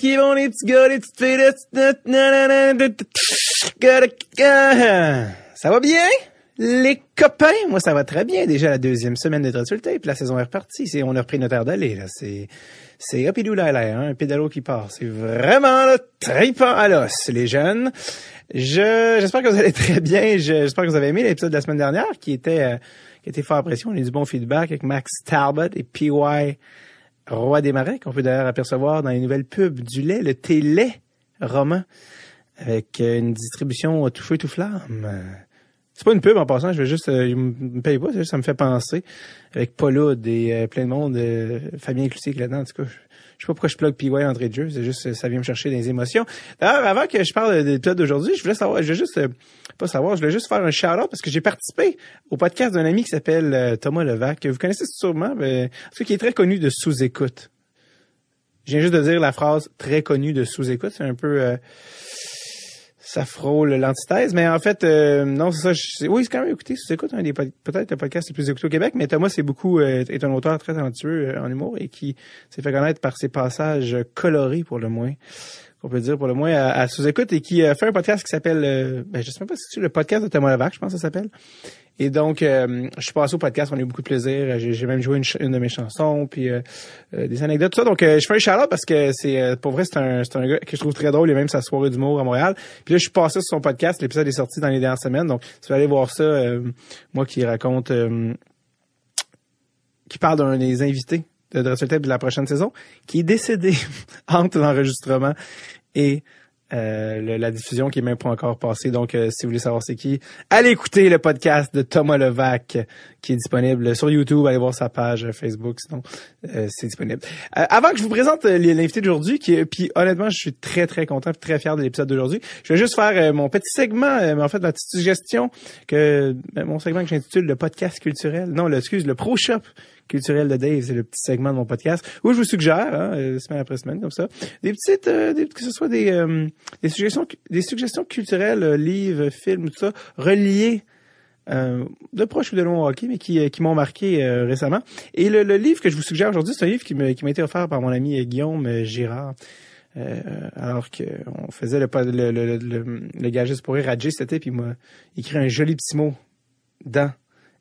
Qu'ils vont les les petites. Ça va bien? Les copains, moi ça va très bien. Déjà la deuxième semaine de puis la saison est repartie. C'est, on a repris notre air d'aller. C'est, c'est hop hein, un pédalo qui part. C'est vraiment le tripant à l'os, les jeunes. Je, j'espère que vous allez très bien. j'espère que vous avez aimé l'épisode de la semaine dernière, qui était, euh, qui était fort apprécié. On a eu du bon feedback avec Max Talbot et PY Roi des Marais, qu'on peut d'ailleurs apercevoir dans les nouvelles pubs du lait, le thé lait roman, avec euh, une distribution tout feu tout flamme. C'est pas une pub en passant, je vais juste, euh, me paye pas, ça me fait penser avec Paula et euh, plein de monde, Fabien Cloutier là-dedans, en tout cas. Je, sais pas pourquoi je plug PY entrée de jeu, c'est juste, ça vient me chercher des émotions. D'ailleurs, avant que je parle de l'épisode d'aujourd'hui, je voulais savoir, je vais juste, pas savoir, je voulais juste faire un shout-out parce que j'ai participé au podcast d'un ami qui s'appelle Thomas Levac, que vous connaissez sûrement, mais, ce qui est très connu de sous-écoute. Je viens juste de dire la phrase très connue de sous-écoute, c'est un peu, ça frôle l'antithèse. Mais en fait, euh, non, c'est ça. oui, c'est quand même écouté. Si écoutes un des peut-être le podcast le plus écouté au Québec, mais Thomas c'est beaucoup euh, est un auteur très talentueux euh, en humour et qui s'est fait connaître par ses passages colorés pour le moins on peut dire pour le moins à, sous-écoute et qui fait un podcast qui s'appelle ben, je sais même pas si c'est le podcast de Thomas Levac, je pense que ça s'appelle. Et donc, euh, je suis passé au podcast, on a eu beaucoup de plaisir. J'ai même joué une, de mes chansons, puis euh, euh, des anecdotes, tout ça. Donc, je fais un shout parce que c'est, pour vrai, c'est un, un gars que je trouve très drôle. A même sa soirée d'humour à Montréal. Puis là, je suis passé sur son podcast. L'épisode est sorti dans les dernières semaines. Donc, tu vas aller voir ça. moi qui raconte, qui parle d'un des invités de résultat de la prochaine saison, qui est décédé entre l'enregistrement et euh, la diffusion qui est même pas encore passée. Donc, euh, si vous voulez savoir c'est qui, allez écouter le podcast de Thomas Levac qui est disponible sur YouTube. Allez voir sa page Facebook, sinon euh, c'est disponible. avant que je vous présente l'invité d'aujourd'hui, qui puis honnêtement, je suis très très content, très fier de l'épisode d'aujourd'hui. Je vais juste faire mon petit segment, en fait ma petite suggestion que mon segment que j'intitule le podcast culturel. Non, le, excuse, le Pro Shop culturel de Dave, c'est le petit segment de mon podcast où je vous suggère, hein, euh, semaine après semaine comme ça, des petites, euh, que ce soit des, euh, des suggestions, des suggestions culturelles, livres, films, tout ça, reliés de proche ou de loin au hockey, mais qui, qui m'ont marqué récemment. Et le, livre que je vous suggère aujourd'hui, c'est un livre qui m'a qui été offert par mon ami Guillaume Girard. alors qu'on faisait le, le, le, le, le gage pour rire à Jay cet été, puis il m'a écrit un joli petit mot dans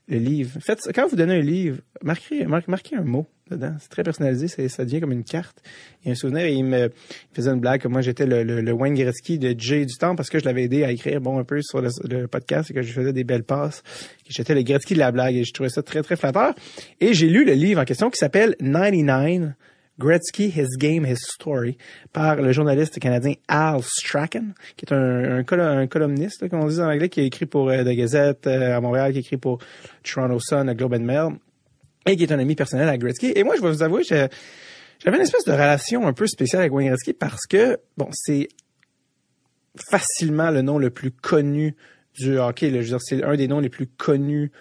le livre. Faites, quand vous donnez un livre, marquez, marquez un mot dedans. C'est très personnalisé, ça devient comme une carte et un souvenir. Et il me faisait une blague que moi j'étais le, le, Wayne Gretzky de Jay du temps parce que je l'avais aidé à écrire bon un peu sur le, podcast et que je faisais des belles passes. J'étais le Gretzky de la blague et je trouvais ça très très flatteur. Et j'ai lu le livre en question qui s'appelle 99 Gretzky, His Game, His Story, par le journaliste canadien Al Strachan, qui est un, un, columniste, comme on dit en anglais, qui a écrit pour euh, The Gazette euh, à Montréal, qui a écrit pour Toronto Sun, Globe and Mail, et qui est un ami personnel à Gretzky. Et moi, je vais vous avouer, j'avais une espèce de relation un peu spéciale avec Wayne Gretzky parce que, bon, c'est facilement le nom le plus connu du hockey. je veux dire, c'est un des noms les plus connus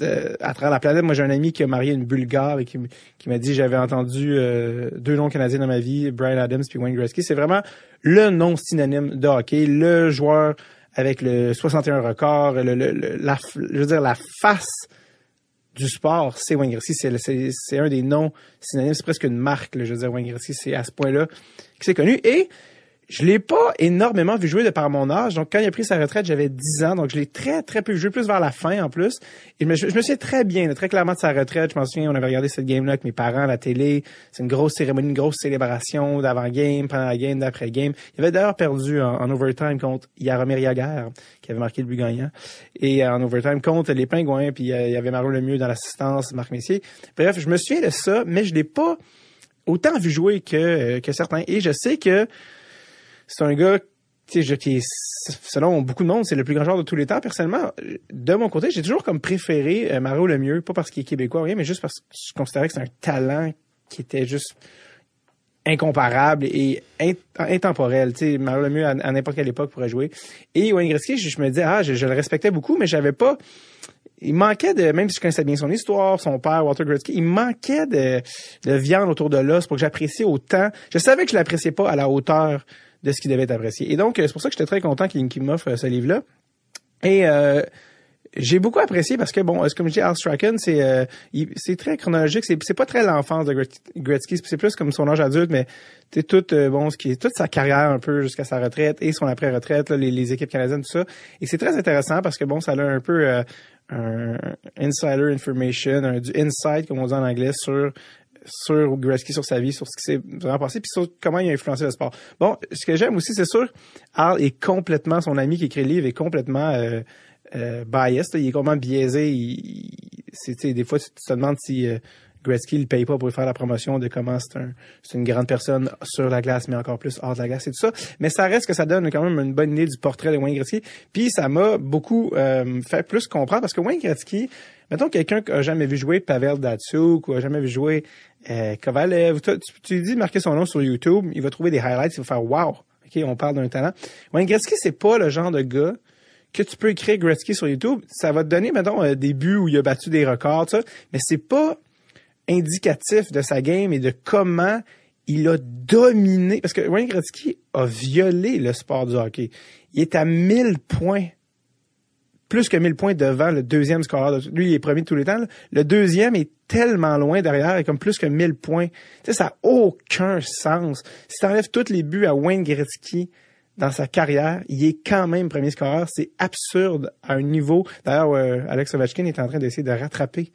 à travers la planète. Moi, j'ai un ami qui a marié une Bulgare et qui, m'a dit j'avais entendu euh, deux noms canadiens dans ma vie, Brian Adams puis Wayne Gretzky. C'est vraiment le nom synonyme de hockey, le joueur avec le 61 record, la, je veux dire la face du sport, c'est Wayne Gretzky. C'est un des noms synonymes, c'est presque une marque. je veux dire, Wayne Gretzky, c'est à ce point-là que c'est connu. Et je l'ai pas énormément vu jouer de par mon âge. Donc, quand il a pris sa retraite, j'avais 10 ans. Donc, je l'ai très, très peu jouer, plus vers la fin, en plus. Et je, me souviens très bien, très clairement de sa retraite. Je m'en souviens, on avait regardé cette game-là avec mes parents à la télé. C'est une grosse cérémonie, une grosse célébration d'avant-game, pendant la game, d'après-game. Il avait d'ailleurs perdu en, overtime contre Yaromir Yaguer, qui avait marqué le but gagnant. Et en overtime contre les Pingouins, puis euh, il y avait Mario Lemieux dans l'assistance, Marc Messier. Bref, je me souviens de ça, mais je l'ai pas autant vu jouer que, euh, que certains. Et je sais que c'est un gars qui est, selon beaucoup de monde, c'est le plus grand joueur de tous les temps. Personnellement, de mon côté, j'ai toujours comme préféré euh, Mario Lemieux, pas parce qu'il est québécois, rien, mais juste parce que je considérais que c'est un talent qui était juste incomparable et intemporel. Tu sais, Mario Lemieux, à, n'importe quelle époque, pourrait jouer. Et Wayne Gretzky, je, me disais, ah, je, le respectais beaucoup, mais j'avais pas... Il manquait de, même si je connaissais bien son histoire, son père, Walter Gretzky, il manquait de, de viande autour de l'os pour que j'apprécie autant. Je savais que je l'appréciais pas à la hauteur de ce qui devait être apprécié. Et donc, euh, c'est pour ça que j'étais très content qu'il m'offre euh, ce livre-là. Et euh, j'ai beaucoup apprécié parce que bon, comme je dis, Al Strachan, c'est euh, c'est très chronologique. C'est c'est pas très l'enfance de Gretzky, c'est plus comme son âge adulte, mais c'est tout euh, bon, ce qui est toute sa carrière un peu jusqu'à sa retraite et son après retraite, les, les, équipes canadiennes, tout ça. Et c'est très intéressant parce que bon, ça a un peu euh, un insider information, un, du insight comme on dit en anglais sur sur Gretzky, sur sa vie, sur ce qui s'est vraiment passé, puis sur comment il a influencé le sport. Bon, ce que j'aime aussi, c'est sûr, Al est complètement, son ami qui écrit le livre est complètement euh, euh biased, il est complètement biaisé. Des fois, tu te demandes si euh, Gretzky ne paye pas pour faire la promotion de comment c'est une grande personne sur la glace, mais encore plus hors de la glace et tout ça. Mais ça reste que ça donne quand même une bonne idée du portrait de Wayne Gretzky. Puis ça m'a beaucoup euh, fait plus comprendre parce que Wayne Gretzky, mettons quelqu'un qui a jamais vu jouer Pavel Datsuk ou a jamais vu jouer euh, Kovalev, tu, tu, dis marquer son nom sur YouTube, il va trouver des highlights, il va faire wow, ok, on parle d'un talent. Wayne Gretzky, c'est pas le genre de gars que tu peux écrire Gretzky sur YouTube. Ça va te donner, mettons, euh, des buts où il a battu des records, ça, mais c'est pas indicatif de sa game et de comment il a dominé. Parce que Wayne Gretzky a violé le sport du hockey. Il est à 1000 points plus que 1000 points devant le deuxième scoreur. Lui, il est premier tous les temps. Le deuxième est tellement loin derrière, et comme plus que 1000 points. Ça n'a aucun sens. Si tu enlèves tous les buts à Wayne Gretzky dans sa carrière, il est quand même premier scoreur. C'est absurde à un niveau. D'ailleurs, euh, Alex Ovechkin est en train d'essayer de rattraper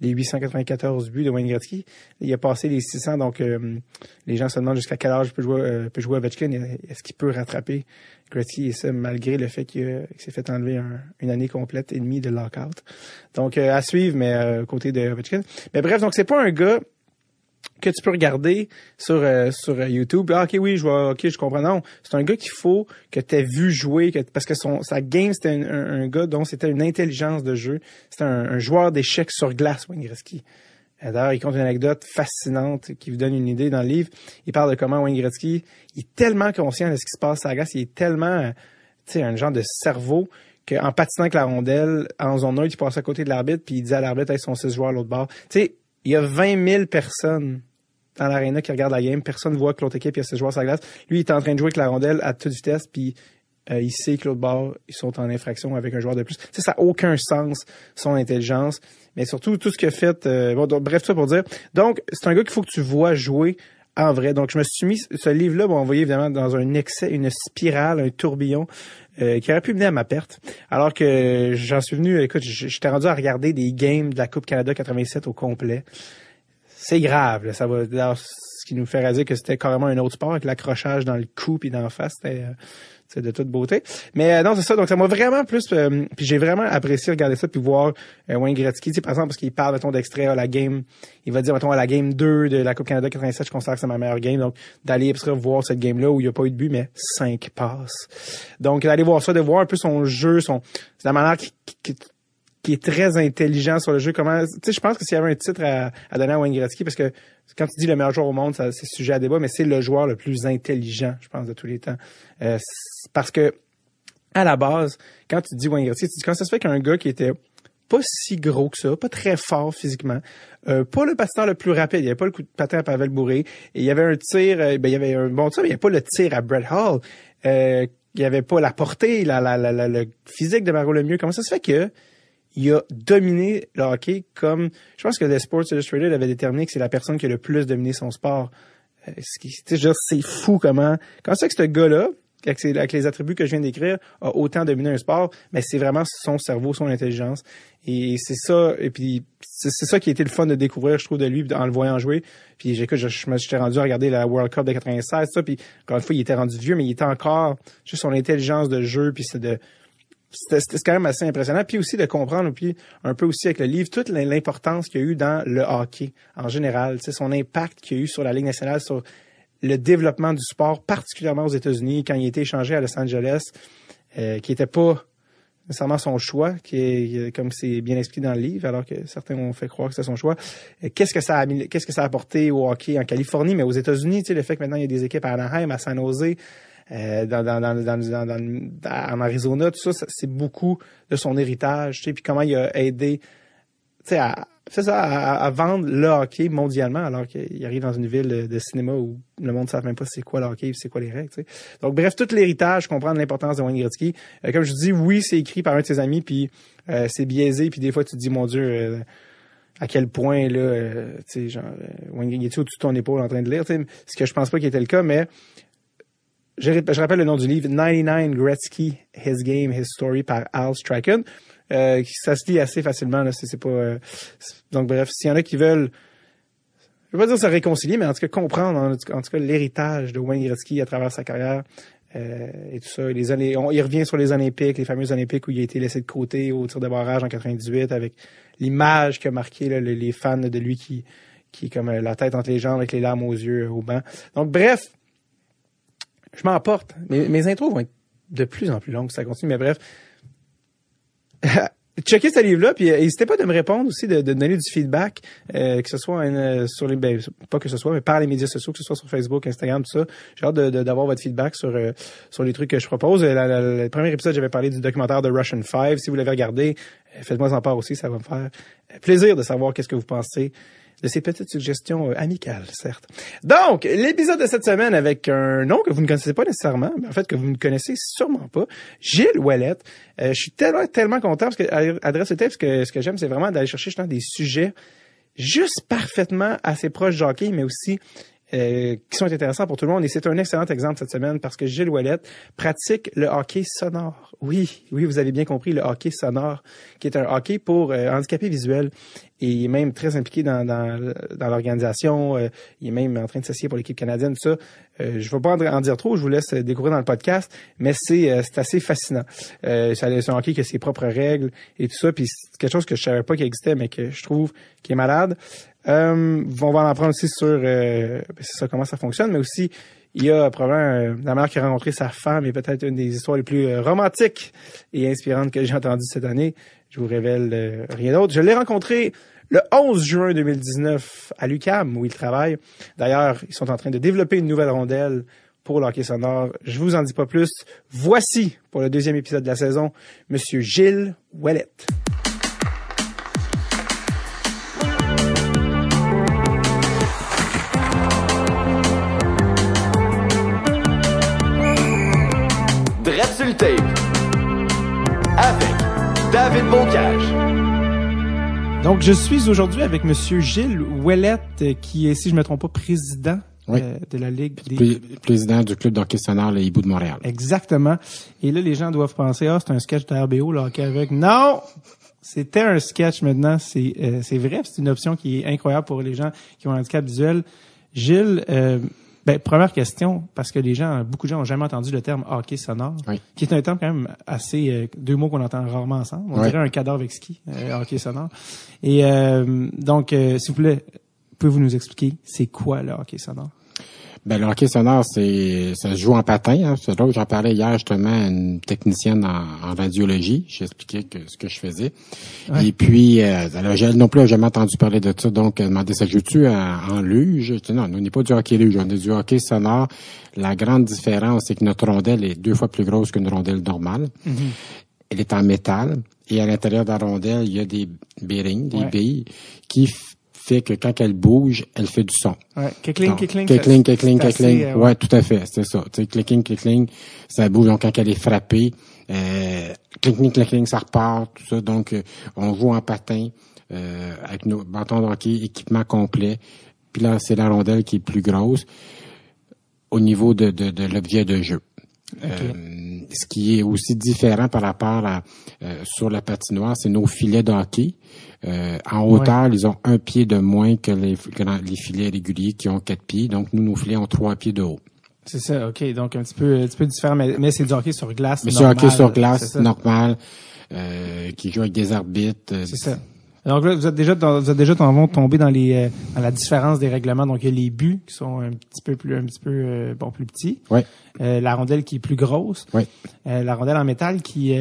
les 894 buts de Wayne Gretzky. Il a passé les 600, donc euh, les gens se demandent jusqu'à quel âge peut jouer, euh, peut jouer Ovechkin. Est-ce qu'il peut rattraper Gretzky et ça malgré le fait qu'il s'est fait enlever une année complète et demie de lockout. Donc euh, à suivre, mais côté de Ovechkin. Mais bref, donc c'est pas un gars que tu peux regarder sur euh, sur YouTube. Ah, ok, oui, je vois, ok, je comprends. Non, c'est un gars qu'il faut que tu aies vu jouer, que, parce que son sa game c'était un, gars dont c'était une intelligence de jeu. C'était un, joueur d'échecs sur glace, Wayne Gretzky. Euh, d'ailleurs, il compte une anecdote fascinante qui vous donne une idée dans le livre. Il parle de comment Wayne Gretzky il est tellement conscient de ce qui se passe à la glace, il est tellement, euh, tu sais, un genre de cerveau qu'en patinant avec la rondelle, en zone 1, il passe à côté de l'arbitre, puis il dit à l'arbitre, hey, son six joueurs à l'autre bord. Tu sais, il y a 20 000 personnes dans l'aréna qui regardent la game. Personne ne voit que l'autre équipe, il y a ses joueurs sur la glace. Lui, il est en train de jouer avec la rondelle à toute vitesse, puis euh, il sait que l'autre bord, ils sont en infraction avec un joueur de plus. Ça n'a aucun sens, son intelligence. Mais surtout, tout ce a fait... Euh, bref, tout ça pour dire. Donc, c'est un gars qu'il faut que tu vois jouer en vrai. Donc, je me suis mis... Ce livre-là m'a envoyé évidemment dans un excès, une spirale, un tourbillon euh, qui aurait pu mener à ma perte. Alors que j'en suis venu... Écoute, j'étais rendu à regarder des games de la Coupe Canada 87 au complet c'est grave. Ça va ce qui nous fait dire que c'était carrément un autre sport avec l'accrochage dans le cou puis dans la face. C'était c'est euh, de toute beauté. Mais euh, non, c'est ça. Donc ça m'a vraiment plus. Euh, puis j'ai vraiment apprécié regarder ça puis voir Wayne Gretzky. Tu sais, par exemple, parce qu'il parle mettons d'extrait à la game. Il va dire mettons à la game 2 de la Coupe Canada 87, je considère que c'est ma meilleure game. Donc d'aller voir cette game là où il n'y a pas eu de but mais cinq passes. Donc d'aller voir ça, de voir un peu son jeu, son c'est la manière qui, qui qui est très intelligent sur le jeu. Comment, tu sais, je pense que s'il y avait un titre à, donner à Wayne Gretzky, parce que quand tu dis le meilleur joueur au monde, c'est sujet à débat, mais c'est le joueur le plus intelligent, je pense, de tous les temps. Euh, parce que à la base, quand tu dis Wayne Gretzky, tu dis quand ça se fait qu'un gars qui était pas si gros que ça, pas très fort physiquement, euh, pas le patineur le plus rapide, il n'y avait pas le coup de patin à Pavel Bourré, il y avait un tir, euh, ben, il y avait un bon tir, mais il n'y avait pas le tir à Brett Hall, euh, il n'y avait pas la portée, la, la, la, le physique de Mario Lemieux. Comment ça se fait que il a dominé le hockey comme je pense que The Sports Illustrated avait déterminé que c'est la personne qui a le plus dominé son sport. C'est fou comment quand c'est que ce gars-là avec, les attributs que je viens d'écrire, a autant dominé un sport, mais c'est vraiment son cerveau, son intelligence. Et c'est ça, et puis c'est ça qui a été le fun de découvrir, je trouve, de lui en le voyant jouer. Puis j'écoute, je, je, me suis rendu à regarder la World Cup de 96, ça, puis encore une fois, il était rendu vieux, mais il était encore juste son intelligence de jeu, puis c'est de c'était quand même assez impressionnant. Puis aussi de comprendre, puis un peu aussi avec le livre, toute l'importance qu'il y a eu dans le hockey en général, son impact qu'il y a eu sur la Ligue nationale, sur le développement du sport, particulièrement aux États-Unis, quand il a été échangé à Los Angeles, euh, qui n'était pas nécessairement son choix, comme c'est bien expliqué dans le livre, alors que certains ont fait croire que c'est son choix. Euh, qu'est-ce que ça a apporté au hockey en Californie, mais aux États-Unis, tu sais, le fait que maintenant il y a des équipes à Anaheim, à San Jose, euh, dans, dans, en Arizona, tout ça, c'est beaucoup de son héritage, tu puis comment il a aidé à, vendre le hockey mondialement, alors qu'il arrive dans une ville de, cinéma où le monde ne sait même pas c'est quoi le hockey, c'est quoi les règles. Donc bref, tout l'héritage, comprendre l'importance de Wayne Gretzky. Euh, comme je dis, oui, c'est écrit par un de ses amis, puis euh, c'est biaisé, puis des fois tu te dis, mon Dieu, euh, à quel point là, genre Wayne Gretzky au-dessus de ton épaule en train de lire. Ce que je pense pas qu'il était le cas, mais je, je, rappelle le nom du livre, 99 Gretzky, His Game, His Story par Al Strachan. Euh, ça se lit assez facilement. Là, c'est, pas. Euh, donc bref, s'il y en a qui veulent, je vais pas dire se réconcilier, mais en tout cas comprendre en, tout cas l'héritage de Wayne Gretzky à travers sa carrière. Euh, et tout ça. Les années, il revient sur les Olympiques, les fameux Olympiques où il a été laissé de côté au tir de barrage en 98 avec l'image qui a marqué les, fans de lui qui, qui est comme la tête entre les jambes avec les larmes aux yeux au banc. Donc bref, je m'emporte. Mes, mes intros vont être de plus en plus longues, ça continue, mais bref. checkez ce livre-là, puis euh, n'hésitez pas de me répondre aussi, de, donner du feedback, euh, que ce soit euh, sur les, ben, pas que ce soit, mais par les médias sociaux, que ce soit sur Facebook, Instagram, tout ça. J'ai hâte d'avoir votre feedback sur sur les trucs que je propose. le premier épisode, j'avais parlé du documentaire de Russian Five. Si vous l'avez regardé, faites-moi en part aussi, ça va me faire plaisir de savoir qu'est-ce que vous pensez de ces petites suggestions euh, amicales, certes. Donc, l'épisode de cette semaine avec un nom que vous ne connaissez pas nécessairement, mais en fait que vous ne connaissez sûrement pas, Gilles Ouellette. Euh, je suis tellement, tellement content parce que Adresse parce que ce que j'aime, c'est vraiment d'aller chercher justement des sujets juste parfaitement assez proches de mais aussi euh, qui sont intéressants pour tout le monde. Et c'est un excellent exemple cette semaine parce que Gilles Ouellette pratique le hockey sonore. Oui, oui, vous avez bien compris, le hockey sonore, qui est un hockey pour euh, handicapés visuels. Et il est même très impliqué dans, dans, dans l'organisation. Euh, il est même en train de s'assier pour l'équipe canadienne, tout ça. je ne vais pas en, dire trop, je vous laisse découvrir dans le podcast, mais c'est c'est assez fascinant. c'est un hockey qui a ses propres règles et tout ça. Puis c'est quelque chose que je savais pas qu'il existait, mais que je trouve qui est malade. Euh, on va en apprendre aussi sur euh, ben, ça comment ça fonctionne, mais aussi il y a probablement euh, la mère qui a rencontré sa femme et peut-être une des histoires les plus euh, romantiques et inspirantes que j'ai entendues cette année. Je vous révèle rien d'autre. Je l'ai rencontré le 11 juin 2019 à l'UCAM où il travaille. D'ailleurs, ils sont en train de développer une nouvelle rondelle pour l'hockey sonore. Je vous en dis pas plus. Voici pour le deuxième épisode de la saison, Monsieur Gilles Ouellette. Donc, je suis aujourd'hui avec Monsieur Gilles Ouellette, qui est, si je ne me trompe pas, président euh, de la Ligue des... Président du club d'hockey sonore, le Hibou de Montréal. Exactement. Et là, les gens doivent penser, ah, c'est un sketch de RBO, là, hockey avec. Non! C'était un sketch maintenant. C'est euh, c'est vrai, c'est une option qui est incroyable pour les gens qui ont un handicap visuel. Gilles, euh, ben, première question, parce que les gens, beaucoup de gens ont jamais entendu le terme hockey sonore, qui est un terme quand même assez, euh, deux mots qu'on entend rarement ensemble. On dirait un cadavre avec ski, euh, hockey sonore. Et euh, donc, s'il vous plaît, pouvez-vous nous expliquer c'est quoi le hockey sonore? Ben, le hockey sonore, c'est ça se joue en patin. Hein. C'est là j'en parlais hier justement à une technicienne en, radiologie. J'expliquais que, ce que je faisais. Et puis, euh, elle non plus, jamais entendu parler de ça. Donc, elle demandait, ça joue-tu en, luge? Je dis, non, on n'est pas du hockey luge, on est du hockey sonore. La grande différence, c'est que notre rondelle est deux fois plus grosse qu'une rondelle normale. Mm-hmm. Elle est en métal. Et à l'intérieur de la rondelle, il y a des bearings, des billes, qui fait que quand elle bouge, elle fait du son. Ouais, kickling, kickling. Kickling, kickling, kickling. Euh, ouais. tout à fait, c'est ça. Tu sais, clicking, kickling, ça bouge. Donc, quand elle est frappée, euh, clicking, clicking, ça repart, tout ça. Donc, euh, on joue en patin euh, avec nos bâtons de hockey, équipement complet. Puis là, c'est la rondelle qui est plus grosse au niveau de, de, de l'objet de jeu. Euh, ce qui est aussi différent par rapport à euh, sur la patinoire, c'est nos filets de hockey. Euh, en hauteur, ils ont un pied de moins que les, les filets réguliers qui ont quatre pieds. Donc, nous, nos filets ont trois pieds de haut. C'est ça, OK. Donc, un petit peu, un petit peu différent, mais, c'est du hockey sur glace Mais c'est hockey sur glace normal, euh, qui joue avec des arbitres. Euh, c'est ça. Donc là, vous êtes déjà dans, vous êtes déjà tombé dans les euh, dans la différence des règlements. Donc il y a les buts qui sont un petit peu plus un petit peu euh, bon plus petits. Oui. la rondelle qui est plus grosse. Oui. la rondelle en métal qui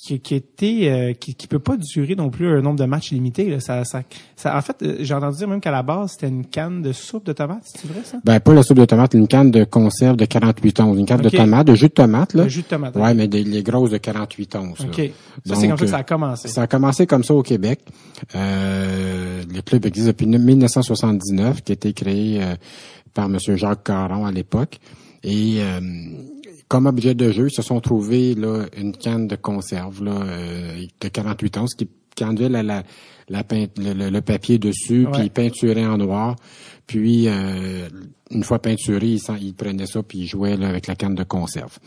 qui, qui était euh, qui, qui peut pas durer non plus un nombre de matchs limité. Ça, ça, ça, en fait, euh, j'ai entendu dire même qu'à la base, c'était une canne de soupe de tomate, c'est vrai ça? Ben, pas la soupe de tomate, une canne de conserve de 48 onces. Une canne de tomate, de jus de tomate, là. De jus de tomate. Ouais, mais des, les grosses de 48 onces. OK. Ça, c'est comme ça que ça a commencé. Ça a commencé comme ça au Québec. Euh, le club existe depuis 1979, qui a été créé par M. Jacques Caron à l'époque. Et comme objet de jeu, ils se sont trouvés là, une canne de conserve là, euh, de 48 onces qui, qui enlevait la, la, la le, le, papier dessus, puis ils peinturaient en noir. Puis, euh, une fois peinturé, ils, ils prenaient ça, puis ils jouaient là, avec la canne de conserve.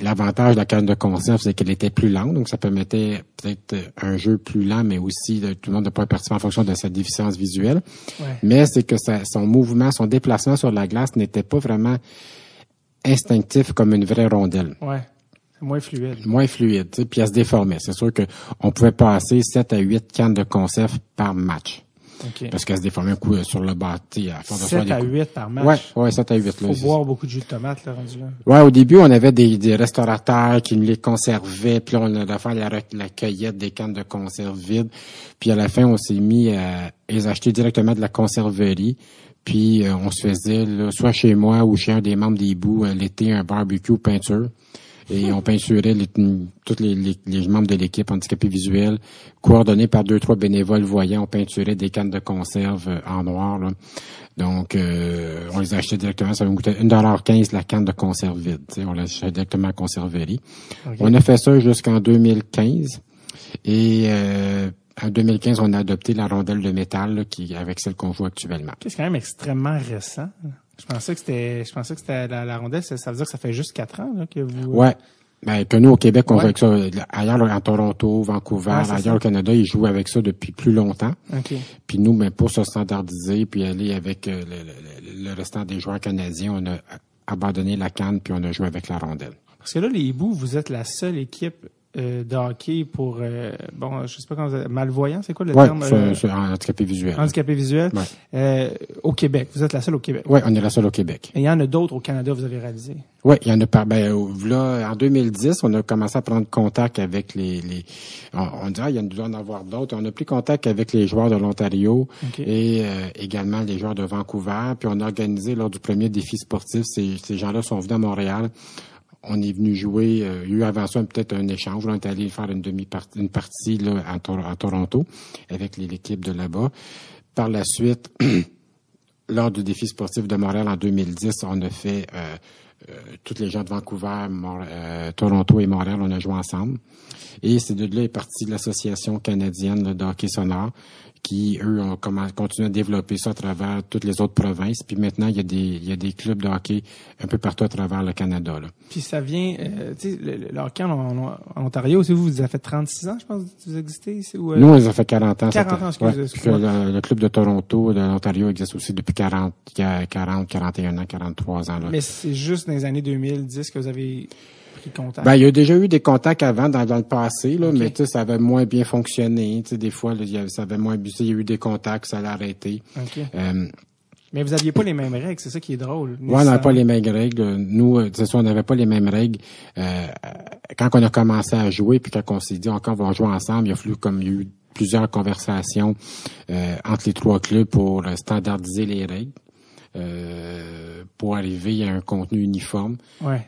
L'avantage de la canne de conserve, c'est qu'elle était plus lente, donc ça permettait peut-être un jeu plus lent, mais aussi de, tout le monde de pas participer en fonction de sa déficience visuelle. Mais c'est que son mouvement, son déplacement sur la glace n'était pas vraiment instinctif comme une vraie rondelle. Ouais. Moins fluide. Moins fluide, puis elle se déformait. C'est sûr que on pouvait passer 7 à 8 cannes de conserve par match. Okay. Parce qu'elle se déformait un coup euh, sur le bâti. À 7 à 8 par match? Ouais, ouais, 7 à 8. Il faut boire beaucoup de jus de tomate, là, rendu là. Ouais, au début, on avait des, des restaurateurs qui nous les conservaient, puis on allait faire la, la, cueillette des cannes de conserve vides. Puis à la fin, on s'est mis à les acheter directement de la conserverie. Puis euh, on se faisait, soit chez moi ou chez un des membres des bouts, euh, l'été, un barbecue peinture. Et on peinturait les, tous les, les, membres de l'équipe handicapés visuels, coordonnés par deux, trois bénévoles voyants. On peinturait des cannes de conserve euh, en noir. Donc, on les achetait directement. Ça nous coûtait 1,15 la canne de conserve vide. On l'achetait directement à conserverie. On a fait ça jusqu'en 2015. Et en 2015, on a adopté la rondelle de métal qui avec celle qu'on joue actuellement. C'est quand même extrêmement récent. Je pensais que c'était, je pensais que c'était la, rondelle. Ça, veut dire que ça fait juste quatre ans que vous. Ouais. Ben, que nous, au Québec, on joue avec ça. Ailleurs, en Toronto, Vancouver, ailleurs au Canada, ils jouent avec ça depuis plus longtemps. Okay. Puis nous, ben, pour se standardiser, puis aller avec euh, le, le, restant des joueurs canadiens, on a abandonné la canne, puis on a joué avec la rondelle. Parce que là, les hiboux, vous êtes la seule équipe euh, de hockey pour euh, bon je sais pas comment vous malvoyant c'est quoi le terme euh, c'est handicapé visuel. handicapé visuel. Euh, au Québec vous êtes la seule au Québec. Oui on est la seule au Québec. Et il y en a d'autres au Canada vous avez réalisé. Oui il y en a pas ben là en 2010 on a commencé à prendre contact avec les, les on, dirait il y en doit en avoir d'autres on a pris contact avec les joueurs de l'Ontario et également les joueurs de Vancouver puis on a organisé lors du premier défi sportif ces, ces gens-là sont venus à Montréal on est venu jouer, euh, il y a eu avant ça peut-être un échange. on est allé faire une demi-partie, une partie là, à, Toronto avec l'équipe de là-bas. Par la suite, lors du défi sportif de Montréal en 2010, on a fait euh, euh, toutes les gens de Vancouver, Toronto et Montréal, on a joué ensemble. Et c'est de là est partie l'association canadienne de hockey sonore qui, eux, ont continué à développer ça à travers toutes les autres provinces. Puis maintenant, il y a des, il y a des clubs de hockey un peu partout à travers le Canada. Là. Puis ça vient, euh, tu sais, le, hockey en, Ontario aussi, vous, vous avez fait 36 ans, je pense, que vous existez ici? Ou, euh... Nous, on a fait 40 ans. 40 ans, excusez, le, club de Toronto, de l'Ontario, existe aussi depuis 40, 40, 41 ans, 43 ans. Là. Mais c'est juste dans les années 2010 que vous avez ben, il y a déjà eu des contacts avant dans, le passé, là, mais ça avait moins bien fonctionné. Des fois, là, ça avait moins Il y a eu des contacts, ça a arrêté. Euh, mais vous n'aviez pas les mêmes règles, c'est ça qui est drôle. Oui, on n'avait pas les mêmes règles. Nous, euh, c'est ça, on n'avait pas les mêmes règles. Euh, quand on a commencé à jouer, puis quand on s'est dit encore on va jouer ensemble, il a fallu comme il y a eu plusieurs conversations entre les trois clubs pour standardiser les règles. Euh, pour arriver à un contenu uniforme.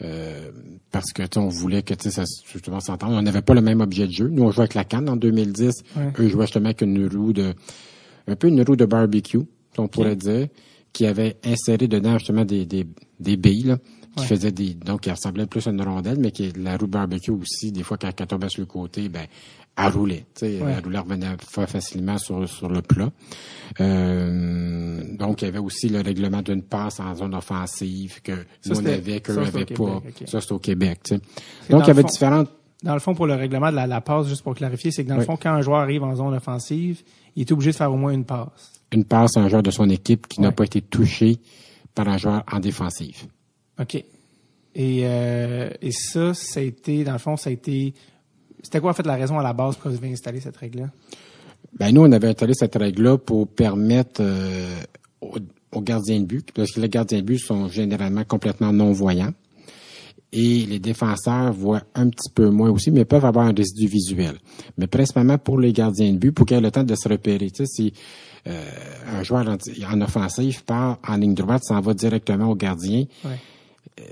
Euh, parce que on voulait que ça justement s'entende. On n'avait pas le même objet de jeu. Nous, on jouait avec la canne en 2010. Eux jouaient justement avec une roue de un peu une roue de barbecue, on pourrait dire, qui avait inséré dedans justement des, des, des billes. Là, qui faisait des donc qui ressemblait plus à une rondelle mais qui la roue barbecue aussi des fois quand elle tombait sur le côté ben à rouler. Tu sais, La rouleur revenait facilement sur, sur le plat. Euh, donc, il y avait aussi le règlement d'une passe en zone offensive que nous, on avait, qu'eux n'avaient pas. Ça, c'est au Québec. Donc, il y avait différentes... Dans le fond, pour le règlement de la, la passe, juste pour clarifier, c'est que dans le fond, quand un joueur arrive en zone offensive, il est obligé de faire au moins une passe. Une passe à un joueur de son équipe qui n'a pas été touché par un joueur en défensive. OK. Et, euh, et ça, ça a été, dans le fond, ça a été c'était quoi en fait la raison à la base pour que vous avez installé cette règle-là? Ben nous, on avait installé cette règle-là pour permettre euh, aux, gardiens de but, parce que les gardiens de but sont généralement complètement non-voyants. et les défenseurs voient un petit peu moins aussi, mais peuvent avoir un résidu visuel. Mais principalement pour les gardiens de but, pour qu'ils aient le temps de se repérer. Tu sais, si euh, un joueur en, en, offensive part en ligne droite, s'en va directement au gardien. Ouais. Euh,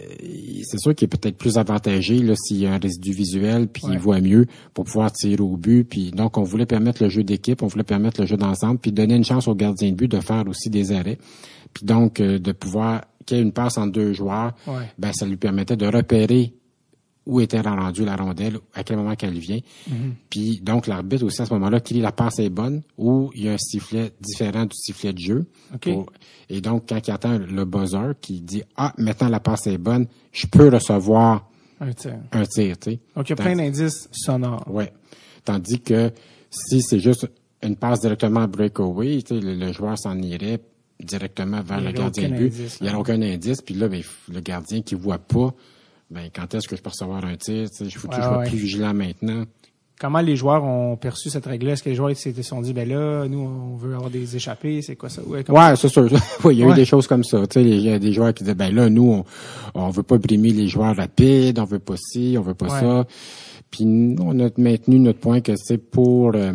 c'est sûr qu'il est peut-être plus avantagé s'il y a un résidu visuel puis il voit mieux pour pouvoir tirer au but. Puis donc on voulait permettre le jeu d'équipe on voulait permettre le jeu d'ensemble puis donner une chance au gardien de but de faire aussi des arrêts. Puis donc euh, de pouvoir qu'il y ait une passe entre deux joueurs Ouais. ben ça lui permettait de repérer où était rendue la rondelle, à quel moment qu'elle vient. Puis donc l'arbitre aussi à ce moment-là, qu'il la passe est bonne ou il y a un sifflet différent du sifflet de jeu. Pour- et donc quand il attend le buzzer qui dit ah maintenant la passe est bonne, je peux recevoir Un tir. un tir, tu sais. Donc, il y a plein d'indices sonores. Ouais. Tandis que si c'est juste une passe directement à breakaway, tu sais, le, le joueur s'en irait directement vers le gardien de but. indice, il n'y a aucun indice. Puis là, ben, le gardien qui voit pas, ben, quand est-ce que je peux recevoir un tir? Il faut que Ouais, je sois ouais. plus vigilant maintenant. Comment les joueurs ont perçu cette règle-là? Est-ce que les joueurs se sont dit, ben là, nous, on veut avoir des échappées, c'est quoi ça? Ouais, c'est sûr. oui, il y a eu des choses comme ça. Tu sais, il y a des joueurs qui disaient, ben là, nous, on, on veut pas brimer les joueurs rapides, on veut pas ci, on veut pas ça. Puis nous, on a maintenu notre point que c'est pour euh,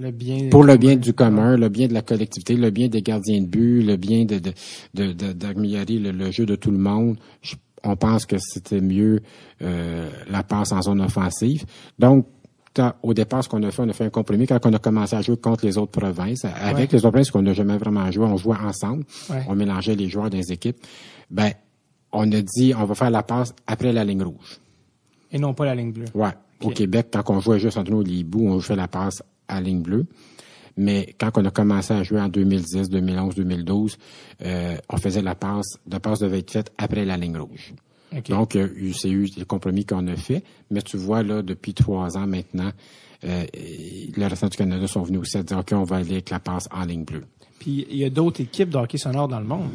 le bien. pour le bien du commun, le bien de la collectivité, le bien des gardiens de but, le bien de de- de- le, le jeu de tout le monde. Je- on pense que c'était mieux euh, la passe en zone offensive. Donc, au départ, ce qu'on a fait, on a fait un compromis quand on a commencé à jouer contre les autres provinces. Avec Ouais. les autres provinces qu'on n'a jamais vraiment joué, on jouait ensemble. Ouais. On mélangeait les joueurs des équipes. Ben, on a dit, on va faire la passe après la ligne rouge. Et non pas la ligne bleue. Ouais. Au. Québec, quand on jouait juste entre nous les bouts, on fait la passe à ligne bleue. Mais quand on a commencé à jouer en 2010, 2011, 2012, euh, on faisait la passe, la passe devait être faite après la ligne rouge. Donc, euh, c'est eu des compromis qu'on a fait. Mais tu vois, là, depuis trois ans maintenant, euh, le restant du Canada sont venus aussi à dire, OK, on va aller avec la passe en ligne bleue. Puis, il y a d'autres équipes de hockey sonore dans le monde.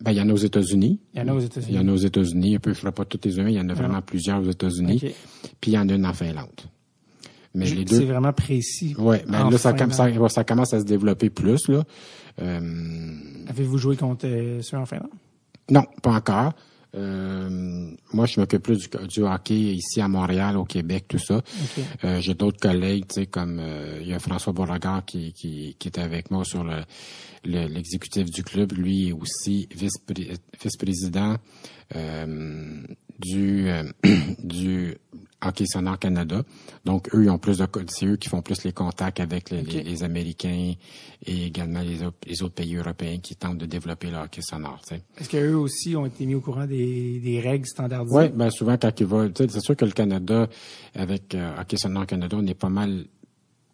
Ben, il y en a aux États-Unis. Il y en a aux Il y États-Unis. en a aux États-Unis. Un peu, je ne ferai pas toutes les uns. Il y en a vraiment plusieurs aux États-Unis. OK. Puis il y en a une en Finlande. Mais les C'est deux. vraiment précis. Ouais, ben là, ça, commence à se développer plus, là. Euh, Avez-vous joué contre euh, ceux en Finlande? non, pas encore. Euh, moi, je m'occupe plus du, du hockey ici à Montréal, au Québec, tout ça. Euh, J'ai d'autres collègues, tu sais, comme euh, il y a François Beauregard qui, qui, qui est avec moi sur le le- l'exécutif du club, lui est aussi vice-pré- vice-président du du Hockey Sonore Canada. Donc eux, ils ont plus de c'est eux qui font plus les contacts avec les, les- les Américains et également les, autres- les autres pays européens qui tentent de développer le hockey sonore. tu sais. Est-ce qu'eux aussi ont été mis au courant des, des règles standardisées? Oui, ben souvent quand il va, tu sais, c'est sûr que le Canada, avec euh, Hockey Sonore Canada, on est pas mal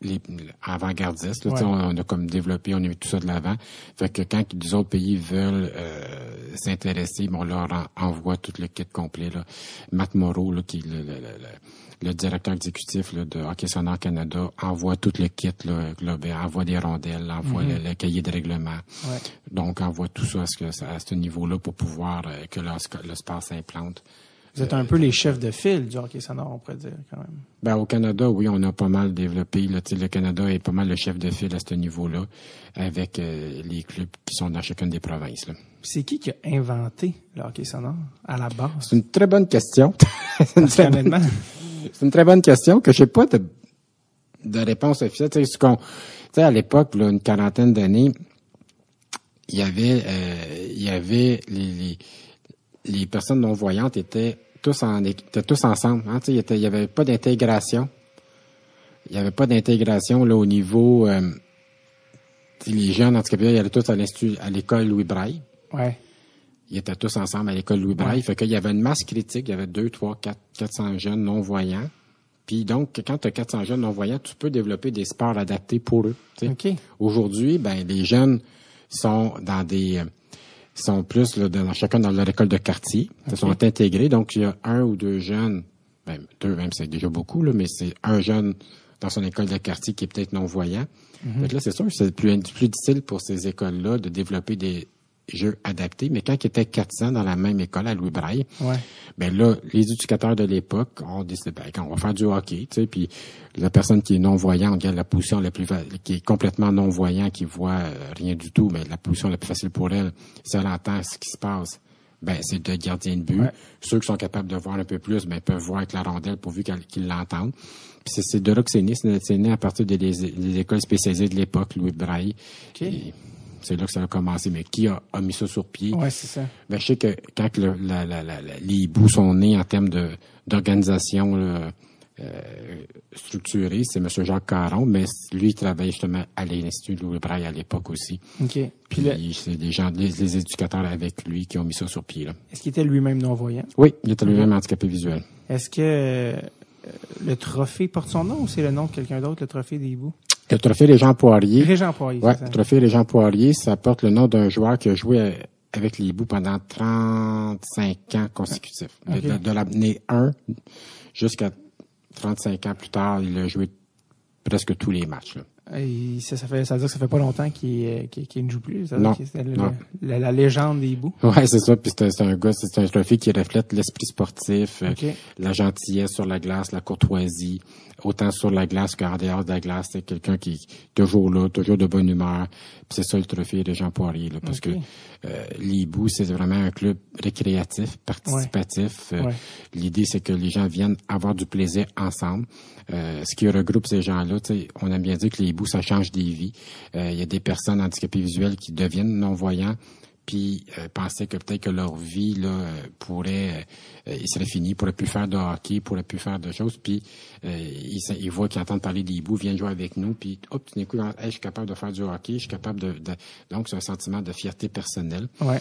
les avant-gardistes. Ouais. On, on a comme développé, on a mis tout ça de l'avant. Fait que quand les autres pays veulent euh, s'intéresser, bon, on leur en- envoie tout le kit complet. Là. Matt Moreau, là, qui est le, le, le, le- directeur exécutif là, de Hockey Sonore Canada, envoie tout le kit là, global, envoie des rondelles, envoie le, le cahier de règlement. Ouais. Donc, envoie tout ça à ce, à ce niveau-là pour pouvoir euh, que le, le sport s'implante. Vous êtes un peu les chefs de file du hockey sonore, on pourrait dire, quand même. Ben, au Canada, oui, on a pas mal développé. Là, sais, le Canada est pas mal le chef de file à ce niveau-là, avec euh, les clubs qui sont dans chacune des provinces. là. C'est qui qui a inventé le hockey sonore à la base? C'est une très bonne question. c'est, une très bonne, honnêtement, c'est une très bonne question que j'ai pas de, de réponse officielle. Tu sais, ce qu'on- tu sais, à l'époque, là, une quarantaine d'années, il y avait, euh, il y avait les, les, les personnes non voyantes étaient tous en étaient tous ensemble. Hein, il, était- il y avait pas d'intégration. Il y avait pas d'intégration là au niveau. Euh, les jeunes handicapés, ils allaient tous à l'institut, à l'école Louis Braille. ouais. Ils étaient tous ensemble à l'école Louis Braille. Ouais. Fait qu'il y avait une masse critique. Il y avait deux, trois, quatre, 400 jeunes non-voyants. Puis donc, quand tu as 400 jeunes non-voyants, tu peux développer des sports adaptés pour eux. Aujourd'hui, ben les jeunes sont dans des euh, sont plus là, dans chacun dans leur école de quartier. Ils sont intégrés. Donc, il y a un ou deux jeunes, ben, deux même, c'est déjà beaucoup, là, mais c'est un jeune dans son école de quartier qui est peut-être non-voyant. Fait que là, c'est sûr que c'est plus, plus difficile pour ces écoles-là de développer des jeux adaptés. Mais quand ils étaient 400 dans la même école à Louis Braille, Ouais. ben là, les éducateurs de l'époque ont décidé, ben, quand on va faire du hockey, tu sais, puis la personne qui est non-voyante, qui a la position la plus, qui est complètement non-voyant, qui voit euh, rien du tout, mais la position la plus facile pour elle, si elle entend ce qui se passe, ben c'est de gardien de but. Ceux qui sont capables de voir un peu plus, ben peuvent voir avec la rondelle pourvu qu'ils l'entendent. Puis c'est de là que c'est né. C'est né à partir des, écoles spécialisées de l'époque, Louis Braille. C'est là que ça a commencé. Mais qui a, mis ça sur pied? Ouais, c'est ça. Ben, je sais que quand les hiboux sont nés en termes d'organisation euh, structuré, c'est M. Jacques Caron, mais lui, il travaille justement à l'Institut Louis Braille à l'époque aussi. OK. Puis, c'est des gens, les, éducateurs avec lui qui ont mis ça sur pied. Est-ce qu'il était lui-même non-voyant? Oui, il était lui-même handicapé visuel. Est-ce que euh, le trophée porte son nom ou c'est le nom de quelqu'un d'autre, le trophée des hiboux? Le trophée Régent Poirier. Régent Poirier, ouais, le trophée Régent Poirier, ça porte le nom d'un joueur qui a joué avec les hiboux pendant 35 ans consécutifs. De, de l'année 1 jusqu'à 35 ans plus tard, il a joué presque tous les matchs. ça, ça, fait, ça veut dire que ça fait pas longtemps qu'il ne joue plus. Ça non, La, légende des hiboux. Ouais, c'est ça. Puis c'est un gars, c'est un trophée qui reflète l'esprit sportif, euh, la gentillesse sur la glace, la courtoisie, autant sur la glace qu'en dehors de la glace. C'est quelqu'un qui est toujours là, toujours de bonne humeur. Puis c'est ça le trophée de Jean Poirier, là, parce que euh, l'Hibou, c'est vraiment un club récréatif, participatif. Euh, l'idée, c'est que les gens viennent avoir du plaisir ensemble. Euh, ce qui regroupe ces gens-là, on aime bien dire que les ça change des vies. Il y a des personnes handicapées visuelles qui deviennent non-voyants puis euh, pensaient que peut-être que leur vie là pourrait euh, il serait fini, pourrait plus faire de hockey, pourrait plus faire de choses, puis euh, ils, ils voient qu'ils entendent parler des bouts, viennent jouer avec nous, puis hop, tout d'un coup, je suis capable de faire du hockey, je suis capable de, donc c'est un sentiment de fierté personnelle. Ouais.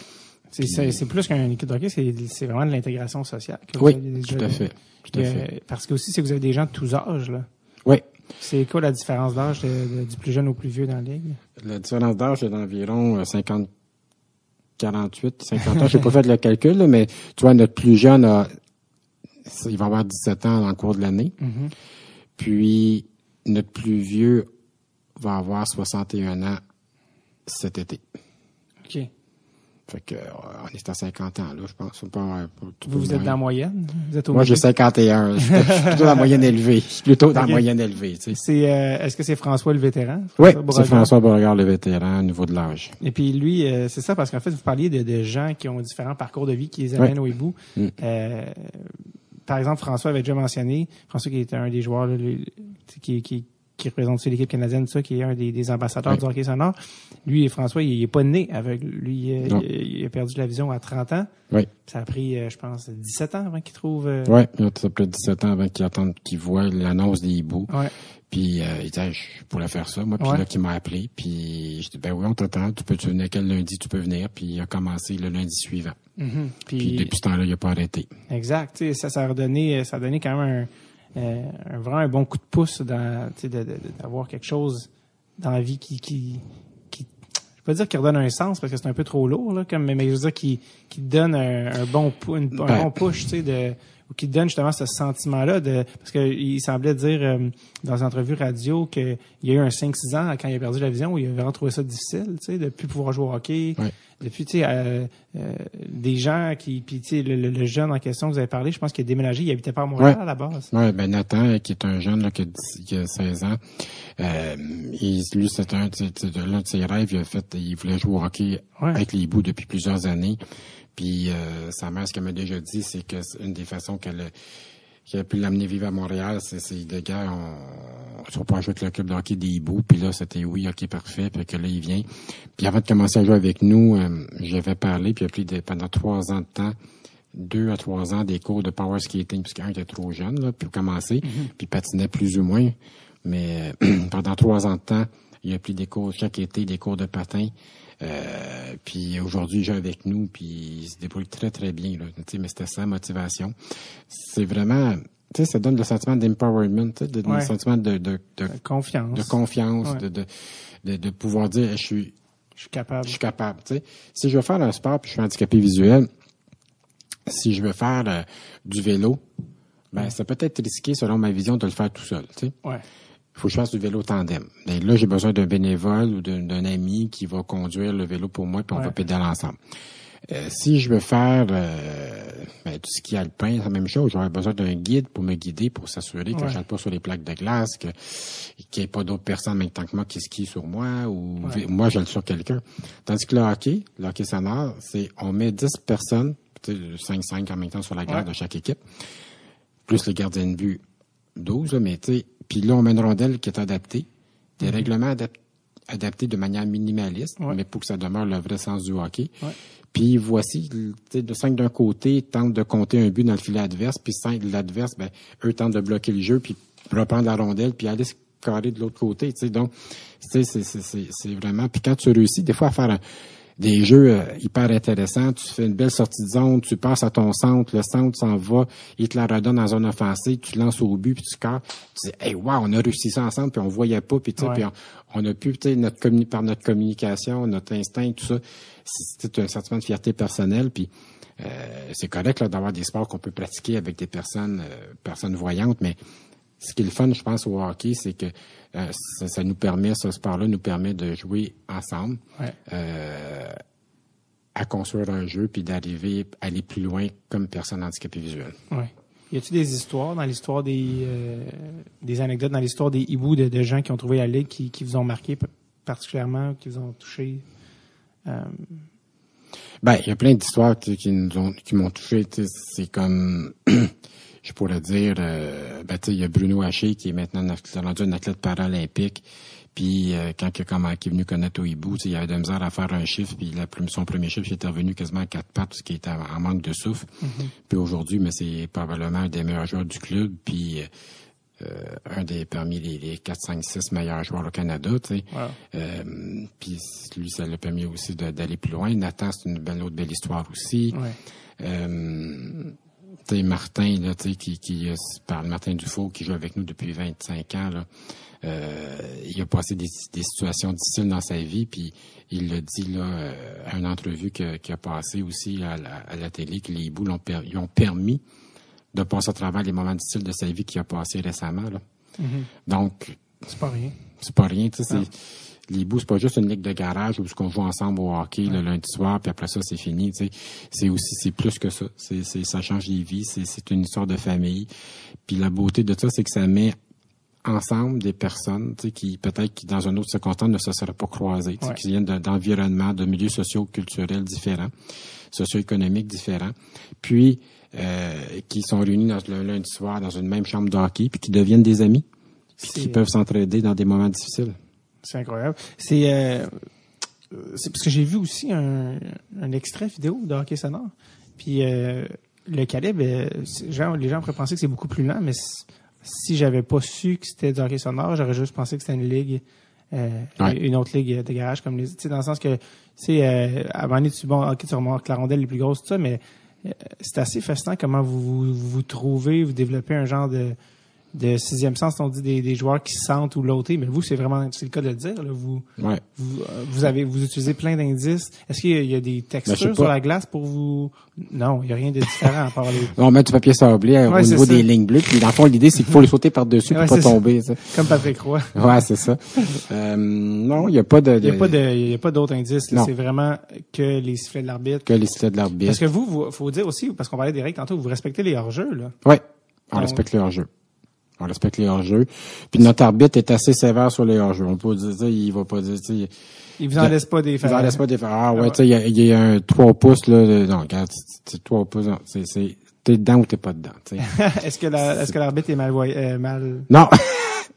C'est plus qu'un équipe de hockey, c'est vraiment de l'intégration sociale. oui, tout à fait. Tout à fait. Parce que aussi, c'est que vous avez des gens de tous âges, là. Oui. C'est quoi la différence d'âge du plus jeune au plus vieux dans la ligue? La différence d'âge est d'environ 50 48, 50 ans. Je n'ai pas fait le calcul, mais tu vois, notre plus jeune a, il va avoir 17 ans en cours de l'année. Mm-hmm. Puis, notre plus vieux va avoir 61 ans cet été. OK. Fait que, euh, on est à 50 ans, là, je pense. Pas, vous, vous êtes dans la moyenne? Vous êtes au Moi, j'ai 51. Je suis plutôt dans la moyenne élevée. Je suis plutôt dans la moyenne élevée, tu sais. C'est, euh, est-ce que c'est François le vétéran? oui, c'est François Beauregard le vétéran au niveau de l'âge. Et puis, lui, euh, c'est ça, parce qu'en fait, vous parliez de, de, gens qui ont différents parcours de vie qui les amènent au hibou. Mm. par exemple, François avait déjà mentionné, François qui était un des joueurs, qui, qui, qui représente l'équipe canadienne, ça, qui est un des, ambassadeurs du hockey sonore. Lui, François, il n'est pas né avec lui. Il, a perdu la vision à 30 ans. Oui. Ça a pris, euh, je pense, 17 ans avant qu'il trouve. Euh, oui, ça a pris 17 ans avant qu'il attende, qu'il voit l'annonce des hiboux. Ouais. Puis euh, il dit, je pourrais faire ça, moi. Puis là, qui m'a appelé. Puis je dis, ben oui, on t'attend. Tu peux tu venir? Quel lundi tu peux venir? Puis il a commencé le lundi suivant. Mm-hmm. puis, depuis ce temps-là, il n'a pas arrêté. Exact. ça, ça a redonné, ça a donné quand même un euh, vraiment un bon coup de pouce dans, d'avoir quelque chose dans la vie qui, qui, qui je peux pas dire qui redonne un sens parce que c'est un peu trop lourd là, comme mais je veux dire qui, qui donne un, bon un ben. bon push, tu sais, de ou qui donne justement ce sentiment-là de parce qu'il semblait dire euh, dans une entrevue radio qu'il y a eu un 5-6 ans quand il a perdu la vision où il a vraiment trouvé ça difficile, tu sais, de plus pouvoir jouer au hockey. Depuis, tu sais, euh, euh, des gens qui, puis tu sais, le, jeune en question que vous avez parlé, je pense qu'il a déménagé, il habitait pas à Montréal à la base. Oui, ben Nathan, qui est un jeune là, qui, a, 16 ans, euh, lui, c'est un, l'un de ses rêves, il a fait, il voulait jouer au hockey avec les bouts depuis plusieurs années. Puis euh, sa mère, ce qu'elle m'a déjà dit, c'est que c'est une des façons qu'elle a pu l'amener vivre à Montréal, c'est les gars, on, on pas jouer avec le club de hockey des hiboux, puis là, c'était oui, ok, parfait, puis que là, il vient. Puis avant de commencer à jouer avec nous, euh, j'avais parlé, puis il a pris pendant trois ans de temps, deux à trois ans, des cours de power skating, puisqu'un était trop jeune, là, pour commencer, mm-hmm. puis patinait plus ou moins. Mais pendant trois ans de temps, il a pris des cours chaque été, des cours de patin. Euh, puis aujourd'hui, il joue avec nous, puis il se débrouille très, très bien. Là, mais c'était sa motivation. C'est vraiment... Tu sais, ça donne le sentiment d'empowerment, de, le sentiment de, de, de, confiance, de, confiance de, de, de, pouvoir dire je suis, je suis capable. Je suis capable. Tu sais. Si je veux faire un sport puis je suis handicapé visuel, si je veux faire euh, du vélo, ben ça peut être risqué selon ma vision de le faire tout seul. Tu sais. Il faut que je fasse du vélo tandem. Et là, j'ai besoin d'un bénévole ou d'un ami qui va conduire le vélo pour moi, puis on va pédaler ensemble. Euh, si je veux faire euh, ben, tout ce qui est alpin, c'est la même chose. J'aurais besoin d'un guide pour me guider, pour s'assurer que je ne pas sur les plaques de glace, que qu'il n'y ait pas d'autres personnes en même temps que moi qui skient sur moi ou moi je le sur quelqu'un. Tandis que le hockey, le hockey sonore, c'est on met 10 personnes 5-5 en même temps sur la garde de chaque équipe. Plus les gardiens de but 12, mais tu sais, puis là, on met une rondelle qui est adaptée. Des mhm. règlements adaptés de manière minimaliste, mais pour que ça demeure le vrai sens du hockey. Puis voici, de 5 d'un côté tentent de compter un but dans le filet adverse, puis 5 de l'adverse, ben, eux tentent de bloquer le jeu, puis reprendre la rondelle, puis aller se carrer de l'autre côté. sais Donc, c'est vraiment... Puis quand tu réussis, des fois, à faire des jeux euh, hyper intéressants, tu fais une belle sortie de zone, tu passes à ton centre, le centre s'en va, il te la redonne en zone offensive, tu lances au but, puis tu carres, tu dis « Hey, wow, on a réussi ça ensemble, puis on voyait pas, puis, tu puis on, on, a pu, notre par notre communication, notre instinct, tout ça, c'est un sentiment de fierté personnelle, puis euh, c'est correct d'avoir des sports qu'on peut pratiquer avec des personnes euh, personnes voyantes, mais ce qui est le fun, je pense, au hockey, c'est que euh, ça, nous permet, ce sport-là nous permet de jouer ensemble, à construire un jeu, puis d'arriver à aller plus loin comme personne handicapée visuelle. Ouais. Y a-t-il des histoires dans l'histoire des des anecdotes dans l'histoire des hiboux de, gens qui ont trouvé la ligue qui, qui vous ont marqué particulièrement, qui vous ont touché? Euh, ben, il y a plein d'histoires qui nous ont, qui m'ont touché. C'est comme, je pourrais dire, euh, ben, il y a Bruno Haché qui est maintenant rendu un athlète paralympique. Puis euh, quand il, est venu connaître au hibou, il avait de misère à faire un chiffre. Puis la, son premier chiffre il était revenu quasiment à quatre pattes parce qu'il était en, manque de souffle. Mm-hmm. Puis aujourd'hui, mais c'est probablement un des meilleurs joueurs du club. Puis euh, un des parmi les, les 4, 5, 6 meilleurs joueurs au Canada, tu sais. Euh, puis lui, ça l'a permis aussi d'aller plus loin. Nathan, c'est une belle autre belle histoire aussi. Martin, là, tu sais, qui, qui parle Martin Dufault, qui joue avec nous depuis 25 ans, là. Euh, il a passé des, des, situations difficiles dans sa vie, puis il l'a dit là à une entrevue qu'il a passé aussi à la, télé que les boules ont, lui ont permis de passer à travers les moments difficiles de sa vie qu'il a passé récemment. Là. Mm-hmm. Donc, c'est pas rien. C'est pas rien. Tu sais, les bouts, c'est pas juste une ligue de garage où on joue ensemble au hockey le lundi soir, puis après ça, c'est fini. Tu sais. C'est aussi, c'est plus que ça. C'est, c'est, ça change les vies. C'est, c'est une histoire de famille. Puis la beauté de ça, c'est que ça met ensemble des personnes tu sais, qui peut-être qui dans un autre circonstance ne se seraient pas croisées, tu sais, qui viennent d'environnements, de milieux sociaux, culturels différents, socio-économiques différents. Puis euh, qui sont réunis dans, le lundi soir dans une même chambre de hockey, puis qui deviennent des amis, puis qui peuvent s'entraider dans des moments difficiles. C'est incroyable. C'est euh, c'est parce que j'ai vu aussi un, un, extrait vidéo de hockey sonore. Puis euh, le calibre, euh, genre, les gens pourraient penser que c'est beaucoup plus lent, mais si j'avais pas su que c'était du hockey sonore, j'aurais juste pensé que c'était une ligue, euh, une autre ligue de garage comme les, tu sais, dans le sens que, tu sais, euh, avant tu bon, ok, tu remarques la rondelle les plus grosses, tout ça, mais euh, c'est assez fascinant comment vous, vous, vous trouvez, vous développez un genre de, de sixième sens, on dit des, des joueurs qui sentent ou l'autre, mais vous, c'est vraiment, c'est le cas de le dire, là, vous, ouais. vous, vous, avez, vous utilisez plein d'indices. Est-ce qu'il y, a des ben, textures sur la glace pour vous? Non, il n'y a rien de différent à part les... on met du papier sablé euh, au niveau des lignes bleues, puis dans le fond, l'idée, c'est qu'il faut les sauter par-dessus pour pas tomber, ça. Comme Patrick Roy. ouais, c'est ça. euh, non, il n'y a pas de, Il n'y a pas de, il y a pas d'autres indices, C'est vraiment que les sifflets de l'arbitre. Que les sifflets de l'arbitre. Parce que vous, vous, faut dire aussi, parce qu'on parlait des règles tantôt, vous respectez les hors-jeux, là. Oui. On respecte les hors-jeux. On respecte les hors-jeux. Puis notre arbitre est assez sévère sur les hors-jeux. On peut dire, il va pas dire, il vous en laisse pas des faire. Il vous en laisse pas des faire. Ah ouais, tu sais, il y, a, un 3 pouces, là. Non, regarde, c'est 3 pouces, c'est, c'est, t'es dedans ou t'es pas dedans, est-ce que la, est-ce que l'arbitre est mal, euh, mal? Non.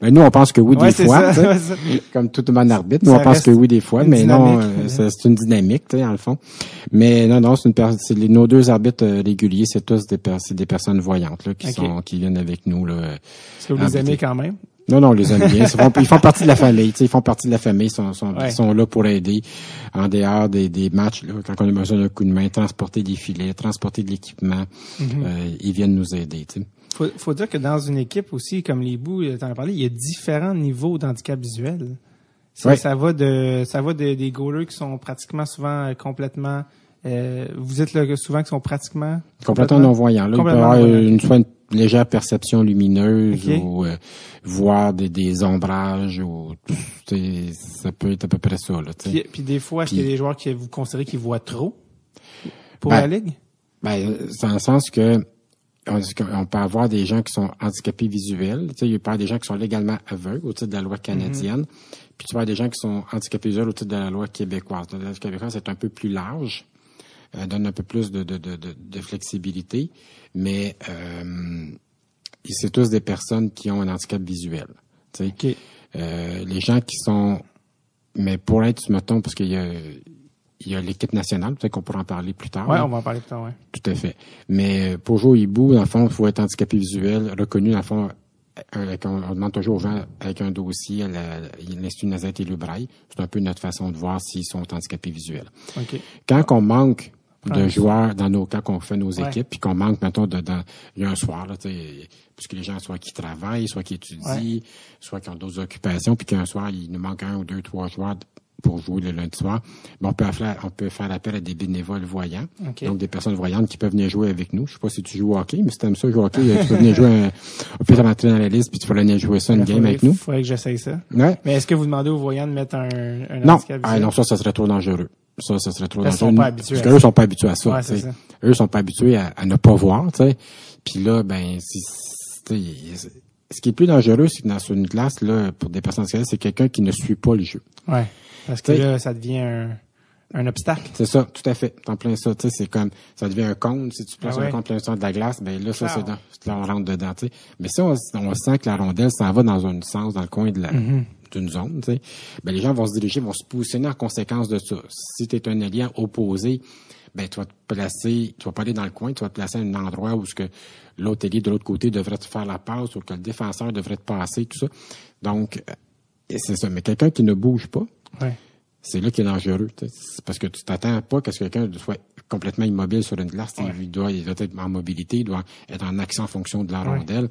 Mais nous, on pense que oui des fois, comme tout bon arbitre. Nous, on pense que oui des fois, mais non, euh, c'est une dynamique, tu sais, en le fond. Mais non, non, c'est une nos deux arbitres euh, réguliers, c'est tous des, des personnes voyantes là, qui sont qui viennent avec nous là. Est-ce que vous les aimez quand même? Non, non, les aime bien. Ils font, partie de la famille. Ils font partie de la famille. Ils sont, sont, sont là pour aider en dehors des, des matchs. Là, quand on a besoin d'un coup de main, transporter des filets, transporter de l'équipement, mm-hmm. euh, ils viennent nous aider. sais faut, faut dire que dans une équipe aussi, comme les bouts, tu en as parlé, il y a différents niveaux d'handicap visuel. Ça, ça va de ça va de, des goalers qui sont pratiquement souvent euh, complètement euh, vous êtes là souvent qui sont pratiquement complètement, non-voyants. Là, il peut avoir une, soit une légère perception lumineuse ou euh, voir des, des ombrages ou ça peut être à peu près ça. Là, puis, puis des fois, est-ce qu'il y a des joueurs qui vous considérez qu'ils voient trop pour ben, la ligue? Ben, c'est dans le sens que on peut avoir des gens qui sont handicapés visuels. Tu sais, il peut y avoir des gens qui sont légalement aveugles au titre de la loi canadienne. Puis tu peux avoir des gens qui sont handicapés visuels au titre de la loi québécoise. La loi québécoise est un peu plus large. Euh, donne un peu plus de, de, de, de flexibilité, mais euh, c'est tous des personnes qui ont un handicap visuel. Okay. Euh, les gens qui sont, mais pour être, mettons, parce qu'il y a, il y a l'équipe nationale, peut-être qu'on pourra en parler plus tard. Oui, on va en parler plus tard, oui. Tout à fait. Mais pour jouer au hibou, dans le fond, il faut être handicapé visuel, reconnu, dans le fond, avec, on, demande toujours aux gens avec un dossier à l'Institut Nazareth et le Braille. C'est un peu notre façon de voir s'ils sont handicapés visuels. Okay. Quand on manque de joueurs dans nos cas qu'on fait nos équipes, puis qu'on manque, mettons, de, dans, il y a un soir, là, puisque les gens soit qui travaillent, soit qui étudient, soit qui ont d'autres occupations, puis qu'un soir, il nous manque un ou deux, trois joueurs pour jouer le lundi soir, ben on peut faire on peut faire appel à des bénévoles voyants, donc des personnes voyantes qui peuvent venir jouer avec nous. Je sais pas si tu joues au hockey, mais si tu aimes ça jouer au hockey, tu peux venir jouer un, on peut rentrer dans la liste puis tu peux venir jouer ça une game avec nous. Il faudrait que j'essaye ça. Ouais. Mais est-ce que vous demandez aux voyants de mettre un, un non. Ah, non, ça, ça serait trop dangereux. Ça, ça serait trop dangereux. Ils sont pas habitués Parce qu'eux sont pas habitués à ça. Ouais, ça. Eux sont pas habitués à, à ne pas voir, tu sais. Puis là, ben, si, ce qui est plus dangereux, c'est que dans une classe, là, pour des personnes handicapées, c'est quelqu'un qui ne suit pas le jeu. Ouais. Parce que là, ça devient un, un obstacle. C'est ça, tout à fait. En plein ça, tu sais, c'est comme ça devient un cône. Si tu places ah un cône plein de la glace, ben là, ça, c'est dans, là, on rentre dedans, tu sais. Mais si on, on sent que la rondelle s'en va dans un sens, dans le coin de la mm-hmm. D'une zone, tu sais, ben les gens vont se diriger, vont se positionner en conséquence de ça. Si tu es un allié opposé, ben tu vas te placer, tu vas pas aller dans le coin, tu vas te placer à un endroit où ce que l'autre allié de l'autre côté devrait te faire la passe ou que le défenseur devrait te passer, tout ça. Donc, euh, c'est ça. Mais quelqu'un qui ne bouge pas, c'est là qui est dangereux. Parce que tu t'attends pas qu'à ce que quelqu'un soit complètement immobile sur une glace. Il, doit, il doit être en mobilité, il doit être en action en fonction de la rondelle.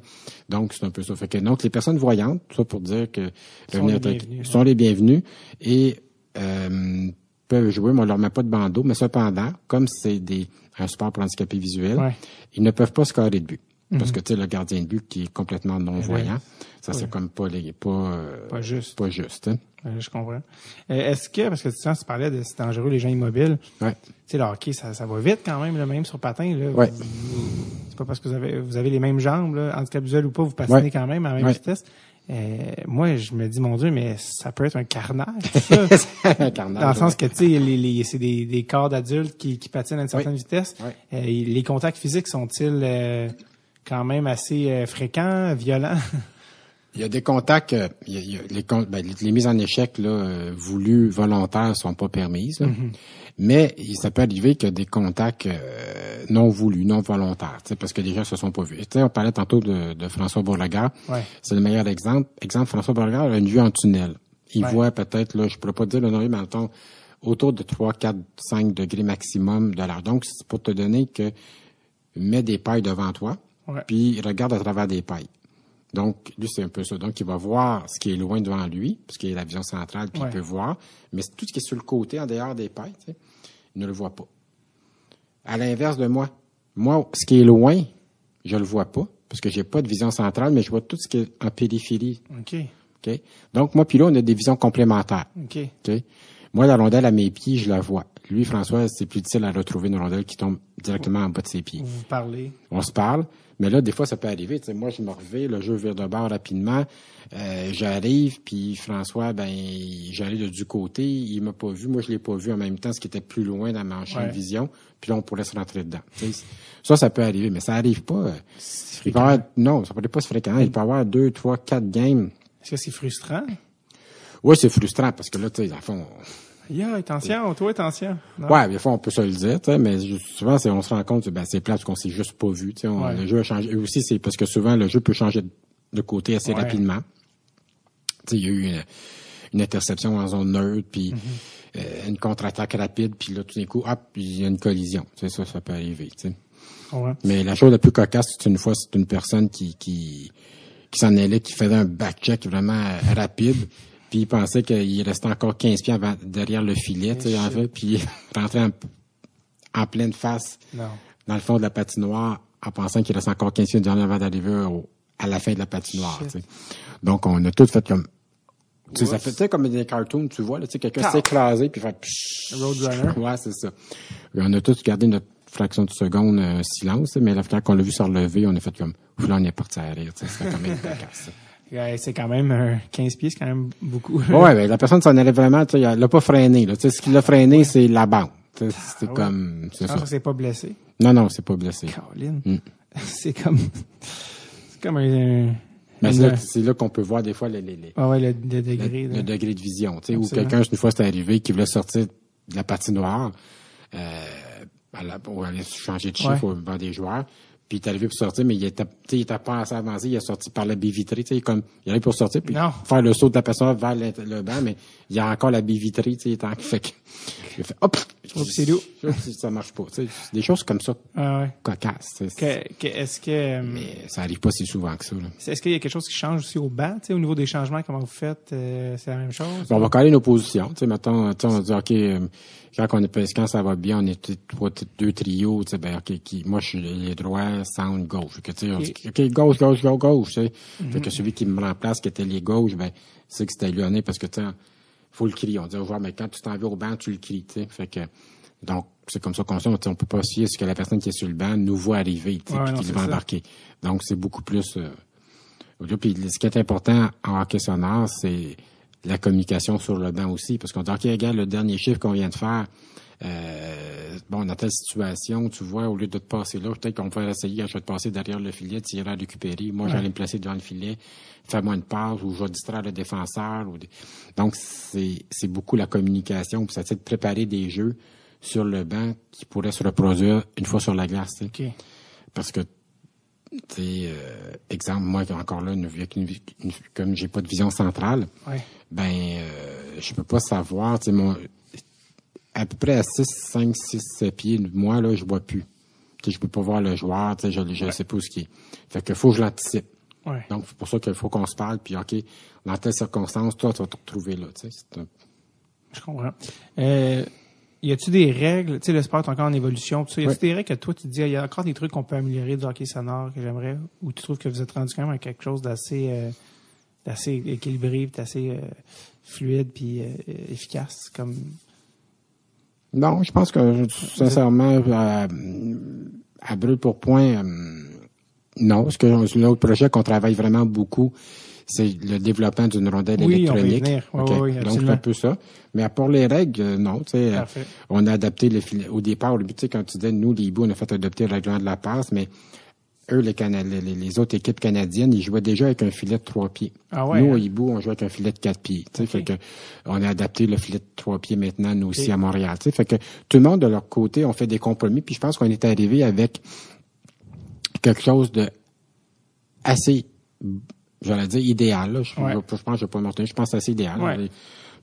Donc, c'est un peu ça. Fait que, donc, les personnes voyantes, ça pour dire que sont, les, bienvenus, sont les bienvenus et euh, peuvent jouer, mais on leur met pas de bandeau. Mais cependant, comme c'est des un sport pour handicapés visuels, ils ne peuvent pas scorer de but. Parce mhm. que tu sais, le gardien de but qui est complètement non-voyant, ça c'est comme pas les, pas, euh, pas juste. Pas juste. Hein? je comprends. Euh, est-ce que, parce que tu, tu parlais de c'est dangereux les gens immobiles, ouais. tu sais, le hockey, ça, ça va vite quand même, le même sur patin. Là. Ouais. C'est pas parce que vous avez, vous avez les mêmes jambes, là, handicap visuel ou pas, vous patinez quand même à la même vitesse. Euh, moi, je me dis, mon Dieu, mais ça peut être un carnage, ça. un carnage. Dans le sens que, tu sais, les, les, c'est des, des corps d'adultes qui, qui patinent à une certaine vitesse. Euh, les contacts physiques sont-ils euh, quand même assez euh, fréquents, violents? Il y a des contacts, il y a, les, ben, les, mises en échec là, voulues, volontaires, sont pas permises. Mm-hmm. Mais ça peut arriver qu'il y a des contacts euh, non voulus, non volontaires, parce que les gens se sont pas vus. on parlait tantôt de, de François Beauregard. C'est le meilleur exemple. Exemple, François Beauregard a une vue en tunnel. Il voit peut-être, là, je pourrais pas dire le nom, mais temps, autour de 3, 4, 5 degrés maximum de l'air. Donc, c'est pour te donner que mets des pailles devant toi, puis regarde à travers des pailles. Donc, lui, c'est un peu ça. Donc, il va voir ce qui est loin devant lui, parce qu'il a la vision centrale, puis il peut voir. Mais tout ce qui est sur le côté, en dehors des pailles, tu sais, il ne le voit pas. À l'inverse de moi, moi, ce qui est loin, je le vois pas, parce que j'ai pas de vision centrale, mais je vois tout ce qui est en périphérie. OK. OK? Donc, moi, puis là, on a des visions complémentaires. OK. OK? Moi, la rondelle à mes pieds, je la vois. Lui, François, c'est plus difficile à retrouver une rondelle qui tombe directement en bas de ses pieds. Vous parlez. On se parle. Mais là, des fois, ça peut arriver. sais, moi, je me revais, le jeu vire de bord rapidement. Euh, j'arrive, puis François, ben, j'arrive du côté. Il m'a pas vu. Moi, je l'ai pas vu en même temps, ce qui était plus loin dans ma champ de vision. Puis là, on pourrait se rentrer dedans. ça, ça peut arriver, mais ça arrive pas. Euh, il peut avoir, non, ça peut pas se fréquent. Il peut y avoir deux, trois, quatre games. Est-ce que c'est frustrant? Oui, c'est frustrant parce que là, tu sais, dans fond, Yeah, attention, toi, attention. Ouais, des fois, on peut se le dire, mais souvent, c'est, on se rend compte, ben, c'est plat parce qu'on s'est juste pas vu, on, le jeu a changé. Et aussi, c'est parce que souvent, le jeu peut changer de côté assez rapidement. Tu sais, il y a eu une, interception en zone neutre, puis mm-hmm. euh, une contre-attaque rapide, puis là, tout d'un coup, hop, il y a une collision. Tu sais, ça, ça peut arriver, tu sais. Ouais. Mais la chose la plus cocasse, c'est une fois, c'est une personne qui, qui, qui s'en allait, qui faisait un back-check vraiment rapide. Puis il pensait qu'il restait encore 15 pieds derrière le filet, tu sais, en fait, puis il rentrait en, pleine face dans le fond de la patinoire en pensant qu'il restait encore 15 pieds avant d'arriver à la fin de la patinoire. Tu sais. Donc on a tout fait comme tu sais, ça fait comme des cartoons, tu vois, là, tu sais, quelqu'un s'est écrasé puis fait Roadrunner. Ouais, c'est ça. on a tous gardé notre fraction de seconde euh, silence, mais la fois qu'on l'a vu se relever, on a fait comme là on est parti à rire, tu sais, c'était quand même ça c'est quand même 15 pieds, c'est quand même beaucoup. ouais, ben, la personne s'en allait vraiment, tu sais, elle l'a pas freiné. Là. Tu sais, ce qui l'a freiné, c'est la bande. C'est ah comme... C'est ça. c'est pas blessé? Non, non, c'est pas blessé. Caroline. Mm. c'est comme... C'est comme un... Mais c'est là, qu'on peut voir des fois les, les, les ah ouais, le, degré, le, degré de vision. Tu sais, où quelqu'un, une fois, c'est arrivé, qui voulait sortir de la patinoire, euh, à la, pour aller changer de chiffre ouais. au des joueurs. Puis il est arrivé pour sortir, mais il était, il était pas assez avancé. Il est sorti par la baie vitrée, tu sais, comme, il arrive pour sortir, puis faire le saut de la personne vers le, banc, mais il y a encore la baie vitrée, tu sais, tant qu'il fait que, il fait, hop! C'est. Ça marche pas, tu sais. Des choses comme ça. Ah ouais. Cocasses. est-ce que, euh, Mais ça arrive pas si souvent que ça, là. Est-ce qu'il y a quelque chose qui change aussi au banc, tu sais, au niveau des changements, comment vous faites, euh, c'est la même chose? on va caler nos positions, tu sais, maintenant, tu sais, on va dire, OK, euh, quand on est quand ça va bien, on est trois, deux trios, tu sais, ben, OK, qui, moi, je suis les droits, sound, gauche. Que, tu sais, on dit, OK, gauche, gauche, gauche, gauche, tu sais. Mm-hmm. Fait que celui qui me remplace, qui était les gauches, ben, c'est que c'était Lyonnais parce que, tu sais, faut le crier. On dit, voir, mais quand tu t'en vas au banc, tu le cries. Fait que, donc, c'est comme ça qu'on sait, on peut pas se fier ce que la personne qui est sur le banc nous voit arriver, tu puis qu'il va embarquer. Donc, c'est beaucoup plus, euh, puis, ce qui est important en hockey sonore, c'est la communication sur le banc aussi. Parce qu'on dit, OK, regarde le dernier chiffre qu'on vient de faire. Euh, bon, dans telle situation, tu vois, au lieu de te passer là, peut-être qu'on va essayer, je vais te passer derrière le filet, tu iras récupérer. Moi, j'allais me placer devant le filet, fais-moi une passe, ou je vais distraire le défenseur. Donc, c'est, c'est beaucoup la communication, puis ça c'est de préparer des jeux sur le banc qui pourraient se reproduire une fois sur la glace. Okay. Parce que euh, exemple, moi encore là, une, une, comme j'ai pas de vision centrale, ben euh, je peux pas savoir, tu mon à peu près à 6, 5, 6, 7 pieds de moi, là, je vois plus. Tu je peux pas voir le joueur, je, je sais pas où ce qui est. Fait que faut que je l'anticipe. Donc, c'est pour ça qu'il faut qu'on se parle, puis OK, dans telle circonstance, toi, tu vas te retrouver là. Je comprends. Euh, y a-tu des règles, tu sais, le sport est encore en évolution, tout ça, y a-tu des règles que toi, tu te dis, il y a encore des trucs qu'on peut améliorer du hockey sonore que j'aimerais, ou tu trouves que vous êtes rendu quand même à quelque chose d'assez, euh, équilibré, d'assez euh, fluide puis euh, efficace, comme... Non, je pense que, sincèrement, à, à brûle pour point, non, parce que l'autre projet qu'on travaille vraiment beaucoup, c'est le développement d'une rondelle électronique. oui, Donc, c'est un peu ça. Mais à part les règles, euh, non. Euh, on a adapté les. Au départ, tu sais, quand tu disais, nous, les hiboux, on a fait adopter le règlement de la passe, mais eux, les, les, autres équipes canadiennes, ils jouaient déjà avec un filet de trois pieds. Ah nous, au hein? hibou, on jouait avec un filet de quatre pieds. Fait que on a adapté le filet de trois pieds maintenant, nous aussi, à Montréal. Fait que tout le monde, de leur côté, on fait des compromis. Puis je pense qu'on est arrivé avec quelque chose de assez j'allais dire idéal. Je, pense que je vais pas me Je pense que c'est idéal.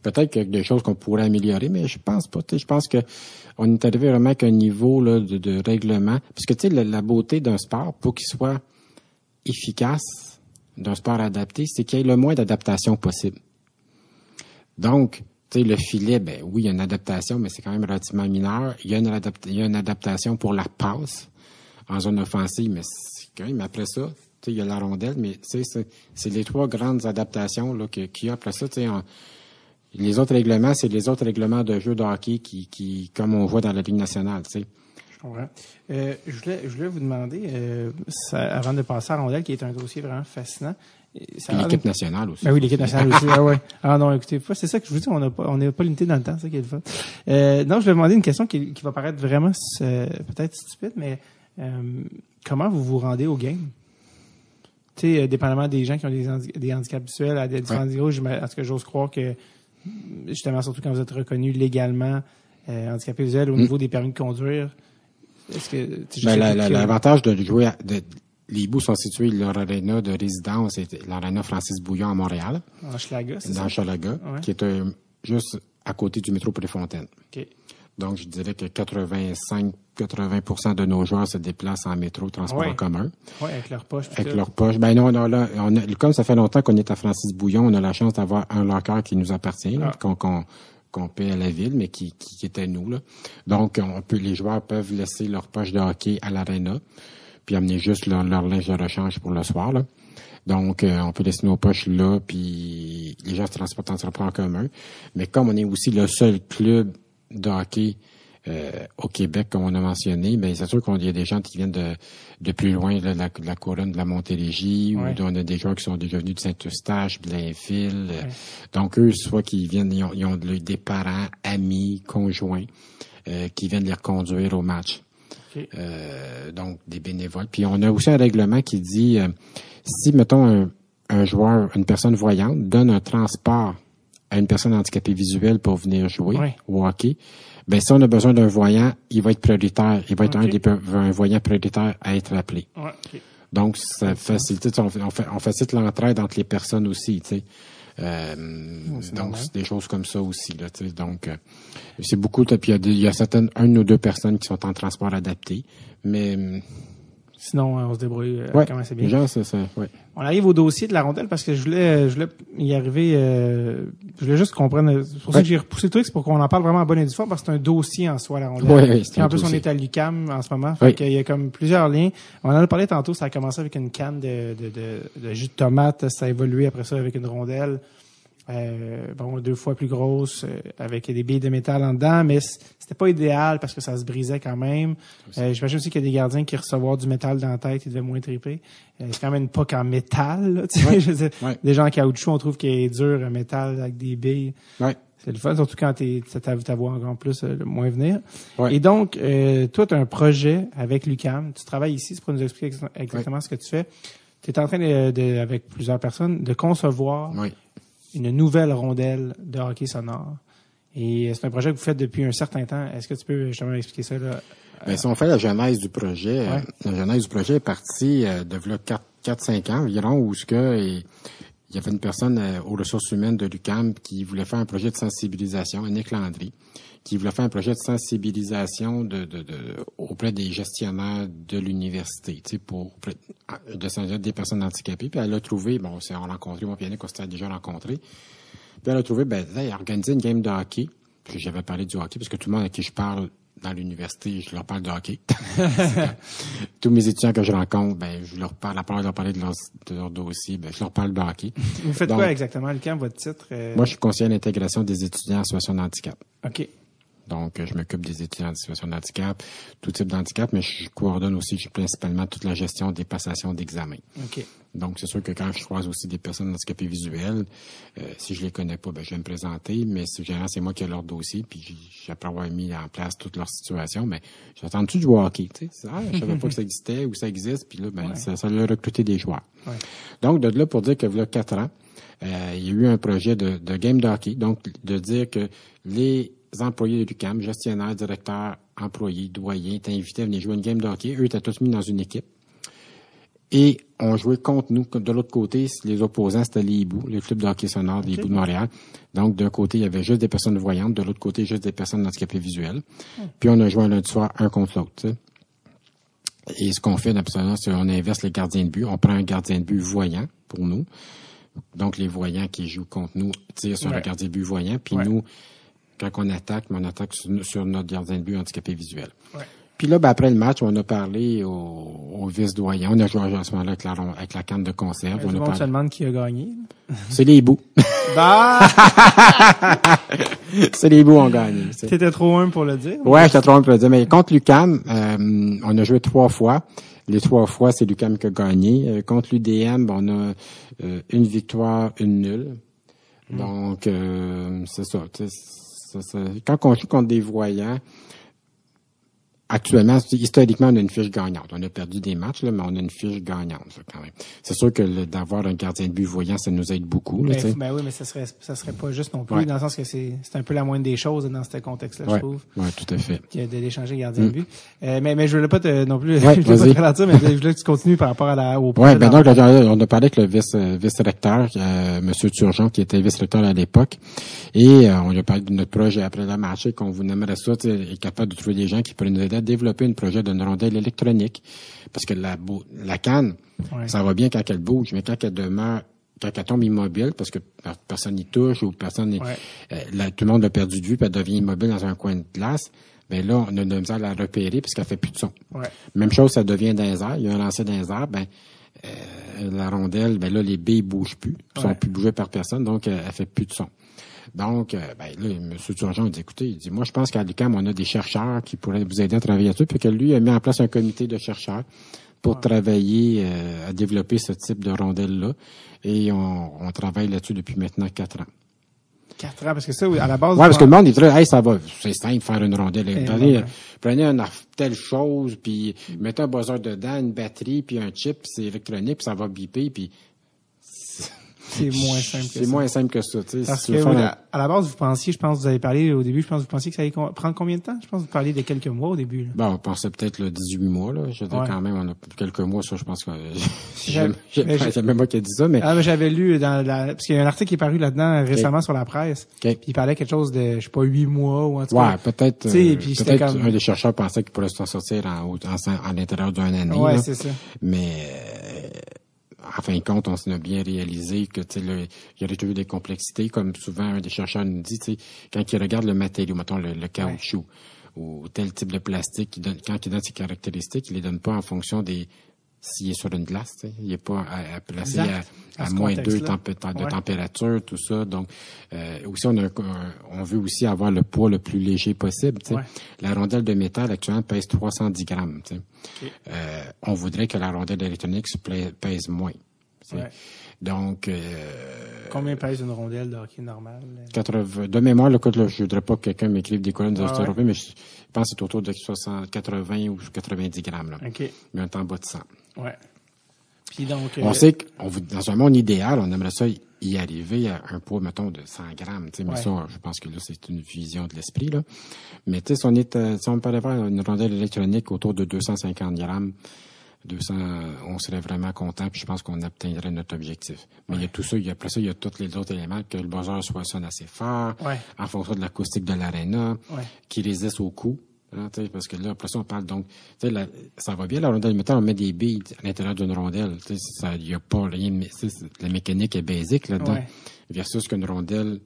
Peut-être qu'il y a des choses qu'on pourrait améliorer, mais je pense pas. Je pense que on est arrivé vraiment à un niveau de, règlement. Parce que tu sais, la, beauté d'un sport, pour qu'il soit efficace, d'un sport adapté, c'est qu'il y ait le moins d'adaptation possible. Donc, tu sais, le filet, ben oui, il y a une adaptation, mais c'est quand même relativement mineur. Il y a une, adaptation pour la passe en zone offensive, mais quand même après ça, il y a la rondelle, mais c'est les trois grandes adaptations qu'il y a. Après ça, les autres règlements, c'est les autres règlements de jeu de hockey qui, qui comme on voit dans la Ligue nationale. Je comprends. Euh, je, voulais, je voulais vous demander, euh, avant de passer à rondelle, qui est un dossier vraiment fascinant. l'équipe nationale aussi. Ben oui, l'équipe nationale aussi. Ah ouais. Ah non, écoutez, c'est ça que je vous dis, on n'a pas, on n'est pas limité dans le temps, c'est ça qui est le fun. Euh, non, je vais demander une question qui, qui va paraître vraiment peut-être stupide, mais comment vous vous rendez au game? tu sais, euh, dépendamment des gens qui ont des, des handicaps visuels à des différents niveaux, en tout cas, j'ose croire que, justement, surtout quand vous êtes reconnu légalement euh, handicapé visuel au mm. niveau des permis de conduire, est-ce que... Ben, l'avantage de jouer... de, les bouts sont situés, leur aréna de résidence est l'aréna Francis Bouillon à Montréal. Dans Schlaga, c'est ça? Dans Schlaga, qui est euh, juste à côté du métro Préfontaine. OK. Donc, je dirais que 85-80% de nos joueurs se déplacent en métro, transport en commun. Oui, avec leur poche. Avec leur poche. Ben non, non, là, on comme ça fait longtemps qu'on est à Francis Bouillon, on a la chance d'avoir un locker qui nous appartient, ah. qu'on paie à la ville, mais qui, qui, était nous. Là. Donc, on peut, les joueurs peuvent laisser leur poche de hockey à l'aréna, puis amener juste leur, linge de rechange pour le soir. Là. Donc, euh, on peut laisser nos poches là, puis les gens se transportent en transport en commun. Mais comme on est aussi le seul club de hockey euh, au Québec, comme on a mentionné, mais c'est sûr qu'il y a des gens qui viennent de, de plus loin, de la, la couronne de la Montérégie, ou on a des joueurs qui sont déjà venus de Saint-Eustache, Blainville. Donc, eux, soit qu'ils viennent, ils ont, des parents, amis, conjoints qui viennent les reconduire au match. donc, des bénévoles. Puis on a aussi un règlement qui dit, si, mettons, un, joueur, une personne voyante, donne un transport à une personne handicapée visuelle pour venir jouer au hockey, ben si on a besoin d'un voyant, il va être prioritaire. Il va être un, des, un voyant prioritaire à être appelé. Donc, ça facilite, on, on facilite l'entraide entre les personnes aussi, tu sais. Euh, donc, c'est des choses comme ça aussi. Là, donc, euh, c'est beaucoup. Puis il y, a il y a certaines, une ou deux personnes qui sont en transport adapté, mais Sinon, on se débrouille euh, ouais, quand c'est bien. ça, ouais. On arrive au dossier de la rondelle parce que je voulais, je voulais y arriver. Euh, je voulais juste comprendre. C'est pour ça que j'ai repoussé le truc, c'est pour qu'on en parle vraiment à bonne et due forme parce que c'est un dossier en soi la rondelle. Ouais, Et en plus, on est à l'UCAM en ce moment. Fait qu'il y a comme plusieurs liens. On en a parlé tantôt. Ça a commencé avec une canne de, de, de, de jus de tomate. Ça a évolué après ça avec une rondelle. Euh, bon, deux fois plus grosse, euh, avec des billes de métal en dedans, mais c'était pas idéal parce que ça se brisait quand même. Euh, J'imagine aussi qu'il y a des gardiens qui recevoir du métal dans la tête, ils devaient moins triper. Euh, c'est quand même pas qu'en métal, tu sais. Des gens en caoutchouc, on trouve qu'il est dur, un métal avec des billes. C'est le fun, surtout quand ta voix encore plus, le moins venir. Et donc, toi, tu as un projet avec Lucam. Tu travailles ici, c'est pour nous expliquer exactement ce que tu fais. Tu es en train, de, avec plusieurs personnes, de concevoir une nouvelle rondelle de hockey sonore. Et c'est un projet que vous faites depuis un certain temps. Est-ce que tu peux justement expliquer ça? Là? Bien, si on fait la genèse du projet, euh, la genèse du projet est partie euh, de 4-5 ans environ, où ce que il y avait une personne euh, aux ressources humaines de l'UCAM qui voulait faire un projet de sensibilisation, Nick Landry, qui voulait faire un projet de sensibilisation de, de, auprès des gestionnaires de l'université, tu sais, pour de des personnes handicapées. Puis elle a trouvé, bon, on l'a rencontré, moi, Yannick, on s'était déjà rencontré. Puis elle a trouvé, ben, elle a organisé une game de hockey. Puis j'avais parlé du hockey parce que tout le monde à qui je parle dans l'université, je leur parle de hockey. Tous mes étudiants que je rencontre, ben, je leur parle, à part de leur parler de leur, de leur dossier, ben, je leur parle de hockey. Vous faites quoi exactement, Lucas, votre titre? Euh? Moi, je suis conseiller d'intégration des étudiants en situation de handicap. OK. Donc, je m'occupe des étudiants en situation de handicap, tout type d'handicap, mais je coordonne aussi principalement toute la gestion des passations d'examen. Okay. Donc, c'est sûr que quand je croise aussi des personnes handicapées visuelles, euh, si je les connais pas, ben, je vais me présenter, mais généralement, c'est moi qui ai leur dossier, puis après avoir mis en place toute leur situation, mais j'attends-tu du hockey, tu sais? Ah, je savais pas que ça existait ou ça existe, puis là, ben, ça, ça a recruté des joueurs. Donc, de là pour dire que voilà quatre ans, euh, il y a eu un projet de, de game de hockey, donc de dire que les employés de l'UCAM, gestionnaires, directeurs, employés, doyens, étaient invités à venir jouer une game de hockey. Eux étaient tous mis dans une équipe. Et on jouait contre nous. De l'autre côté, les opposants, c'était les hiboux, le club de hockey sonore des hiboux de Montréal. Donc, d'un côté, il y avait juste des personnes voyantes, de l'autre côté, juste des personnes handicapées visuelles. Puis on a joué un lundi soir, un contre l'autre. Et ce qu'on fait, c'est qu'on inverse les gardiens de but. On prend un gardien de but voyant pour nous. Donc, les voyants qui jouent contre nous tirent sur le gardien de but voyant. Puis nous, quand on attaque, mais on attaque sur, notre gardien de but handicapé visuel. Puis là, ben, après le match, on a parlé au, vice-doyen. On a joué à ce moment-là avec la, avec la canne de conserve. on parlé... se demande qui a gagné. C'est les bouts. Bah! C'est les bouts ont gagné. T'étais trop un pour le dire? Ouais, j'étais trop un pour le dire. Mais contre Lucam, euh, on a joué trois fois. Les trois fois, c'est Lucam qui a gagné. Euh, contre l'UDM, on a euh, une victoire, une nulle. Hmm. Donc, c'est ça quand on joue contre des voyants, actuellement, historiquement, on a une fiche gagnante. On a perdu des matchs, là, mais on a une fiche gagnante quand même. C'est sûr que d'avoir un gardien de but voyant, ça nous aide beaucoup. Là, ben, ben oui, mais ça serait ça serait pas juste non plus, dans le sens que c'est un peu la moindre des choses dans ce contexte-là, je trouve. Oui, tout à fait. D'échanger gardien de mm. but. Euh, mais, mais je voulais pas te, non plus, je voulais pas te ralentir, mais je voulais que tu continues par rapport à la, au Oui, ben donc, on a parlé avec le vice, euh, vice-recteur, euh, M. Turgeon, qui était vice-recteur à l'époque, et euh, on a parlé de notre projet après le marché, qu'on vous aimerait ça, être capable de trouver des gens qui pourraient nous aider à développer un projet d'une rondelle électronique. Parce que la, la canne, ça va bien quand elle bouge, mais quand elle demeure quand elle tombe immobile, parce que personne n'y touche ou personne euh, tout le monde l'a perdu de vue, puis elle devient immobile dans un coin de glace, ben là, on a de misère à la repérer parce qu'elle fait plus de son. Même chose, ça devient dans les airs. Il y a un lancer dans les airs, ben, euh, la rondelle, ben là, les billes bougent plus, ne sont plus bougées par personne, donc elle, elle fait plus de son. Donc, euh, ben, là, M. Turgeon dit, écoutez, il dit, moi, je pense qu'à l'UQAM, on a des chercheurs qui pourraient vous aider à travailler là-dessus, puis que lui a mis en place un comité de chercheurs pour travailler euh, à développer ce type de rondelle-là. Et on, travaille là-dessus depuis maintenant quatre ans. 4 ans, parce que ça, à la base... Ouais, parce que le monde, il dirait, hey, ça va, c'est simple, faire une rondelle. Prenez, prenez une, telle chose, puis mettez un buzzer dedans, une batterie, puis un chip, c'est électronique, puis ça va biper, puis c'est moins simple que ça. C'est moins simple que ça. Parce que, à la base, vous pensiez, je pense, vous avez parlé au début, je pense, vous pensiez que ça allait prendre combien de temps? Je pense que vous parliez de quelques mois au début, là. Bon, on pensait peut-être le 18 mois, là. Je veux dire, quand même, on a quelques mois, ça, je pense que, j'ai même moi qui ai dit ça, mais. Ah, mais j'avais lu dans la, parce qu'il y a un article qui est paru là-dedans récemment sur la presse. Puis il parlait quelque chose de, je sais pas, 8 mois ou en tout cas. Ouais, peut-être, euh, peut-être comme... un des chercheurs pensait qu'il pourrait s'en sortir en, en, en, l'intérieur d'un année. Ouais, c'est ça. Mais, en fin de compte, on s'est bien réalisé que il y aurait toujours des complexités, comme souvent un des chercheurs nous dit, quand il regarde le matériau, mettons le, caoutchouc ou tel type de plastique, donne, quand il donne ses caractéristiques, il les donne pas en fonction des s'il est sur une glace, il n'est pas à, placer à, moins 2 de température, tout ça. Donc, euh, aussi, on, a, on veut aussi avoir le poids le plus léger possible. La rondelle de métal actuellement pèse 310 grammes. Euh, on voudrait que la rondelle électronique pèse moins. Donc, euh, combien pèse une rondelle de hockey normale? 80, De mémoire, le code, là, je voudrais pas que quelqu'un m'écrive des colonnes de ah mais je pense que c'est autour de 60, 80 ou 90 grammes. Là. Mais un temps bas de 100. Ouais. Puis donc, on euh, sait que dans un monde idéal, on aimerait ça y arriver à un poids, mettons, de 100 grammes. Mais ça, je pense que là, c'est une vision de l'esprit. Là. Mais tu sais, si on est, euh, si on une rondelle électronique autour de 250 grammes, 200, on serait vraiment content, puis je pense qu'on atteindrait notre objectif. Mais il y a tout ça, il y a, après ça, il y a tous les autres éléments, que le buzzer soit sonne assez fort, en fonction de l'acoustique de l'aréna, qui résiste au coup. Parce que là, après ça, on parle donc, la, ça va bien la rondelle métal, on met des billes à l'intérieur d'une rondelle. Il n'y a pas rien, la mécanique est basique là-dedans. Versus qu'une rondelle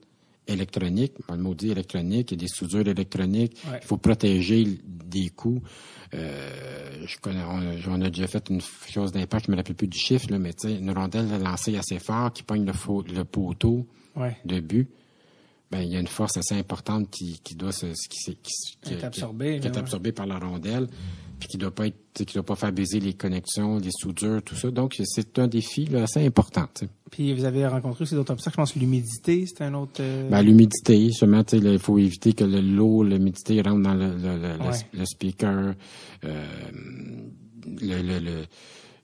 électronique, le mot dit électronique, il y a des soudures électroniques, il faut protéger des coups. Euh, je connais, on, a déjà fait une chose d'impact, je me rappelle plus du chiffre, là, mais une rondelle lancée assez fort qui pogne le, le poteau de but ben, il y a une force assez importante qui, qui doit se, qui, qui, est absorbée, qui, est absorbée par la rondelle, puis qui doit pas être, qui doit pas faire baiser les connexions, les soudures, tout ça. Donc, c'est un défi là, assez important. Puis vous avez rencontré aussi d'autres obstacles. Je pense que l'humidité, c'est un autre. Euh, ben, l'humidité, justement, il faut éviter que l'eau, l'humidité rentre dans le, le, le, speaker. Euh, le, le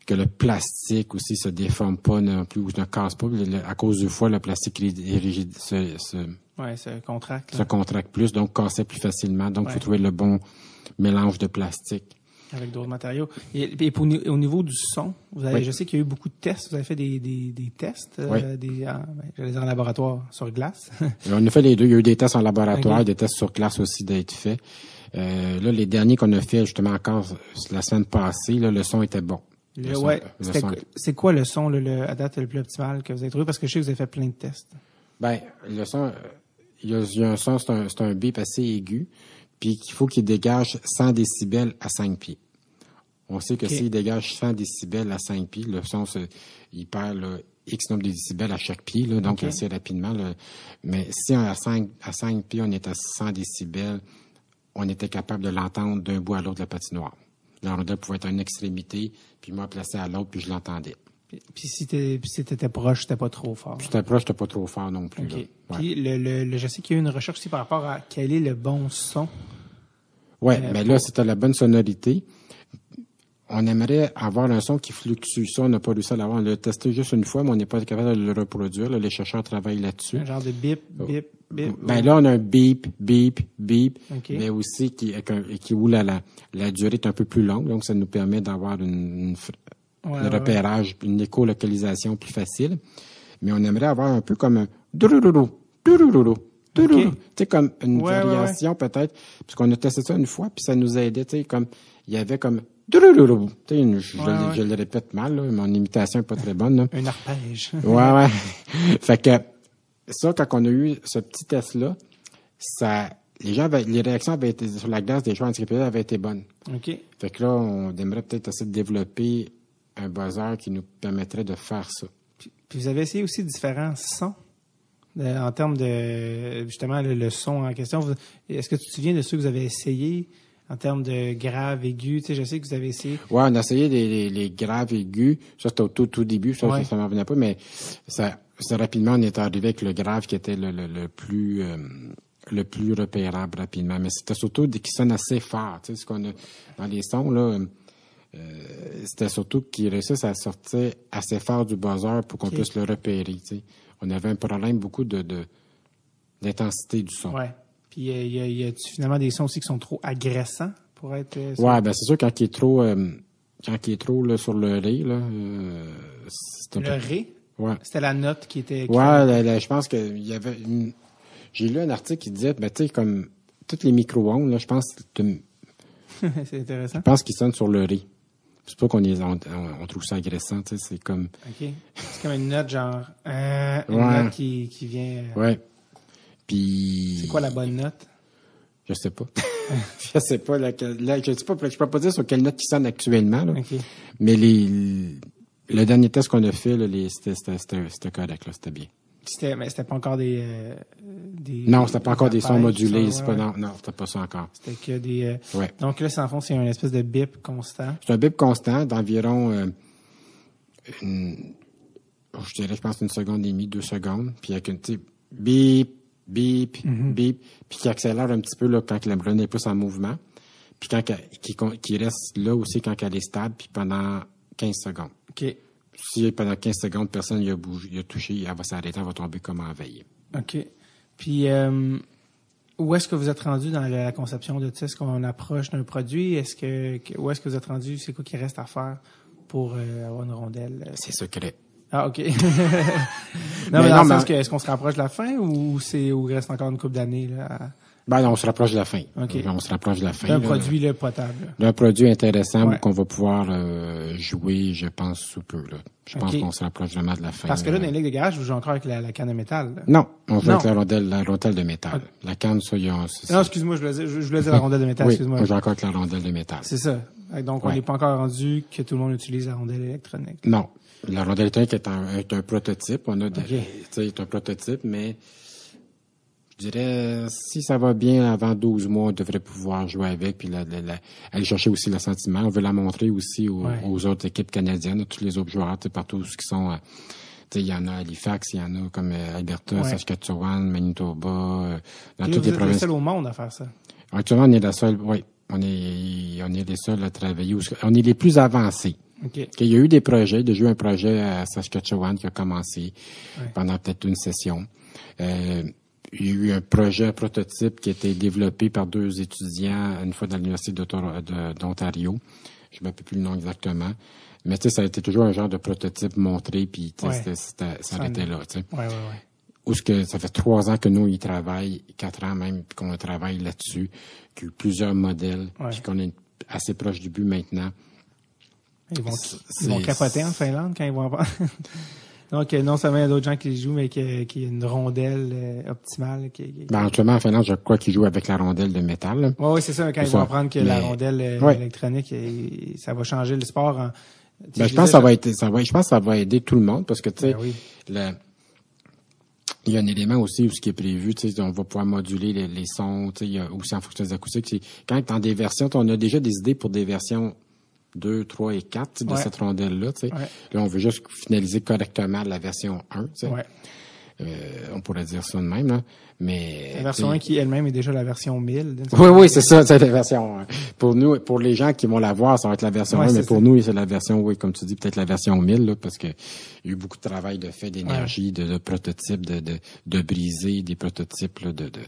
que le plastique aussi se déforme pas non plus ou ne casse pas. à cause du foie, le plastique est rigide, se, se, ouais, se contracte. Se contracte plus, donc casse plus facilement. Donc, il faut trouver le bon mélange de plastique. Avec d'autres matériaux. Et, pour, au niveau du son, vous avez, je sais qu'il y a eu beaucoup de tests. Vous avez fait des, des, des tests, euh, des, en, ben, en laboratoire sur glace. on a fait les deux. Il y a eu des tests en laboratoire, des tests sur glace aussi d'être faits. Euh, là, les derniers qu'on a fait justement encore la semaine passée, là, le son était bon ouais, c'est quoi le son, le, à date, le plus optimal que vous avez trouvé? Parce que je sais que vous avez fait plein de tests. Ben, le son, il y, a, un son, c'est un, un bip assez aigu, puis qu'il faut qu'il dégage 100 décibels à 5 pieds. On sait que s'il dégage 100 décibels à 5 pieds, le son, il perd X nombre de décibels à chaque pied, là, donc assez rapidement. mais si à 5, à 5 pieds, on est à 100 décibels, on était capable de l'entendre d'un bout à l'autre de la patinoire. La rondelle pouvait être à une extrémité, puis moi placé à l'autre, puis je l'entendais. Puis si tu si étais proche, c'était pas trop fort. Puis étais proche, c'était pas trop fort non plus. Puis le, le, je sais qu'il y a eu une recherche aussi par rapport à quel est le bon son. Ouais, mais euh, ben là, c'était la bonne sonorité. On aimerait avoir un son qui fluctue. Ça, on n'a pas réussi à l'avoir. On l'a testé juste une fois, mais on n'est pas capable de le reproduire. les chercheurs travaillent là-dessus. Un genre de bip, bip, bip. Ben là, on a un bip, bip, bip, mais aussi qui, qui où la, la, durée est un peu plus longue. Donc, ça nous permet d'avoir une, un repérage, une écolocalisation plus facile. Mais on aimerait avoir un peu comme un douloulou. Tu sais, comme une variation peut-être. Puisqu'on a testé ça une fois, puis ça nous a aidé, tu sais, comme, il y avait comme je, je, le répète mal, mon imitation est pas très bonne. Là. Un arpège. ouais, ouais. fait que ça, quand on a eu ce petit test-là, ça, les gens les réactions avaient été, sur la glace des joueurs handicapés avaient été bonnes. OK. Fait que là, on aimerait peut-être essayer de développer un buzzer qui nous permettrait de faire ça. Puis, vous avez essayé aussi différents sons euh, en termes de justement le, son en question. Est-ce que tu te souviens de ceux que vous avez essayé en termes de graves, aigus? Tu sais, je sais que vous avez essayé. Ouais, on a essayé les, les, graves, aigus. Ça, c'était au tout, tout début. Ça, ça, m'en venait pas, mais ça, rapidement, on est arrivé avec le grave qui était le, le, plus... Euh, le plus repérable rapidement. Mais c'était surtout des qui sonnent assez fort. Tu sais, ce qu'on a dans les sons, là, euh, c'était surtout qu'ils réussissent à sortir assez fort du buzzer pour qu'on puisse le repérer. On avait un problème beaucoup de, d'intensité du son. Ouais. Puis il y, a, finalement des sons aussi qui sont trop agressants pour être. Euh, ouais, ben c'est sûr quand il est trop euh, quand il est trop là, sur le ré là. Euh, le ré? Ouais. C'était la note qui était. ouais, je pense qu'il y avait. J'ai lu un article qui disait, ben tu sais comme toutes les micro-ondes là, je pense. c'est intéressant. Je pense qu'ils sonnent sur le ré. C'est pas qu'on on, trouve ça agressant, tu sais, c'est comme. Ok. C'est comme une note genre, euh, une note qui, qui vient. Ouais. Puis. C'est quoi la bonne note? Je sais pas. je sais pas laquelle. je sais pas, je peux pas dire sur quelle note qui sonne actuellement. Là. Mais les, le dernier test qu'on a fait, là, les, c'était, c'était, correct, là, c'était bien. C'était, mais c'était pas encore des, euh, des Non, c'était pas encore des sons modulés. c'est pas, non, non, c'était pas ça encore. C'était que des. Euh, ouais. Donc là, en fond, c'est une espèce de bip constant. C'est un bip constant d'environ euh, une, je dirais, je pense une seconde et demie, deux secondes. Puis avec une petite bip, bip, mm-hmm. bip, puis qui accélère un petit peu là, quand la brune est plus en mouvement, puis quand qui, qui reste là aussi quand elle est stable, puis pendant 15 secondes. OK. Si pendant 15 secondes, personne n'y a bougé, il a touché, elle va s'arrêter, elle va tomber comme en veille. OK. Puis, euh, où est-ce que vous êtes rendu dans la conception de ça? Est-ce qu'on approche d'un produit? Est-ce que, où est-ce que vous êtes rendu? C'est quoi qui reste à faire pour euh, avoir une rondelle? C'est secret. Ah, OK. non, mais, dans le sens que, est-ce qu'on se rapproche de la fin ou c'est, ou il reste encore une couple d'années, là? Ben on se rapproche de la fin. On se rapproche de la fin. D'un produit là, potable. D'un produit intéressant qu'on va pouvoir euh, jouer, je pense, sous peu. Là. Je pense qu'on se rapproche vraiment de la fin. Parce que là, dans les ligues de garage, vous jouez encore avec la, canne de métal. Non, on joue avec la rondelle, la rondelle de métal. La canne, ça, y a... Non, excuse-moi, je voulais dire, je voulais dire la rondelle de métal, excuse-moi. on joue encore avec la rondelle de métal. C'est ça. Donc, on n'est pas encore rendu que tout le monde utilise la rondelle électronique. Non. La rondelle électronique est un, est un prototype. On a okay. c'est un prototype, mais je dirais, si ça va bien avant 12 mois, on devrait pouvoir jouer avec, puis aller chercher aussi le sentiment. On veut la montrer aussi aux, autres équipes canadiennes, à tous les autres joueurs, partout ce qui sont... Euh, il y en a à Halifax, il y en a comme euh, Alberta, Saskatchewan, Manitoba, euh, dans toutes les provinces. Vous êtes le seul au monde à faire ça. Actuellement, on est la seule, oui. On est, on est les seuls à travailler. On est les plus avancés. Okay. Il y a eu des projets, déjà eu un projet à Saskatchewan qui a commencé pendant peut-être une session. Euh, il y a eu un projet prototype qui a été développé par deux étudiants, une fois dans l'Université d'Ontario. Je ne me rappelle plus le nom exactement. Mais tu sais, ça a été toujours un genre de prototype montré, puis tu sais, ça arrêtait là, tu sais. Ouais, ouais, ouais. Où ce que ça fait trois ans que nous y travaillons, quatre ans même qu'on travaille là-dessus, qu'il y a eu plusieurs modèles, puis qu'on est assez proche du but maintenant. Ils vont, ils vont capoter en Finlande quand ils vont avoir. Donc, euh, non seulement il y a d'autres gens qui jouent, mais qu'il y a une rondelle euh, optimale. Qui, qui... Ben, actuellement, en Finlande, je crois qu'ils jouent avec la rondelle de métal. Oui, oui, c'est ça. Quand ils vont apprendre que la rondelle euh, électronique, ça va changer le sport. En... Ben, je pense que ça va être, ça va, je pense que ça va aider tout le monde parce que, tu sais, ben le, il y a un élément aussi où ce qui est prévu, tu sais, on va pouvoir moduler les, les sons, tu sais, il y a aussi en fonction des acoustiques. Quand dans des versions, on a déjà des idées pour des versions 2, 3 et 4 de cette rondelle-là. Là, on veut juste finaliser correctement la version 1. Euh, on pourrait dire ça de même, là. Mais. La version 1 qui elle-même est déjà la version 1000. Oui, oui, c'est ça, c'est la version 1. Pour nous, pour les gens qui vont la voir, ça va être la version 1, mais pour nous, c'est la version, oui, comme tu dis, peut-être la version 1000, là, parce que il y a eu beaucoup de travail de fait, d'énergie, de, de, prototypes, de, de, de briser des prototypes, de, de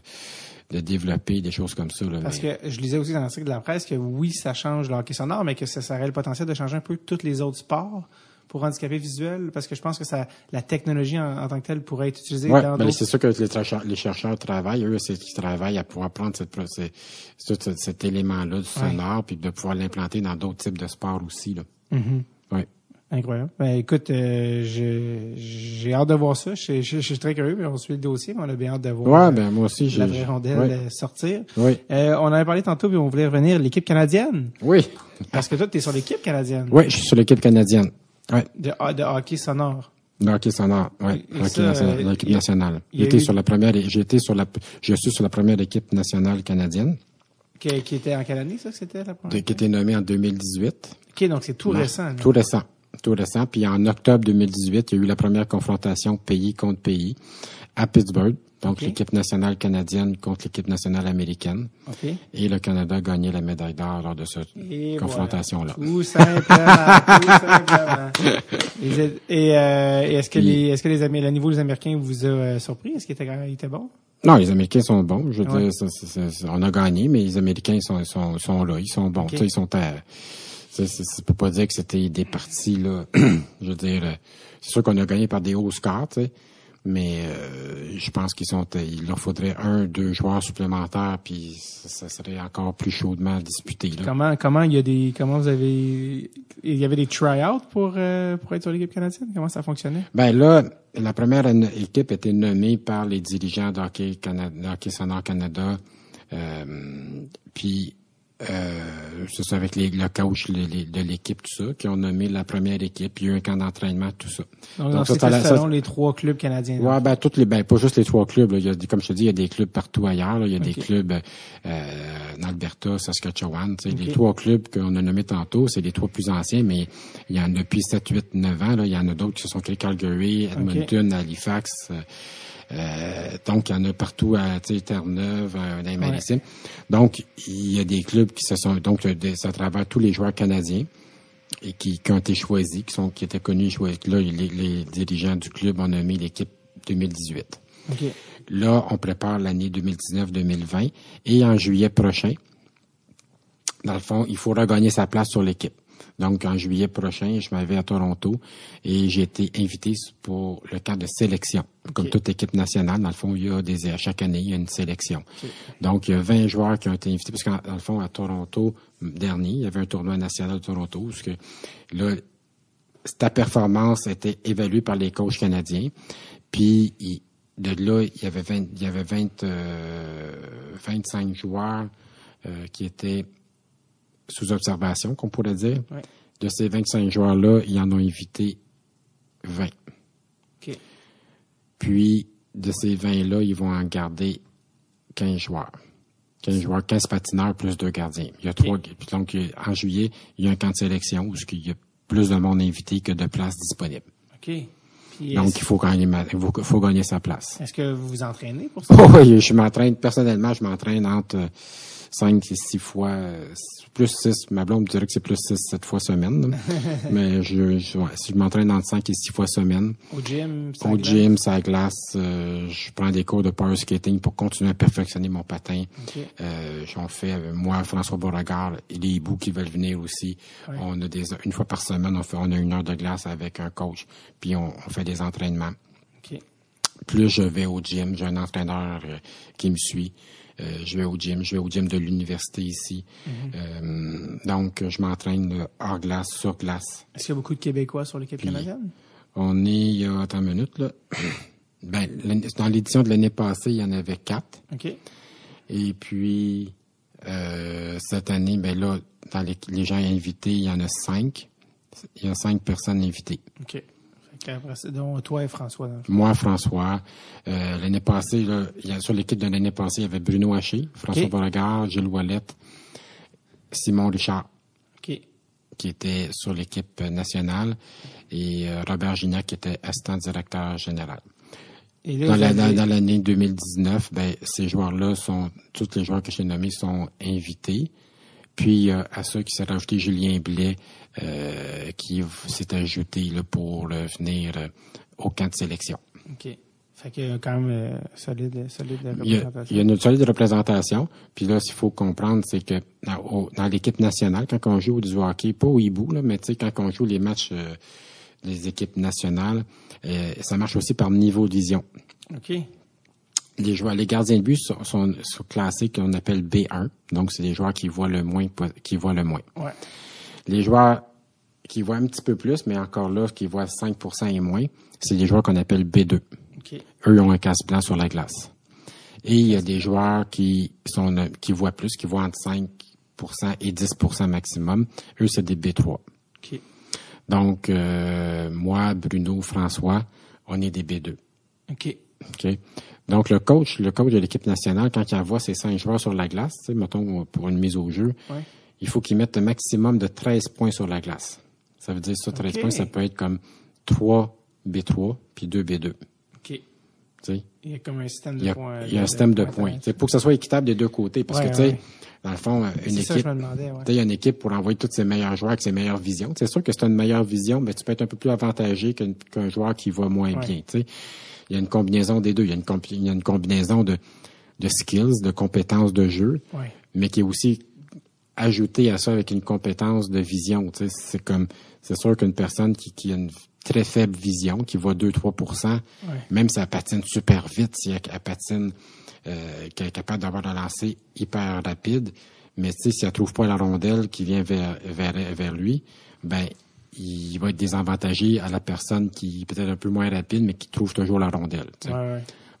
de développer des choses comme ça. Là, Parce que je lisais aussi dans l'article de la presse que oui, ça change le hockey sonore, mais que ça, ça aurait le potentiel de changer un peu tous les autres sports pour handicapés visuels, parce que je pense que ça, la technologie en, tant que telle pourrait être utilisée ouais, dans ben c'est sûr que les, chercheurs travaillent, eux, c'est qu'ils travaillent à pouvoir prendre cette, cet, cet élément-là du sonore, puis de pouvoir l'implanter dans d'autres types de sports aussi. Là. Mm-hmm. Incroyable. Ben, écoute, euh, j'ai hâte de voir ça. Je, je, suis très curieux, mais on suit le dossier, mais on a bien hâte de voir ouais, ben, moi aussi, la vraie rondelle euh, sortir. Oui. Euh, on avait parlé tantôt, puis on voulait revenir l'équipe canadienne. Oui. Parce que toi, tu es sur l'équipe canadienne. Oui, je suis sur l'équipe canadienne. Ouais. De, ah, de hockey sonore. De hockey sonore, oui. L'équipe nationale. J'étais sur la première, j'ai été sur la, je suis sur la première équipe nationale canadienne. Qui, qui, était en quelle année, ça, c'était la première? Qui était nommé en 2018. OK, donc c'est tout récent. Tout récent. Tout récent. Puis en octobre 2018, il y a eu la première confrontation pays contre pays à Pittsburgh. Donc, l'équipe nationale canadienne contre l'équipe nationale américaine. Et le Canada a gagné la médaille d'or lors de cette confrontation-là. Tout simplement. tout simplement. Et, euh, est-ce que, les, est-ce que les, le niveau des Américains vous a euh, surpris? Est-ce qu'ils étaient, étaient bons? Non, les Américains sont bons. Je veux dire, on a gagné, mais les Américains sont, sont, sont là. Ils sont bons. Ils sont à, ne peut pas dire que c'était des parties, là. je veux dire, euh, c'est sûr qu'on a gagné par des hauts scores, tu sais. Mais euh, je pense qu'ils sont il leur faudrait un deux joueurs supplémentaires puis ça, serait encore plus chaudement disputé comment comment il y a des comment vous avez il y avait des try-outs pour euh, pour être sur l'équipe canadienne? Comment ça fonctionnait? Ben là la première équipe était nommée par les dirigeants d'hockey Canada d'hockey Canada. Euh, puis euh, c'est ça avec les, le coach de l'équipe, tout ça, qui ont nommé la première équipe, il y a eu un camp d'entraînement, tout ça. Donc, Donc ça, selon les trois clubs canadiens. Ouais, ben toutes les, ben pas juste les trois clubs. Là. Il y a, comme je te dis, il y a des clubs partout ailleurs. Là. Il y a des clubs euh, en Alberta, Saskatchewan. Okay. Les trois clubs qu'on a nommés tantôt, c'est les trois plus anciens, mais il y en a depuis 7, 8, 9 ans. Là. Il y en a d'autres qui se sont créés Calgary, Edmonton, Halifax. Euh, euh, donc, il y en a partout à Terre-Neuve, dans les Marittimes. Donc, il y a des clubs qui se sont... Donc, à travers tous les joueurs canadiens et qui, qui ont été choisis, qui sont qui étaient connus. Choisis. Là, les, les dirigeants du club ont nommé l'équipe 2018. Okay. Là, on prépare l'année 2019-2020 et en juillet prochain, dans le fond, il faudra gagner sa place sur l'équipe. Donc, en juillet prochain, je m'avais à Toronto et j'ai été invité pour le camp de sélection. Comme toute équipe nationale, dans le fond, il y a des, chaque année, il y a une sélection. Donc, il y a 20 joueurs qui ont été invités parce que dans le fond, à Toronto, dernier, il y avait un tournoi national de Toronto parce que là, ta performance était évaluée par les coachs canadiens. Puis, de là, il y avait 20, il y avait 20, 25 euh, joueurs euh, qui étaient sous observation, qu'on pourrait dire. De ces 25 joueurs-là, ils en ont invité 20. Puis, de ces 20-là, ils vont en garder 15 joueurs. 15 joueurs, 15 patineurs plus deux gardiens. Il y a trois, donc, en juillet, il y a un camp de sélection où il y a plus de monde invité que de places disponibles. OK. donc, il faut gagner, il faut, gagner sa place. Est-ce que vous vous entraînez pour ça? oui, je m'entraîne, personnellement, je m'entraîne entre 5 et 6 fois, plus 6. Ma blonde me dirait que c'est plus 6, 7 fois semaine. Mais je, je, si je m'entraîne entre 5 et 6 fois semaine. Au gym, Au glace? gym, ça glace. Euh, je prends des cours de power skating pour continuer à perfectionner mon patin. Euh, J'en fais avec moi, François Beauregard et les hiboux qui veulent venir aussi. On a des, une fois par semaine, on fait, on a une heure de glace avec un coach. Puis on, on fait des entraînements. Plus je vais au gym, j'ai un entraîneur euh, qui me suit. Euh, je vais au gym, je vais au gym de l'université ici. Mhm. Euh, donc, je m'entraîne hors glace, sur glace. Est-ce qu'il y a beaucoup de Québécois sur l'équipe canadienne? On est, il y a, attends une minute, là. ben, dans l'édition de l'année passée, il y en avait quatre. OK. Et puis, euh, cette année, ben là, dans les, les gens invités, il y en a cinq. Il y a cinq personnes invitées. OK donc, toi et François. Moi, François. Euh, l'année passée, là, sur l'équipe de l'année passée, il y avait Bruno Haché, François okay. Gilles Wallet, Simon Richard, qui était sur l'équipe nationale, et euh, Robert Gignac, qui était assistant directeur général. dans, l'année 2019, ben, ces joueurs-là sont, tous les joueurs que j'ai nommés sont invités. Puis à ceux qui s'est rajouté Julien Blais, euh, qui s'est ajouté là, pour venir euh, au camp de sélection. OK. Fait qu'il y a quand même euh, solide, solide représentation. Il y, a, une solide représentation. Puis là, ce qu'il faut comprendre, c'est que dans, l'équipe nationale, quand on joue du hockey, pas au hibou, là, mais quand on joue les matchs des équipes nationales, ça marche aussi par niveau de vision. OK. Les joueurs, les gardiens de but sont, sont, sont classés qu'on appelle B1. Donc, c'est des joueurs qui voient le moins, qui voient le moins. Ouais. Les joueurs qui voient un petit peu plus, mais encore là, qui voient 5% et moins, c'est des joueurs qu'on appelle B2. Eux, ils ont un casse blanc sur la glace. Et il y a des joueurs qui sont qui voient plus, qui voient entre 5% et 10% maximum. Eux, c'est des B3. Donc, euh, moi, Bruno, François, on est des B2. OK. OK. Donc, le coach, le coach de l'équipe nationale, quand il envoie ses cinq joueurs sur la glace, mettons pour une mise au jeu, il faut qu'ils mettent un maximum de 13 points sur la glace. Ça veut dire ça, 13 points, ça peut être comme 3 B3 puis 2 B2. OK. Il y a comme un système de points. Il y a un système de, points. C'est pour que ça soit équitable des deux côtés. Parce que, tu sais, dans le fond, une équipe. il y a une équipe pour envoyer tous ses meilleurs joueurs avec ses meilleures visions. C'est sûr que si tu as une meilleure vision, ben, tu peux être un peu plus avantagé qu'un joueur qui va moins bien. Il y a une combinaison des deux. Il y a une, il y a une combinaison de, de skills, de compétences de jeu, mais qui est aussi ajoutée à ça avec une compétence de vision. C'est comme c'est sûr qu'une personne qui, qui a une très faible vision, qui voit 2-3% même si elle patine super vite, si elle, patine, euh, qu'elle est capable d'avoir un lancer hyper rapide, mais si elle trouve pas la rondelle qui vient vers, vers, vers lui, ben il va être désavantagé à la personne qui est peut-être un peu moins rapide, mais qui trouve toujours la rondelle.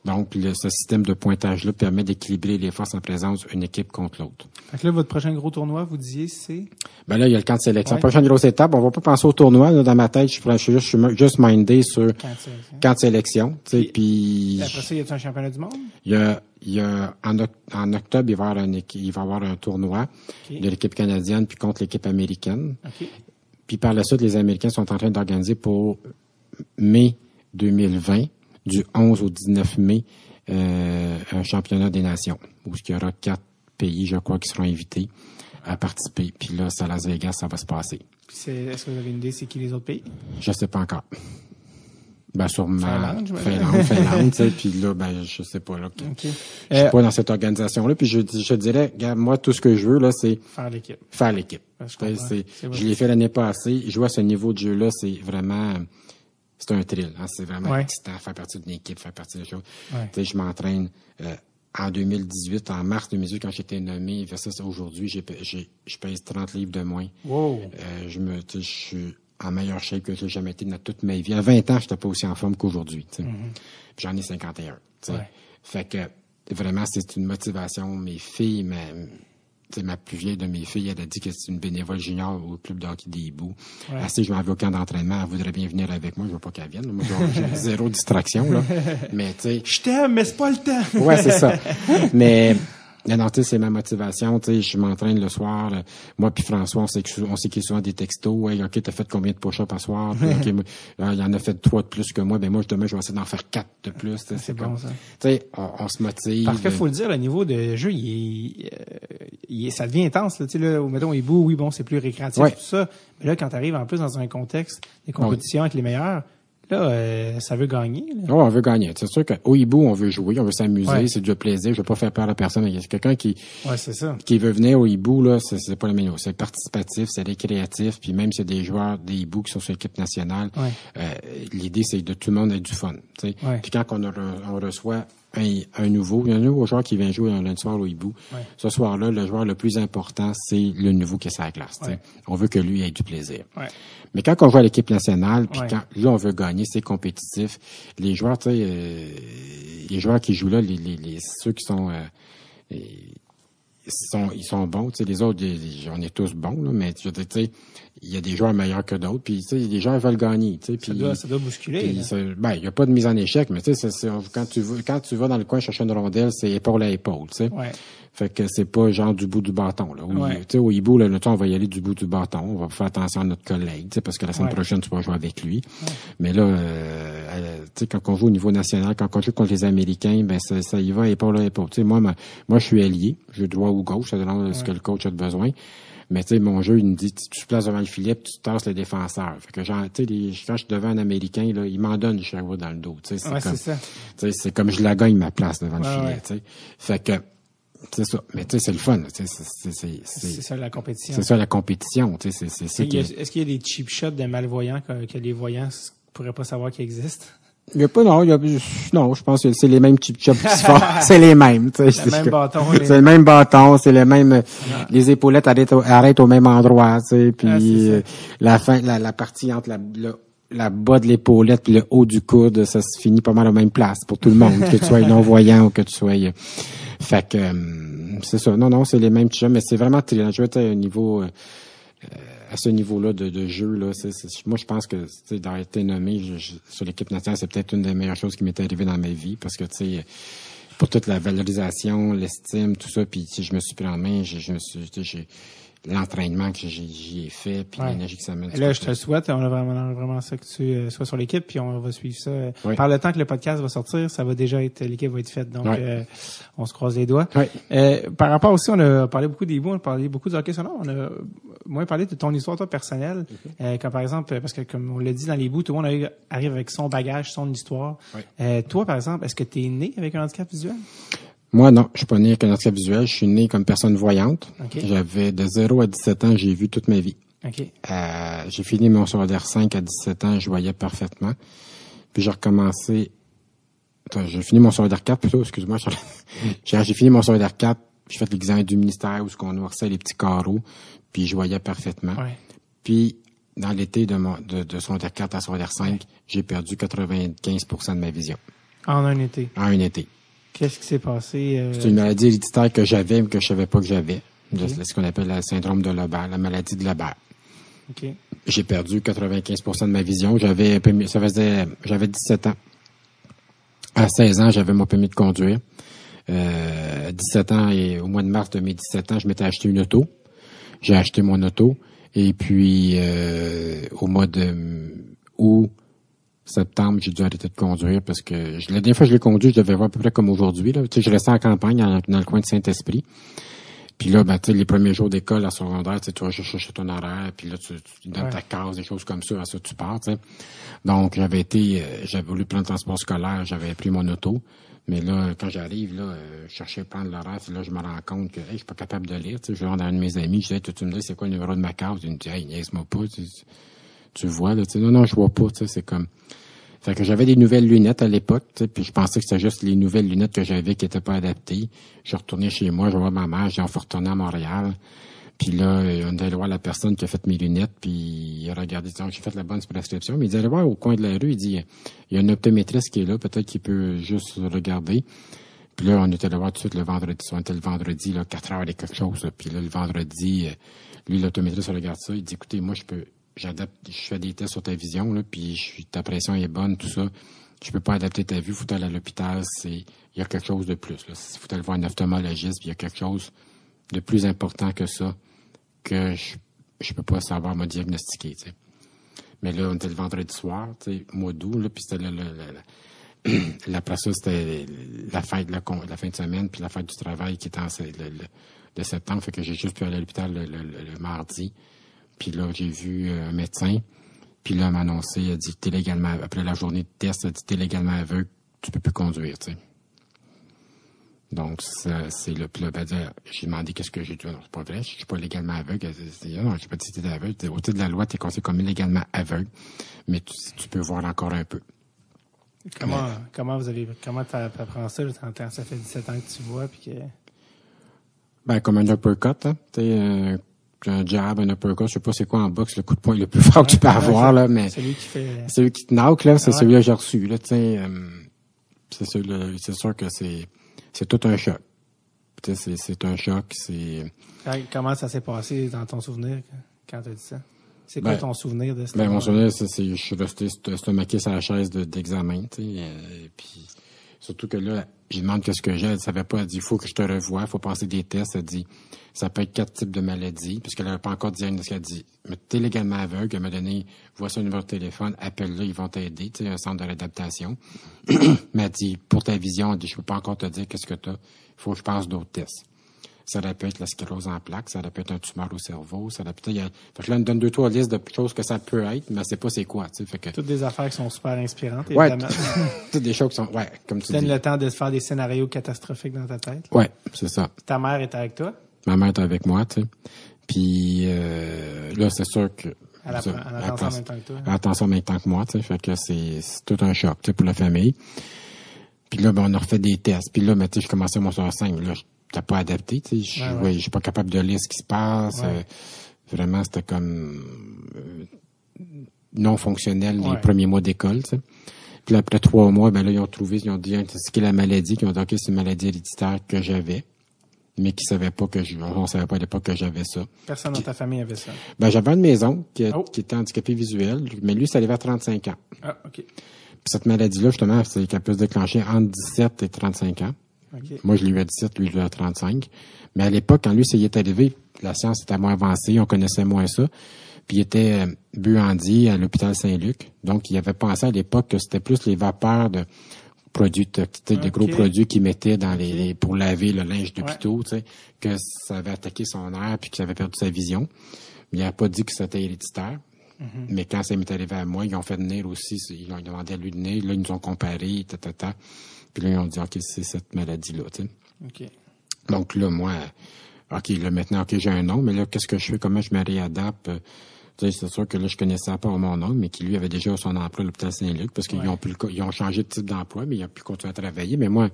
Donc, ce système de pointage-là permet d'équilibrer les forces en présence d'une équipe contre l'autre. Fait là, votre prochain gros tournoi, vous disiez, c'est? Ben là, il y a le camp de sélection. La prochaine grosse étape, on va pas penser au tournoi. dans ma tête, je suis, juste, je juste mindé sur camp de sélection. puis, puis, après ça, y a un championnat du monde? Il y a, il y a en, octobre, il va y avoir un, il va y avoir un tournoi de l'équipe canadienne puis contre l'équipe américaine. Puis par la suite, les Américains sont en train d'organiser pour mai 2020 du 11 au 19 mai euh, un championnat des nations où il y aura quatre pays, je crois, qui seront invités à participer. Puis là, c'est à Las Vegas, ça va se passer. Est-ce que vous avez une idée, c'est qui les autres pays? Je sais pas encore. Ben, sûrement. Finlande, Finlande, Finlande, tu sais. Puis là, ben, je sais pas, là. Okay. Je suis euh, pas dans cette organisation-là. Puis je, je dirais, regarde, moi, tout ce que je veux, là, c'est. Faire l'équipe. Faire l'équipe. Ben, je, je l'ai fait l'année passée. Jouer à ce niveau de jeu-là, c'est vraiment, c'est un thrill. Hein? C'est vraiment excitant, faire partie d'une équipe, faire partie de choses. sais, Je m'entraîne euh, en 2018, en mars 2018, quand j'étais nommé, versus aujourd'hui, je pèse 30 livres de moins. Wow. Euh, je me, je suis en meilleure shape que j'ai jamais été dans toute ma vie. À 20 ans, je n'étais pas aussi en forme qu'aujourd'hui. Mm-hmm. J'en ai 51. Fait que vraiment, c'est une motivation. Mes filles, c'est ma plus vieille de mes filles, elle a dit que c'est une bénévole junior au club de hockey des hiboux. Ouais. Assez, je m'en vais au camp d'entraînement, elle voudrait bien venir avec moi, je veux pas qu'elle vienne. Moi, j'ai zéro distraction, là. Mais, tu sais. Je t'aime, mais c'est pas le temps. ouais, c'est ça. Mais, non, tu sais, c'est ma motivation. Tu sais, je m'entraîne le soir. moi puis François, on s'écrit souvent des textos. Ouais, ok, t'as fait combien de push-ups à soir il y en a fait trois de plus que moi. Ben moi, demain, je vais essayer d'en faire quatre de plus. C'est bon ça. Tu sais, on, se motive. Parce qu'il faut le dire, le niveau de jeu, il, est, euh, il ça devient intense. Tu sais, là, mettons, il beau, oui, bon, c'est plus récréatif, tout ça. Mais là, quand tu arrives en plus dans un contexte des compétitions avec les meilleurs, Là, euh, ça veut gagner. Là. Oh, on veut gagner. C'est sûr qu'au hibou, on veut jouer, on veut s'amuser, c'est du plaisir. Je veux pas faire peur à personne. Il y a quelqu'un qui, qui veut venir au hibou, là, c'est pas le meilleur. C'est participatif, c'est récréatif. Puis même s'il y a des joueurs des hiboux qui sont sur l'équipe nationale, euh, l'idée, c'est de tout le monde ait du fun. Puis quand on, on reçoit un, nouveau, il y a un nouveau joueur qui vient jouer un lundi soir au hibou. Ce soir-là, le joueur le plus important, c'est le nouveau qui est. On veut que lui ait du plaisir. Mais quand on joue à l'équipe nationale, puis quand là on veut gagner, c'est compétitif. Les joueurs, tu sais, euh, les joueurs qui jouent là, les, les, ceux qui sont euh, ils sont, ils sont bons. Tu sais, les autres, on est tous bons, là, mais tu sais, il y a des joueurs meilleurs que d'autres. Puis, tu sais, les joueurs veulent gagner. Tu sais, puis, ça, doit, ça doit bousculer. ben, il n'y a pas de mise en échec, mais tu sais, quand tu quand tu vas dans le coin chercher une rondelle, c'est épaule à épaule. Tu sais. Ouais. Fait que c'est pas genre du bout du bâton. Là. Tu sais, au hibou, là, on va y aller du bout du bâton. On va faire attention à notre collègue, parce que la semaine prochaine, tu vas jouer avec lui. Mais là, euh, tu sais, quand on joue au niveau national, quand on joue contre les Américains, ben ça, ça y va épaule à épaule. Tu sais, moi, moi, je suis allié. Je droit ou gauche, ça dépend de ce que le coach a besoin. Mais tu sais, mon jeu, il me dit, tu te places devant le filet, tu tasses le défenseur. Fait que genre, tu sais, quand je suis devant un Américain, là, il m'en donne fois dans le dos. Tu sais, c'est comme, je la gagne ma place devant le filet. Tu sais, fait que c'est ça. Mais tu sais, c'est le fun. C'est ça la compétition. C'est ça la compétition. Est-ce qu'il y a des cheap shots des malvoyants que, que les voyants ne pourraient pas savoir qu'ils existent? Il y a pas, non, il y a, non, je pense que c'est les mêmes cheap shots qui se font. c'est les mêmes, tu sais. Le même bâton. C'est le même bâton, c'est les mêmes, les épaulettes arrêtent au, arrêtent au même endroit, tu sais, puis euh, la fin, la, la partie entre la, la bas de l'épaulette puis le haut du coude, ça se finit pas mal à la même place pour tout le monde, que tu sois non-voyant ou que tu sois... Euh, fait que, euh, c'est ça. Non, non, c'est les mêmes t mais c'est vraiment très Je à un niveau... À ce niveau-là de, de jeu, là, moi, je pense que d'avoir été nommé sur l'équipe nationale, c'est peut-être une des meilleures choses qui m'est arrivée dans ma vie parce que, tu sais, pour toute la valorisation, l'estime, tout ça, puis je me suis pris en main, je, je me suis, l'entraînement que j'y ai fait, puis l'énergie que ça mène. Là, je te souhaite, on a vraiment, vraiment ça que tu euh, sois sur l'équipe, puis on va suivre ça. Par le temps que le podcast va sortir, ça va déjà être, l'équipe va être faite, donc euh, on se croise les doigts. Euh, par rapport aussi, on a parlé beaucoup des bouts, on a parlé beaucoup de hockey sonore, on a moins parlé de ton histoire, toi, personnelle, mm comme par exemple, parce que comme on l'a dit dans les bouts, tout le monde arrive avec son bagage, son histoire. toi, par exemple, est-ce que tu es né avec un handicap visuel? Moi, non, je suis pas né avec un handicap visuel. Je suis né comme personne voyante. J'avais de 0 à 17 ans, j'ai vu toute ma vie. Euh, j'ai fini mon secondaire 5 à 17 ans, je voyais parfaitement. Puis j'ai recommencé... Attends, j'ai fini mon secondaire 4 plutôt, excuse-moi. j'ai fini mon secondaire 4, j'ai fait l'examen du ministère où on noirçait les petits carreaux, puis je voyais parfaitement. Puis dans l'été de, mon, de, de secondaire 4 à secondaire 5, j'ai perdu 95% de ma vision. En un été? En un été. Qu'est-ce qui s'est passé? Euh? C'est une maladie héréditaire que j'avais, mais que je savais pas que j'avais. C'est ce qu'on appelle le syndrome de Leber, la maladie de Leber. J'ai perdu 95% de ma vision. J'avais ça faisait j'avais 17 ans. À 16 ans, j'avais mon permis de conduire. Euh, 17 ans et au mois de mars de mes 17 ans, je m'étais acheté une auto. J'ai acheté mon auto et puis euh, au mois de août septembre, j'ai dû arrêter de conduire parce que la dernière fois que je l'ai conduit, je devais voir à peu près comme aujourd'hui. Là. Tu sais, je restais en campagne dans, le coin de Saint-Esprit. Puis là, ben, tu sais, les premiers jours d'école à secondaire, tu vas chercher ton horaire, puis là, tu, tu donnes ta case, des choses comme ça, à ça tu pars. Donc, j'avais été, euh, j'avais voulu prendre le transport scolaire, j'avais pris mon auto. Mais là, quand j'arrive, là, euh, je cherchais à prendre l'horaire, puis là, je me rends compte que, hey, je suis pas capable de lire, tu sais. Je vais dans un de mes amis, je dis, tu me dis, c'est quoi le numéro de ma case? Il me dit, hey, niaise-moi pas, tu, vois, là. Non, non, je vois pas, c'est comme, fait que j'avais des nouvelles lunettes à l'époque, puis je pensais que c'était juste les nouvelles lunettes que j'avais qui étaient pas adaptées. Je retourné chez moi, je vois ma mère, j'ai retourné à Montréal. Puis là, on allait voir la personne qui a fait mes lunettes, puis il a regardé, j'ai fait la bonne prescription. Mais il dit, allez voir au coin de la rue, il dit, il y a un optométriste qui est là, peut-être qu'il peut juste regarder. Puis là, on était allé voir tout de suite le vendredi. On était le vendredi, là, 4 heures et quelque chose. Puis là, le vendredi, euh, lui, l'optométriste regarde ça. Il dit, écoutez, moi, je peux, j'adapte, je fais des tests sur ta vision, là, puis je, ta pression est bonne, tout ça. Je peux pas adapter ta vue, faut aller à l'hôpital, c'est, il y a quelque chose de plus, là. Faut aller voir un ophtalmologiste, il y a quelque chose de plus important que ça, que je, je peux pas savoir me diagnostiquer. Mais là, on était le vendredi soir, tu mois d'août, là, puis c'était la place c'était la fête, la, la fin de semaine, puis la fête du travail qui était en le, septembre, fait que j'ai juste pu aller à l'hôpital le, mardi. Puis là, j'ai vu euh, un médecin. Puis là, il m'a annoncé, il a dit, t'es légalement, après la journée de test, il a dit, t'es légalement aveugle, tu peux plus conduire, tu sais. Donc, c'est le, là, ben, j'ai demandé qu'est-ce que j'ai dit? Non, c'est pas vrai, je suis pas légalement aveugle. Dit, non, je sais pas si t'es aveugle. Au titre de la loi, t'es considéré comme illégalement aveugle, mais tu, tu peux voir encore un peu. Comment, comment vous avez, comment t'apprends ça, ça fait 17 ans que tu vois, puis que... Ben, comme un uppercut, hein. Tu sais, un jab, un uppercut, je sais pas c'est quoi en boxe le coup de poing le plus fort que tu peux avoir là, mais celui qui fait celui qui te knock là, c'est celui que j'ai reçu là, tu sais, euh, c'est sûr, c'est sûr que c'est c'est tout un choc. Tu sais, c'est un choc, c'est. Comment ça s'est passé dans ton souvenir quand tu as dit ça? C'est quoi ben, ton souvenir de ça? Ben, mon souvenir, c'est je suis resté stomaqué sur la chaise d'examen, tu sais, euh, puis surtout que là, je demande qu'est-ce que j'ai, elle savait pas, elle dit, il faut que je te revoie, il faut passer des tests, elle dit, ça peut être quatre types de maladies, puisqu'elle n'avait pas encore diagnostiqué. Elle dit, mais t'es légalement aveugle, elle m'a donné, voici un numéro de téléphone, appelle-le, ils vont t'aider, tu sais, un centre de réadaptation. mais elle dit, pour ta vision, elle dit, je peux pas encore te dire qu'est-ce que t'as, il faut que je passe d'autres tests. Ça peut être la sclérose en plaques, ça peut être un tumeur au cerveau, ça peut être... Y a... Fait que là, on donne deux, trois listes de choses que ça peut être, mais c'est pas c'est quoi, tu sais. Fait que... Toutes des affaires qui sont super inspirantes, évidemment. Ouais, toutes des choses qui sont... Ouais, comme tu dis. le temps de faire des scénarios catastrophiques dans ta tête. Ouais, c'est ça. Ta mère est avec toi? Ma mère est avec moi, tu sais. Puis euh, là, c'est sûr que... Elle, a, elle attend en même temps que toi. Elle attend en même temps que moi, tu sais. Fait que c'est tout un choc, tu sais, pour la famille. Puis là, ben, on a refait des tests. Puis là, ben, tu sais, je commençais mon soir 5. Là, t'as pas adapté, tu sais. Je ouais, suis pas capable de lire ce qui se passe. Euh, vraiment, c'était comme euh, non fonctionnel les premiers mois d'école, tu sais. Puis après trois mois, ben là, ils ont trouvé, ils ont dit, c'est la maladie, ils ont dit, OK, c'est une maladie héréditaire que j'avais. mais qui savait pas que je, on savait pas à l'époque que j'avais ça. Personne dans ta famille avait ça. Ben, j'avais une maison qui, oh. qui, était handicapé visuel, mais lui, ça allait vers 35 ans. Ah, OK. Puis cette maladie-là, justement, c'est qu'elle peut se déclencher entre 17 et 35 ans. Moi, je lui ai 17, lui, il a 35. Mais à l'époque, quand lui, ça y est arrivé, la science était moins avancée, on connaissait moins ça. Puis il était euh, buandier à l'hôpital Saint-Luc. Donc, il avait pensé à l'époque que c'était plus les vapeurs de produits, des gros produits qu'il mettait dans les, pour laver le linge d'hôpitaux, sais, que ça avait attaqué son air puis qu'il avait perdu sa vision. Il n'a pas dit que c'était héréditaire. Mm-hmm. Mais quand ça m'est arrivé à moi, ils ont fait venir aussi, ils ont demandé à lui de venir, là, ils nous ont comparé, ta, ta, ta. Puis là, ils ont dit, OK, c'est cette maladie-là, tu sais. Donc là, moi, OK, là, maintenant, OK, j'ai un nom, mais là, qu'est-ce que je fais? Comment je me réadapte? c'est sûr que là, je connaissais pas mon nom, mais qui lui avait déjà son emploi à l'hôpital Saint-Luc, parce qu'ils ont pu ils ont changé de type d'emploi, mais il a pu continuer à travailler. Mais moi,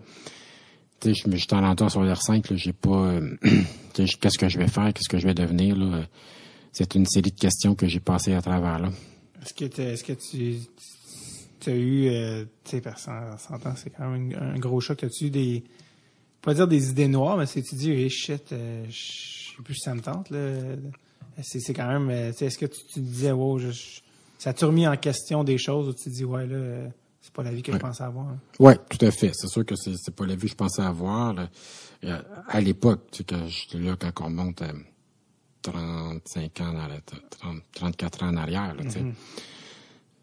tu sais, je me suis en sur l'air 5, là, j'ai pas, euh, qu'est-ce que je vais faire, qu'est-ce que je vais devenir, là? C'est une série de questions que j'ai passées à travers, là. Est-ce que, est-ce que tu, tu as eu, euh, tu sais, c'est quand même un, gros choc. As-tu eu des, pas dire des idées noires, mais c'est tu dis, hey, shit, euh, je suis plus sentante, là c'est quand même. Euh, est-ce que tu, te disais, wow, je, ça t'a remis en question des choses où tu te dis, ouais, là, c'est pas la vie que je pensais avoir. Hein? Oui, tout à fait. C'est sûr que c'est pas la vie que je pensais avoir. Euh, à l'époque, tu sais, quand j'étais là, quand on monte à 35 ans, 30, 34 ans en arrière, tu sais, mm-hmm.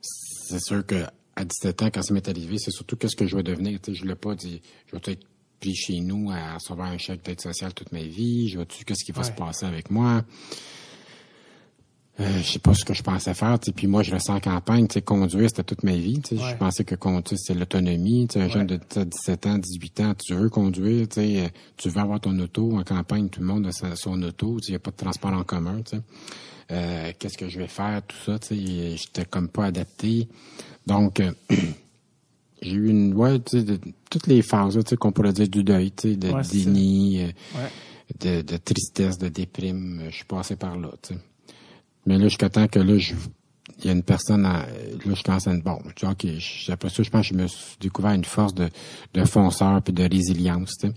c'est sûr que à 17 ans, quand ça m'est arrivé, c'est surtout qu'est-ce que je vais devenir. Tu sais, je l'ai pas dit, je vais être pris chez nous à recevoir un chèque d'aide sociale toute ma vie. Je vais qu'est-ce qui va se passer avec moi? Euh, je sais pas ce que je pensais faire. Puis moi, je reste en campagne. Conduire, c'était toute ma vie. Je pensais que conduire, c'est l'autonomie. Un jeune de 17 ans, 18 ans, tu veux conduire. Euh, tu veux avoir ton auto. En campagne, tout le monde a son auto. Il n'y a pas de transport en commun. Euh, Qu'est-ce que je vais faire? Tout ça. J'étais comme pas adapté. Donc, euh, j'ai eu une... Ouais, de, toutes les phases qu'on pourrait dire du deuil, de déni, de, de, tristesse, de déprime. Je suis passé par là. sais. Mais là, jusqu'à temps que là, je, il y a une personne, à, là, je commence à bon, tu vois, ok, après ça, je pense que je me suis découvert une force de, de fonceur puis de résilience, tu sais.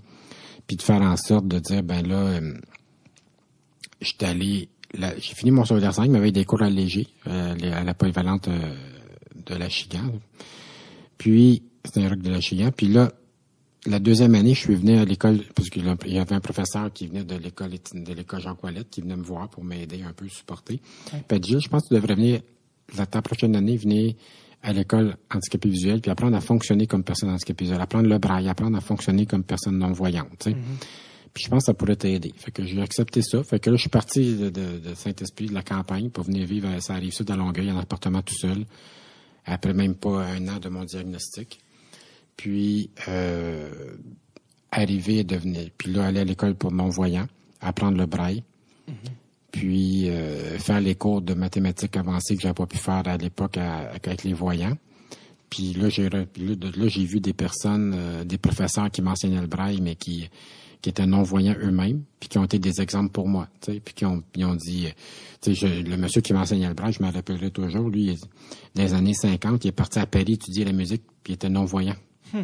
Puis de faire en sorte de dire, ben là, euh, j'étais allé, j'ai fini mon secondaire 5, mais avec des cours allégés euh, à la polyvalente euh, de la Chigan. Puis, c'était un rock de la Chigan. Puis là, la deuxième année, je suis venu à l'école, parce qu'il y avait un professeur qui venait de l'école de l'école Jean Coilette, qui venait me voir pour m'aider un peu, supporter. Puis je pense que tu devrais venir, la prochaine année, venir à l'école handicapée visuelle, puis apprendre à fonctionner comme personne handicapée visuelle, apprendre le braille, apprendre à fonctionner comme personne non-voyante, mm-hmm. Puis je pense que ça pourrait t'aider. Fait que j'ai accepté ça. Fait que là, je suis parti de, de, Saint-Esprit, de la campagne, pour venir vivre, ça arrive ça dans Longueuil, en appartement tout seul, après même pas un an de mon diagnostic puis euh, arriver à devenir, puis là aller à l'école pour non-voyants, apprendre le braille, mm-hmm. puis euh, faire les cours de mathématiques avancées que j'avais pas pu faire à l'époque avec les voyants. Puis là, j'ai là, j'ai vu des personnes, euh, des professeurs qui m'enseignaient le braille, mais qui qui étaient non-voyants eux-mêmes, puis qui ont été des exemples pour moi, puis qui ont, ils ont dit, tu sais, le monsieur qui m'enseignait le braille, je me rappellerai toujours, lui, dans les années 50, il est parti à Paris étudier la musique, puis il était non-voyant. Hmm.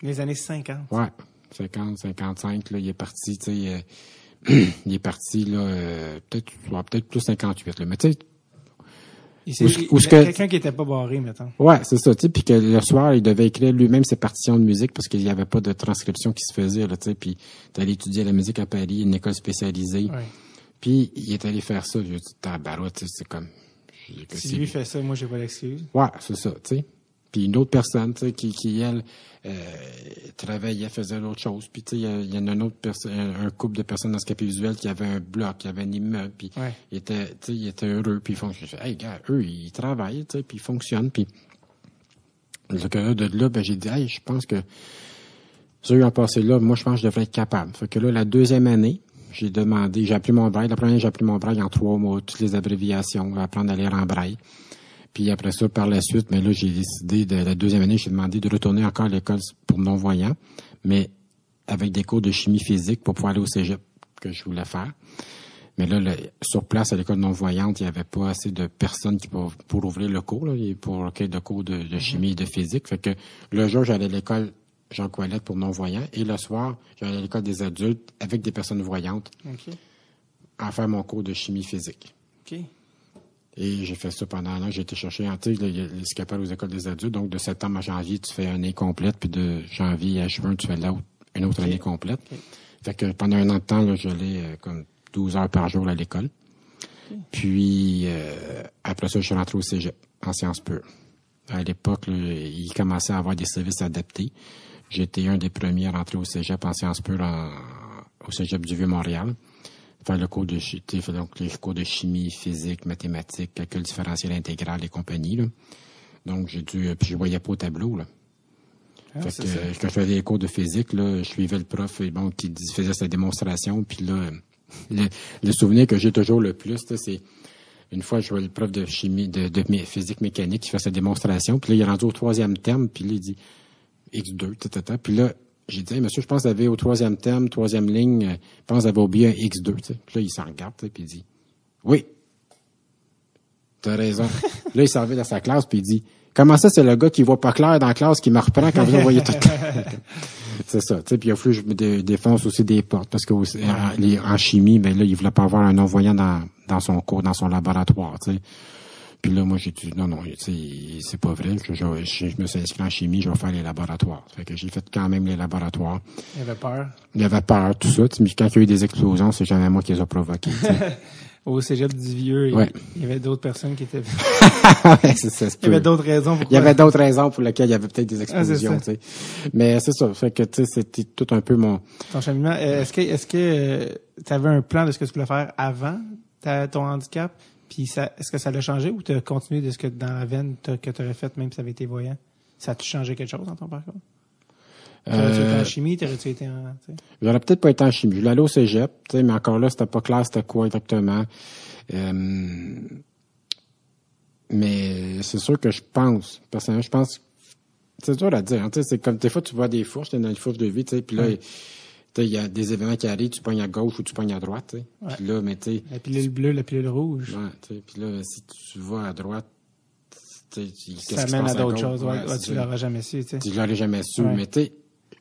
Les années 50. Ouais. 50, 55, là, il est parti, tu sais, euh, il est parti, là, euh, peut-être, peut-être plus 58, là. Mais tu sais, a quelqu'un qui était pas barré, maintenant. Ouais, c'est ça, tu sais, puis que le soir, il devait écrire lui-même ses partitions de musique parce qu'il n'y avait pas de transcription qui se faisait, là, tu sais, puis allé étudier la musique à Paris, une école spécialisée. Puis il est allé faire ça, je dis, tabarouette, c'est comme... Si lui fait ça, moi, j'ai pas d'excuse. Ouais, c'est ça, tu sais. Puis une autre personne, tu sais, qui, qui elle euh, travaillait, faisait autre chose. Puis tu sais, il y, en a une autre personne, un couple de personnes handicapées visuelles qui avait un bloc, qui avait un immeuble, puis il était, tu sais, il était heureux, puis ils font, hey gars, eux ils travaillent, tu sais, puis ils fonctionnent, puis le de là, ben j'ai dit, hey, je pense que ceux ont passé là, moi je pense que je devrais être capable. Fait que là, la deuxième année, j'ai demandé, j'ai appris mon braille. La première année, j'ai appris mon braille en trois mois, toutes les abréviations, apprendre à lire en braille. Puis après ça, par la suite, mais là, j'ai décidé de la deuxième année, j'ai demandé de retourner encore à l'école pour non-voyants, mais avec des cours de chimie physique pour pouvoir aller au cégep que je voulais faire. Mais là, sur place, à l'école non-voyante, il n'y avait pas assez de personnes qui pour, pour ouvrir le cours, là, pour le cours de, de chimie et de physique. Fait que le jour, j'allais à l'école Jean Coilette pour non-voyants. Et le soir, j'allais à l'école des adultes avec des personnes voyantes OK. à faire mon cours de chimie physique. OK. Et j'ai fait ça pendant un an. J'ai été chercher un sais, les, les appelle aux écoles des adultes. Donc, de septembre à janvier, tu fais une année complète. Puis de janvier à juin, tu fais là une autre année complète. Fait que pendant un an de temps, là, j'allais euh, comme 12 heures par jour à l'école. Puis, euh, après ça, je suis rentré au cégep, en sciences pures. À l'époque, il commençait à avoir des services adaptés. J'étais un des premiers à rentrer au cégep en sciences pures en- au cégep du Vieux-Montréal. Faire le cours de, donc les cours de chimie, physique, mathématiques, calcul différentiel intégral et compagnie. Là. Donc, j'ai dû, euh, puis je voyais pas au tableau. Là. Ah, Fait que, euh, quand je faisais les cours de physique, là, je suivais le prof et bon, qui faisait sa démonstration. Puis là, euh, le, le souvenir que j'ai toujours le plus, c'est une fois, je vois le prof de chimie, de, physique mécanique qui fait sa démonstration. Puis là, il est rendu au troisième terme. Puis là, il dit X2, ta, ta, ta. Puis là, j'ai dit, Hey, monsieur, je pense que vous avez au troisième terme, troisième ligne, euh, je pense que vous avez oublié un X2. tu sais. Puis là, il s'en regarde, tu sais, puis il dit Oui. T'as raison. là, il s'en va dans sa classe, puis il dit Comment ça, c'est le gars qui voit pas clair dans la classe qui me reprend quand vous envoyez tout C'est ça. Tu sais, puis il a fallu que je me dé- défonce aussi des portes parce que aussi, en, les- en chimie, ben là, il voulait pas avoir un non-voyant dans, dans son cours, dans son laboratoire, tu sais. Puis là, moi, j'ai dit, non, non, c'est pas vrai que je, je, je me suis inscrit en chimie, je vais faire les laboratoires. Fait que j'ai fait quand même les laboratoires. Il avait peur? Il y avait peur, tout ça. Mais quand il y a eu des explosions, c'est jamais moi qui les ai provoquées. Au cégep du Vieux, il- Ouais. il y avait d'autres personnes qui étaient... Ouais, ça, Il y avait d'autres raisons Il y avait d'autres raisons pour lesquelles il y avait peut-être des Ah, explosions. Mais c'est ça. Fait que, c'était tout un peu mon, Ton cheminement, euh, est-ce que est-ce que tu avais un plan de ce que tu voulais faire avant ta- ton handicap? Puis ça, est-ce que ça l'a changé ou tu as continué de ce que dans la veine que tu aurais fait même si ça avait été voyant? Ça a-tu changé quelque chose dans ton parcours? T'aurais-tu été Euh, en chimie? T'aurais-tu été en... tu? J'aurais peut-être pas été en chimie. Je voulais aller au cégep, tu sais, mais encore là, c'était pas clair c'était quoi exactement. Euh, mais c'est sûr que je pense, personnellement, je pense, c'est dur à dire. hein, tu c'est comme des fois tu vois des fourches, t'es dans une fourche de vie, tu sais, puis là, tu il y a des événements qui arrivent, tu pognes à gauche ou tu pognes à droite, tu. Ouais. Puis là, mais tu La pilule bleue, la pilule rouge. ouais, tu puis là, si tu vas à droite, tu tu- ça mène à d'autres choses. Ouais, Ouais, tu ça. l'auras jamais su, tu sais. Je l'aurais jamais su, mais tu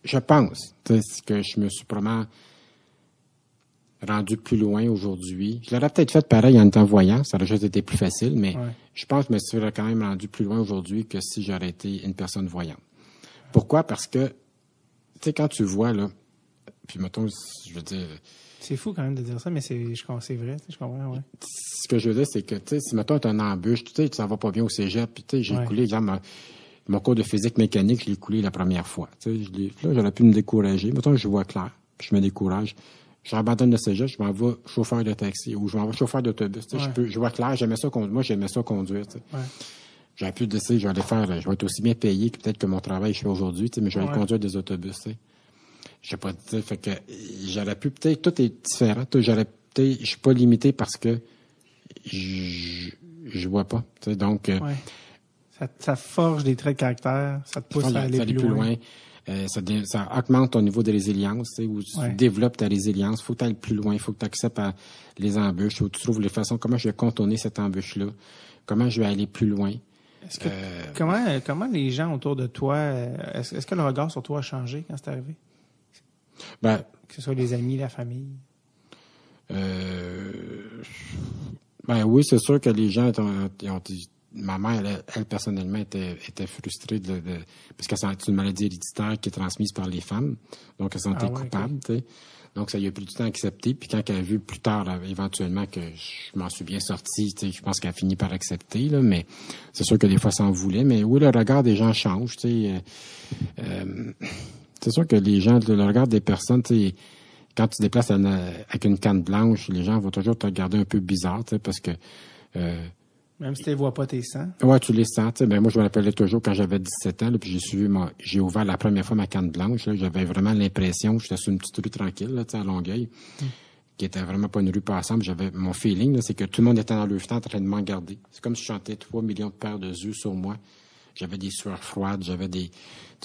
je pense tu que je me suis vraiment rendu plus loin aujourd'hui. Je l'aurais peut-être fait pareil en étant voyant, ça aurait juste été plus facile, mais je pense que je me suis quand même rendu plus loin aujourd'hui que si j'aurais été une personne voyante. Pourquoi? Parce que, tu sais, quand tu vois, là, puis mettons, je veux dire, C'est fou quand même de dire ça, mais c'est je c'est vrai, je comprends, ouais. ce que je veux dire, c'est que, tu sais, si mettons, tu une embûche, tu sais, tu s'en vas pas bien au cégep, puis tu sais, j'ai Ouais. coulé, exemple, mon- cours de physique mécanique, je l'ai coulé la première fois. Tu sais, là, j'aurais pu me décourager. Mettons, je vois clair, puis je me décourage. J'abandonne le cégep, je m'en vais chauffeur de taxi ou je m'en vais chauffeur d'autobus. Tu sais, Ouais. je, peux, je vois clair, j'aimais ça conduire. Moi, j'aimais ça conduire. Tu sais. Ouais. J'aurais pu décider, je vais aller faire, je vais être aussi bien payé que peut-être que mon travail je fais aujourd'hui, tu sais, mais je vais aller conduire des autobus. Tu sais. Je sais pas, sais, fait que euh, j'aurais pu peut-être, tout est différent. J'aurais peut-être, je suis pas limité parce que je, je vois pas. Tu sais, donc, euh, Ouais. Ça, ça forge des traits de caractère, ça te pousse ça à aller plus loin. Euh, ça, dé- ça augmente ton niveau de résilience, tu sais, où tu Ouais. développes ta résilience. faut que tu ailles plus loin, faut que tu acceptes à- les embûches, faut que tu trouves les façons, comment je vais contourner cette embûche-là, comment je vais aller plus loin? Est-ce que Euh, comment comment les gens autour de toi euh, est-ce est-ce que le regard sur toi a changé quand c'est arrivé? Ben, Que ce soit les amis, la famille. Euh, ben oui, c'est sûr que les gens ont, ont dit- ma mère, elle, elle, personnellement, était, était frustrée de, de parce que c'est une maladie héréditaire qui est transmise par les femmes, donc elle se sentait Ah ouais, coupable. Donc ça lui a pris du temps à accepter, puis quand elle a vu plus tard, là, éventuellement, que je m'en suis bien sorti, je pense qu'elle a fini par accepter, là, mais c'est sûr que des fois, ça en voulait, mais oui, le regard des gens change, tu sais. euh, euh, c'est sûr que les gens, le regard des personnes, tu sais, quand tu te déplaces une- avec une canne blanche, les gens vont toujours te regarder un peu bizarre, tu sais, parce que euh, Même si tu les vois pas, tes sens. ouais, tu les sens, tu sais. Ben moi, je me rappelais toujours quand j'avais 17 ans, là, puis j'ai suivi mon, j'ai ouvert la première fois ma canne blanche, là, j'avais vraiment l'impression que j'étais sur une petite rue tranquille, là, tu sais, à Longueuil, qui était vraiment pas une rue passante. J'avais mon feeling, là, c'est que tout le monde était dans le fenêtre en train de m'en garder. C'est comme si je chantais 3 millions de paires de yeux sur moi. J'avais des sueurs froides, j'avais des,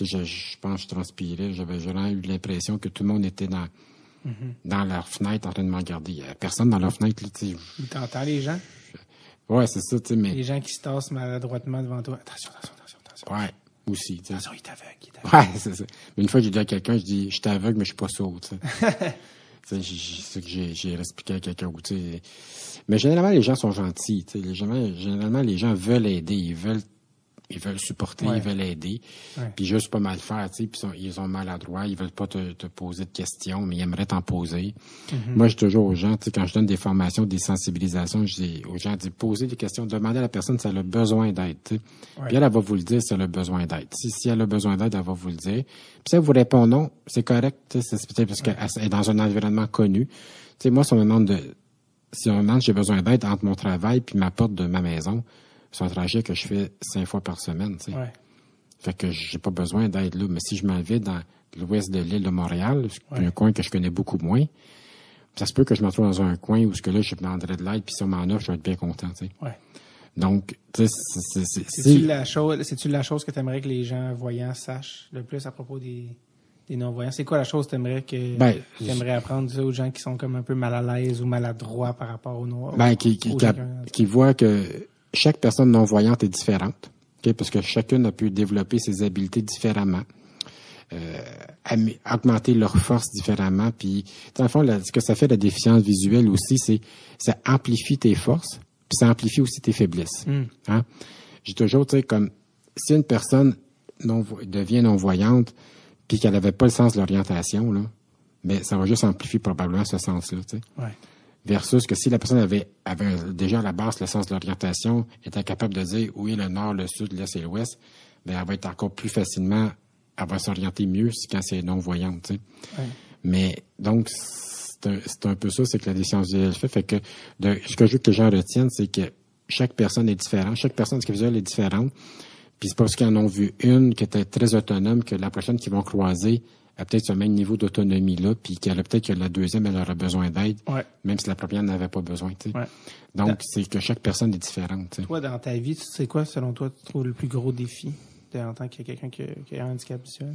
je, je pense que je transpirais, j'avais vraiment eu l'impression que tout le monde était dans, dans leur fenêtre en train de m'en garder. Il y avait personne dans leur fenêtre, là, tu sais. Tu entends les gens, Ouais, c'est ça, tu sais, mais, les gens qui se tassent maladroitement devant toi. Attention, attention, attention, attention. ouais. aussi. Il est aveugle. Il est aveugle. Ouais, c'est ça. Mais une fois, j'ai dit à quelqu'un, je dis, je suis aveugle, mais je suis pas sourd. c'est ce que j'ai expliqué à quelqu'un. Mais généralement, les gens sont gentils. Gens, généralement, les gens veulent aider. Ils veulent ils veulent supporter, ils veulent aider. Puis juste pas mal faire, tu sais, puis ils sont maladroits, ils veulent pas te, te, poser de questions, mais ils aimeraient t'en poser. Mm-hmm. Moi, je dis toujours aux gens, tu sais, quand je donne des formations, des sensibilisations, je dis aux gens, dis, posez des questions, demandez à la personne si elle a besoin d'aide, tu sais. Puis elle, elle va vous le dire si elle a besoin d'aide. Si, si elle a besoin d'aide, elle va vous le dire. Puis si elle vous répond non, c'est correct, tu sais, c'est peut-être parce qu'elle est dans un environnement connu. Tu sais, moi, si on me demande de, si on me demande j'ai besoin d'aide entre mon travail puis ma porte de ma maison, c'est un trajet que je fais cinq fois par semaine. Tu sais. ouais. Fait que j'ai pas besoin d'aide là. Mais si je m'en vais dans l'ouest de l'île de Montréal, un coin que je connais beaucoup moins, ça se peut que je me retrouve dans un coin où ce que là, je demanderais de l'aide, puis si on m'en offre, je vais être bien content. Tu sais. ouais. Donc, tu sais, c'est... La chose, c'est-tu la chose que tu aimerais que les gens voyants sachent le plus à propos des, des non-voyants? C'est quoi la chose que tu aimerais que ben, aimerais apprendre aux gens qui sont comme un peu mal à l'aise ou maladroits par rapport aux noirs? Ben, qui, qui, qui, qui voient que chaque personne non-voyante est différente, parce que chacune a pu développer ses habiletés différemment. Euh, augmenter leurs forces différemment. Puis, dans le fond, ce que ça fait la déficience visuelle aussi, c'est ça amplifie tes forces, puis ça amplifie aussi tes faiblesses. Hmm. Hein? J'ai toujours, tu sais, comme si une personne non, devient non-voyante, puis qu'elle n'avait pas le sens de l'orientation, là, mais ça va juste amplifier probablement ce sens-là. Tu sais. ouais versus que si la personne avait, avait déjà à la base le sens de l'orientation, était capable de dire où est le nord, le sud, l'est et l'ouest, ben elle va être encore plus facilement, elle va s'orienter mieux quand c'est non-voyante. Mais donc, c'est un, peu ça, c'est que la décision visuelle fait. Fait que ce que je veux que les gens retiennent, c'est que chaque personne est différente, chaque personne visuelle est différente. Puis c'est parce qu'ils en ont vu une qui était très autonome que la prochaine qu'ils vont croiser, a peut-être ce même niveau d'autonomie-là, puis qu'elle a peut-être que la deuxième, elle aura besoin d'aide, même si la première n'avait pas besoin. Donc, c'est que chaque personne est différente. Toi, dans ta vie, tu sais quoi, selon toi, tu trouves le plus gros défi en tant que quelqu'un qui, qui, a un handicap visuel?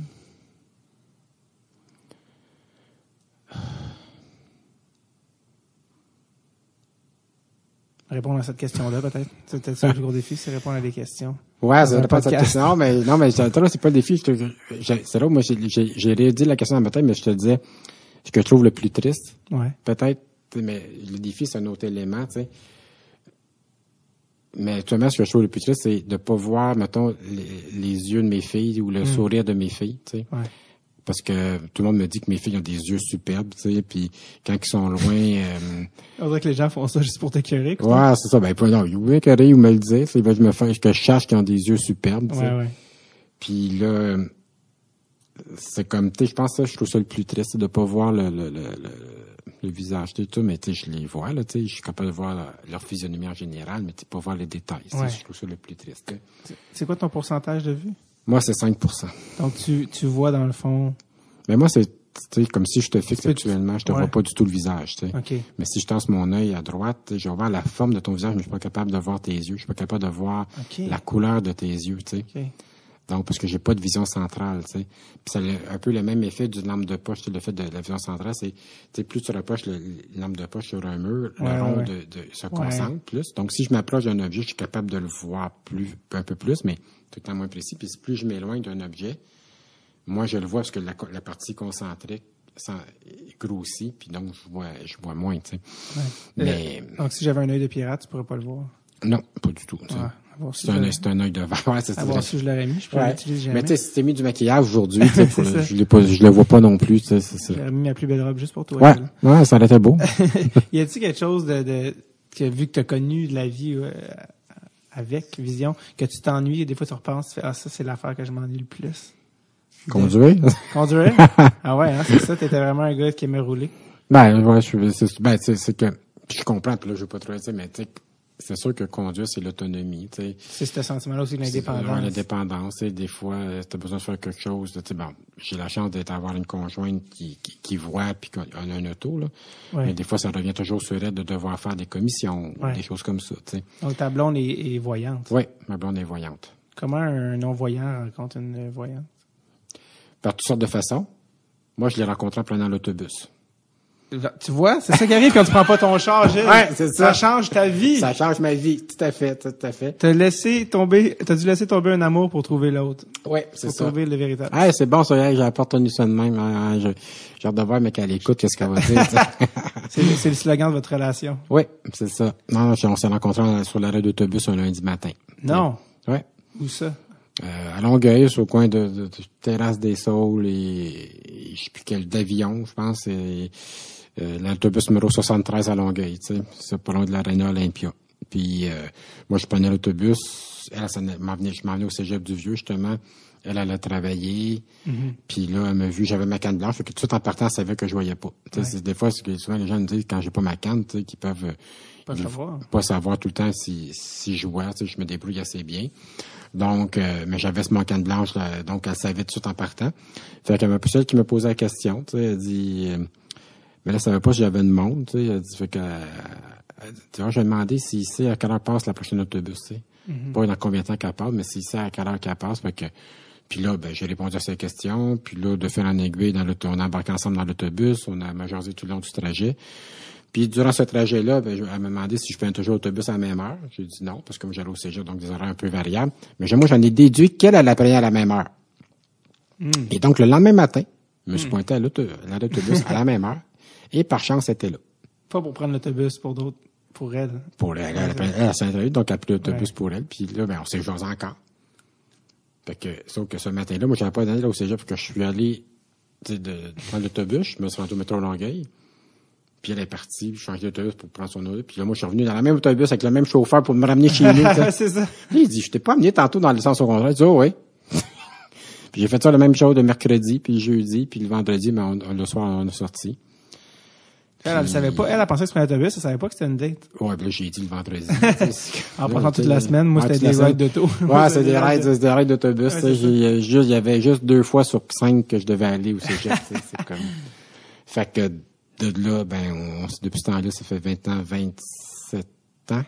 Répondre à cette question-là, peut-être. C'est peut-être ça le plus gros défi, c'est répondre à des questions. Ouais, ça pas à cette question. Non, mais, non, mais, c'est pas le défi. C'est là où moi, j'ai rédit la question dans ma tête, mais je te disais, ce que je trouve le plus triste. Ouais. Peut-être, mais le défi, c'est un autre élément, tu sais. Mais, tout ce que je trouve le plus triste, c'est de pas voir, mettons, les, yeux de mes filles ou le hmm. sourire de mes filles, tu sais. Ouais parce que tout le monde me dit que mes filles ont des yeux superbes, tu sais, puis quand ils sont loin... Euh, On dirait que les gens font ça juste pour t'écœurer. Ouais, c'est ça. Ben, non, ils voulaient ou me le dire, ils veulent me faire que je cherche qu'ils ont des yeux superbes, ouais, ouais. Puis là, c'est comme, tu sais, je pense que je trouve ça le plus triste, de pas voir le, le, le, le, visage de tout, mais tu sais, je les vois, là, tu sais, je suis capable de voir leur physionomie en général, mais tu pas voir les détails. Je trouve ça le plus triste. C'est quoi ton pourcentage de vue? Moi, c'est 5% Donc, tu, tu vois dans le fond. Mais moi, c'est comme si je te fixe actuellement, je te vois pas du tout le visage. Mais si je tasse mon œil à droite, je vais voir la forme de ton visage, mais je suis pas capable de voir tes yeux. Je suis pas capable de voir la couleur de tes yeux. Donc, parce que j'ai pas de vision centrale, tu sais. Puis ça a un peu le même effet d'une lampe de poche. Le fait de la vision centrale, c'est, plus tu rapproches la lampe de poche sur un mur, le rond de, de, se concentre plus. Donc, si je m'approche d'un objet, je suis capable de le voir plus, un peu plus, mais tout le temps moins précis. Puis plus je m'éloigne d'un objet, moi, je le vois parce que la, la partie concentrique grossit, puis donc je vois, je vois moins, tu sais. Mais... donc, si j'avais un œil de pirate, tu pourrais pas le voir? Non, pas du tout. c'est un, œil de verre. Ouais, à voir si je l'aurais mis, je pourrais l'utiliser jamais. Mais tu sais, si t'as mis du maquillage aujourd'hui, je l'ai pas, je le vois pas non plus. J'ai mis ma plus belle robe juste pour toi. Ouais, ouais ça aurait été beau. y a-t-il quelque chose de, de que, vu que tu as connu de la vie euh, avec Vision, que tu t'ennuies et des fois tu repenses, tu fais ah ça c'est l'affaire que je m'ennuie le plus. Conduire? Conduire? ah ouais, hein, c'est ça. T'étais vraiment un gars qui aimait rouler. Ben ouais, je c'est ben c'est que je comprends puis là je veux pas trop dire mais tu c'est sûr que conduire, c'est l'autonomie. C'est ce sentiment-là aussi de l'indépendance. L'indépendance. Des fois, euh, tu as besoin de faire quelque chose. Bon, j'ai la chance d'être avoir une conjointe qui, qui, qui voit puis qu'on a un auto. Là. Mais des fois, ça revient toujours sur elle de devoir faire des commissions des choses comme ça. T'sais. Donc, ta blonde est, voyante. Oui, ma blonde est voyante. Comment un non-voyant rencontre une voyante? Par toutes sortes de façons. Moi, je l'ai rencontré en prenant l'autobus. Tu vois, c'est ça qui arrive quand tu prends pas ton char, Gilles. Ouais, c'est ça. Ça change ta vie. Ça change ma vie, tout à fait, tout à fait. T'as laissé tomber, t'as dû laisser tomber un amour pour trouver l'autre. Ouais, c'est Pour ça. trouver le véritable. Ah, c'est bon, ça, j'ai pas retenu ça de même. hein, je- J'ai hâte de voir, mais qu'elle écoute, qu'est-ce qu'elle va dire. C'est, le slogan de votre relation. oui, c'est ça. Non, on s'est rencontrés sur l'arrêt d'autobus un lundi matin. Non. Ouais. Où ça? Euh, à Longueuil, sur le coin de, de- de Terrasse des Saules et, et je sais plus quel, d'Avion, je pense, et l'autobus numéro 73 à Longueuil, tu sais, c'est pas loin de l'aréna Olympia. Puis euh, moi, je prenais l'autobus, elle, ça m'en venait, je m'en venais au cégep du Vieux, justement. Elle, elle a travaillé, puis là, elle m'a vu, j'avais ma canne blanche, fait que tout en partant, elle savait que je voyais pas. C'est- Des fois, c'est que souvent les gens me disent, quand j'ai pas ma canne, tu sais, qu'ils peuvent... euh, Pas savoir. pas savoir tout le temps si, si je vois, tu sais, je me débrouille assez bien. Donc, euh, mais j'avais ce canne blanche, là, donc elle savait tout en partant. Fait qu'elle m'a celle qui me posait la question, tu sais, elle dit, euh, mais là, elle savait pas si j'avais une montre, tu sais, elle dit, fait que, euh, tu vois, je vais demander s'il sait à quelle heure passe la prochaine autobus, tu sais. Pas dans combien de temps qu'elle passe, mais s'il sait à quelle heure qu'elle passe, fait que, puis là, ben, j'ai répondu à ses questions, puis là, de fil en aiguille, dans on a embarqué ensemble dans l'autobus, on a majorisé tout le long du trajet. Puis durant ce trajet-là, ben, elle m'a demandé si je faisais toujours l'autobus à la même heure. J'ai dit non, parce que moi j'allais au cégep, donc des horaires un peu variables. Mais moi, j'en ai déduit qu'elle, elle apprenait à la même heure. Et donc, le lendemain matin, je me suis pointé à l'auto- à l'arrêt d'autobus à la même heure. Et par chance, elle était là. Pas pour prendre l'autobus pour d'autres, pour elle. Pour elle, elle, elle, elle, donc elle a pris l'autobus Ouais. pour elle. Puis là, ben, on s'est joué encore. Fait que, sauf que ce matin-là, moi, j'avais pas d'aller là au cégep, fait que je suis allé, de, de prendre l'autobus, je me suis rendu au métro Longueuil. Puis elle est partie, puis je changeais d'autobus pour prendre son auto. Puis là, moi, je suis revenu dans le même autobus avec le même chauffeur pour me ramener chez sais. c'est ça. Là, il dit, je t'ai pas amené tantôt dans le sens au contraire. Il dit, oh, oui. puis j'ai fait ça la même chose de mercredi, puis jeudi, puis le vendredi, mais on- le soir, on a sorti. Elle, elle savait pas. Elle, elle pensait que c'était un autobus. Elle savait pas que c'était une date. Ouais, puis là, j'ai dit le vendredi. En passant toute la semaine, moi, c'était des rides d'auto. Ouais, c'est des rides, c'est des rides d'autobus. Il y avait juste deux fois sur cinq que je devais aller au cégep. c'est comme. Fait que de là, ben, on, depuis ce temps-là, ça fait 20 ans, 27 ans.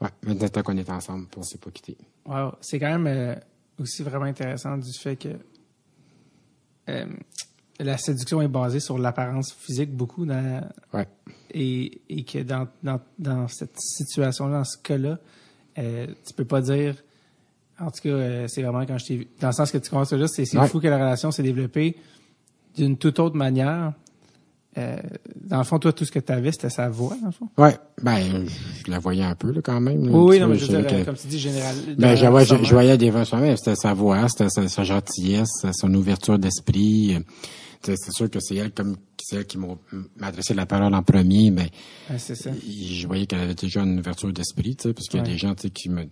Ouais, 27 ans qu'on est ensemble, puis on s'est pas quitté. Wow. C'est quand même euh, aussi vraiment intéressant du fait que euh, la séduction est basée sur l'apparence physique beaucoup dans, Ouais. et, et que dans, dans, dans cette situation-là, dans ce cas-là, euh, tu peux pas dire en tout cas, euh, c'est vraiment quand je t'ai vu. Dans le sens que tu commences juste, c'est Ouais. fou que la relation s'est développée d'une toute autre manière. Euh, dans le fond, toi, tout ce que tu avais, c'était sa voix, dans le fond. Ouais, ben, je la voyais un peu, là, quand même. là. Oui, oui, non, mais je veux savais dire, euh, que- comme tu dis, général. Ben, je, ouais, je, je voyais des c'était sa voix, c'était sa, sa gentillesse, son ouverture d'esprit. Euh, C'est sûr que c'est elle comme c'est elle qui m'a adressé la parole en premier, mais ça. je voyais qu'elle avait déjà une ouverture d'esprit, tu sais, parce qu'il y a Ouais. des gens, tu sais, qui me,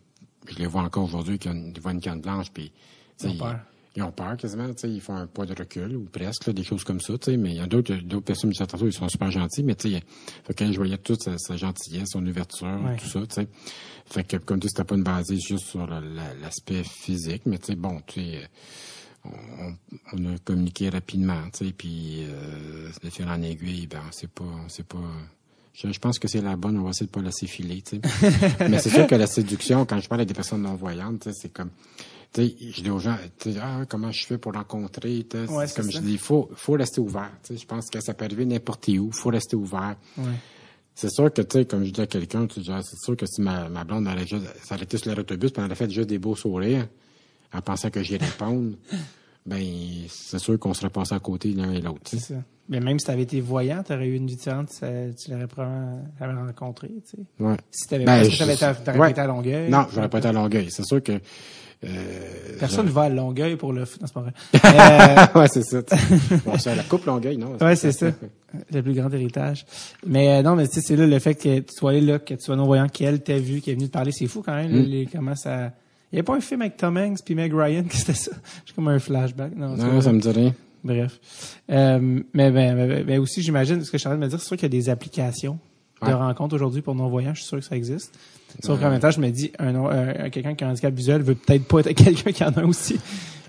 je les vois encore aujourd'hui, qui ont voient une canne blanche, puis Ils ont peur. Ils ont peur quasiment, tu sais, ils font un pas de recul ou presque, là, des choses comme ça, tu sais, mais il y a d'autres, d'autres personnes, qui ils sont super gentils, mais tu sais, je voyais toute sa, sa gentillesse, son ouverture, Ouais. tout ça, tu sais. Fait que, comme tu dis, c'était pas une basée juste sur l'aspect physique, mais tu sais, bon, tu sais, on, on a communiqué rapidement, tu sais, puis euh, de fil en aiguille, ben, c'est pas, c'est pas. Je, je pense que c'est la bonne, on va essayer de pas laisser filer, tu sais. Mais c'est sûr que la séduction, quand je parle à des personnes non voyantes, tu sais, c'est comme, tu sais, je dis aux gens, tu sais, ah, comment je fais pour rencontrer, tu sais, Ouais, c'est c'est comme ça. je dis, il faut, faut rester ouvert, tu sais. Je pense que ça peut arriver n'importe où, faut rester ouvert. Ouais. C'est sûr que, tu sais, comme je dis à quelqu'un, tu sais, genre, c'est sûr que si ma, ma blonde allait juste s'arrêter sur l'autobus, puis elle aurait fait juste des beaux sourires, en pensant que j'y répondre, ben, c'est sûr qu'on serait passé à côté l'un et l'autre, tu C'est ça. Mais même si tu avais été voyant, tu aurais eu une vie différente, tu l'aurais probablement rencontré, tu sais. Ouais. Si t'avais Ben, pas, je- été- t'aurais ouais. été à Longueuil. Non, j'aurais pas été à Longueuil. C'est sûr que, euh, Personne va à Longueuil pour le foot. Non, c'est pas vrai. Euh, ouais, c'est ça. tu bon, c'est la coupe Longueuil, non? Ouais, c'est ça. le plus grand héritage. Mais euh, non, mais tu sais, c'est là le fait que tu sois allé là, que tu sois non-voyant, qu'elle t'a vu, qu'elle est venue te parler, c'est fou quand même, Mm. les, comment ça... Il n'y avait pas un film avec Tom Hanks puis Meg Ryan que c'était ça? J'ai comme un flashback. Non, Non, ça me dit rien. Bref. Euh, mais, ben, ben, ben aussi, j'imagine, ce que je suis en train de me dire, c'est sûr qu'il y a des applications de rencontres aujourd'hui pour non-voyants. Je suis sûr que ça existe. Sauf qu'en même temps, je me dis, un, non- un- quelqu'un qui a un handicap visuel veut peut-être pas être quelqu'un qui en a aussi.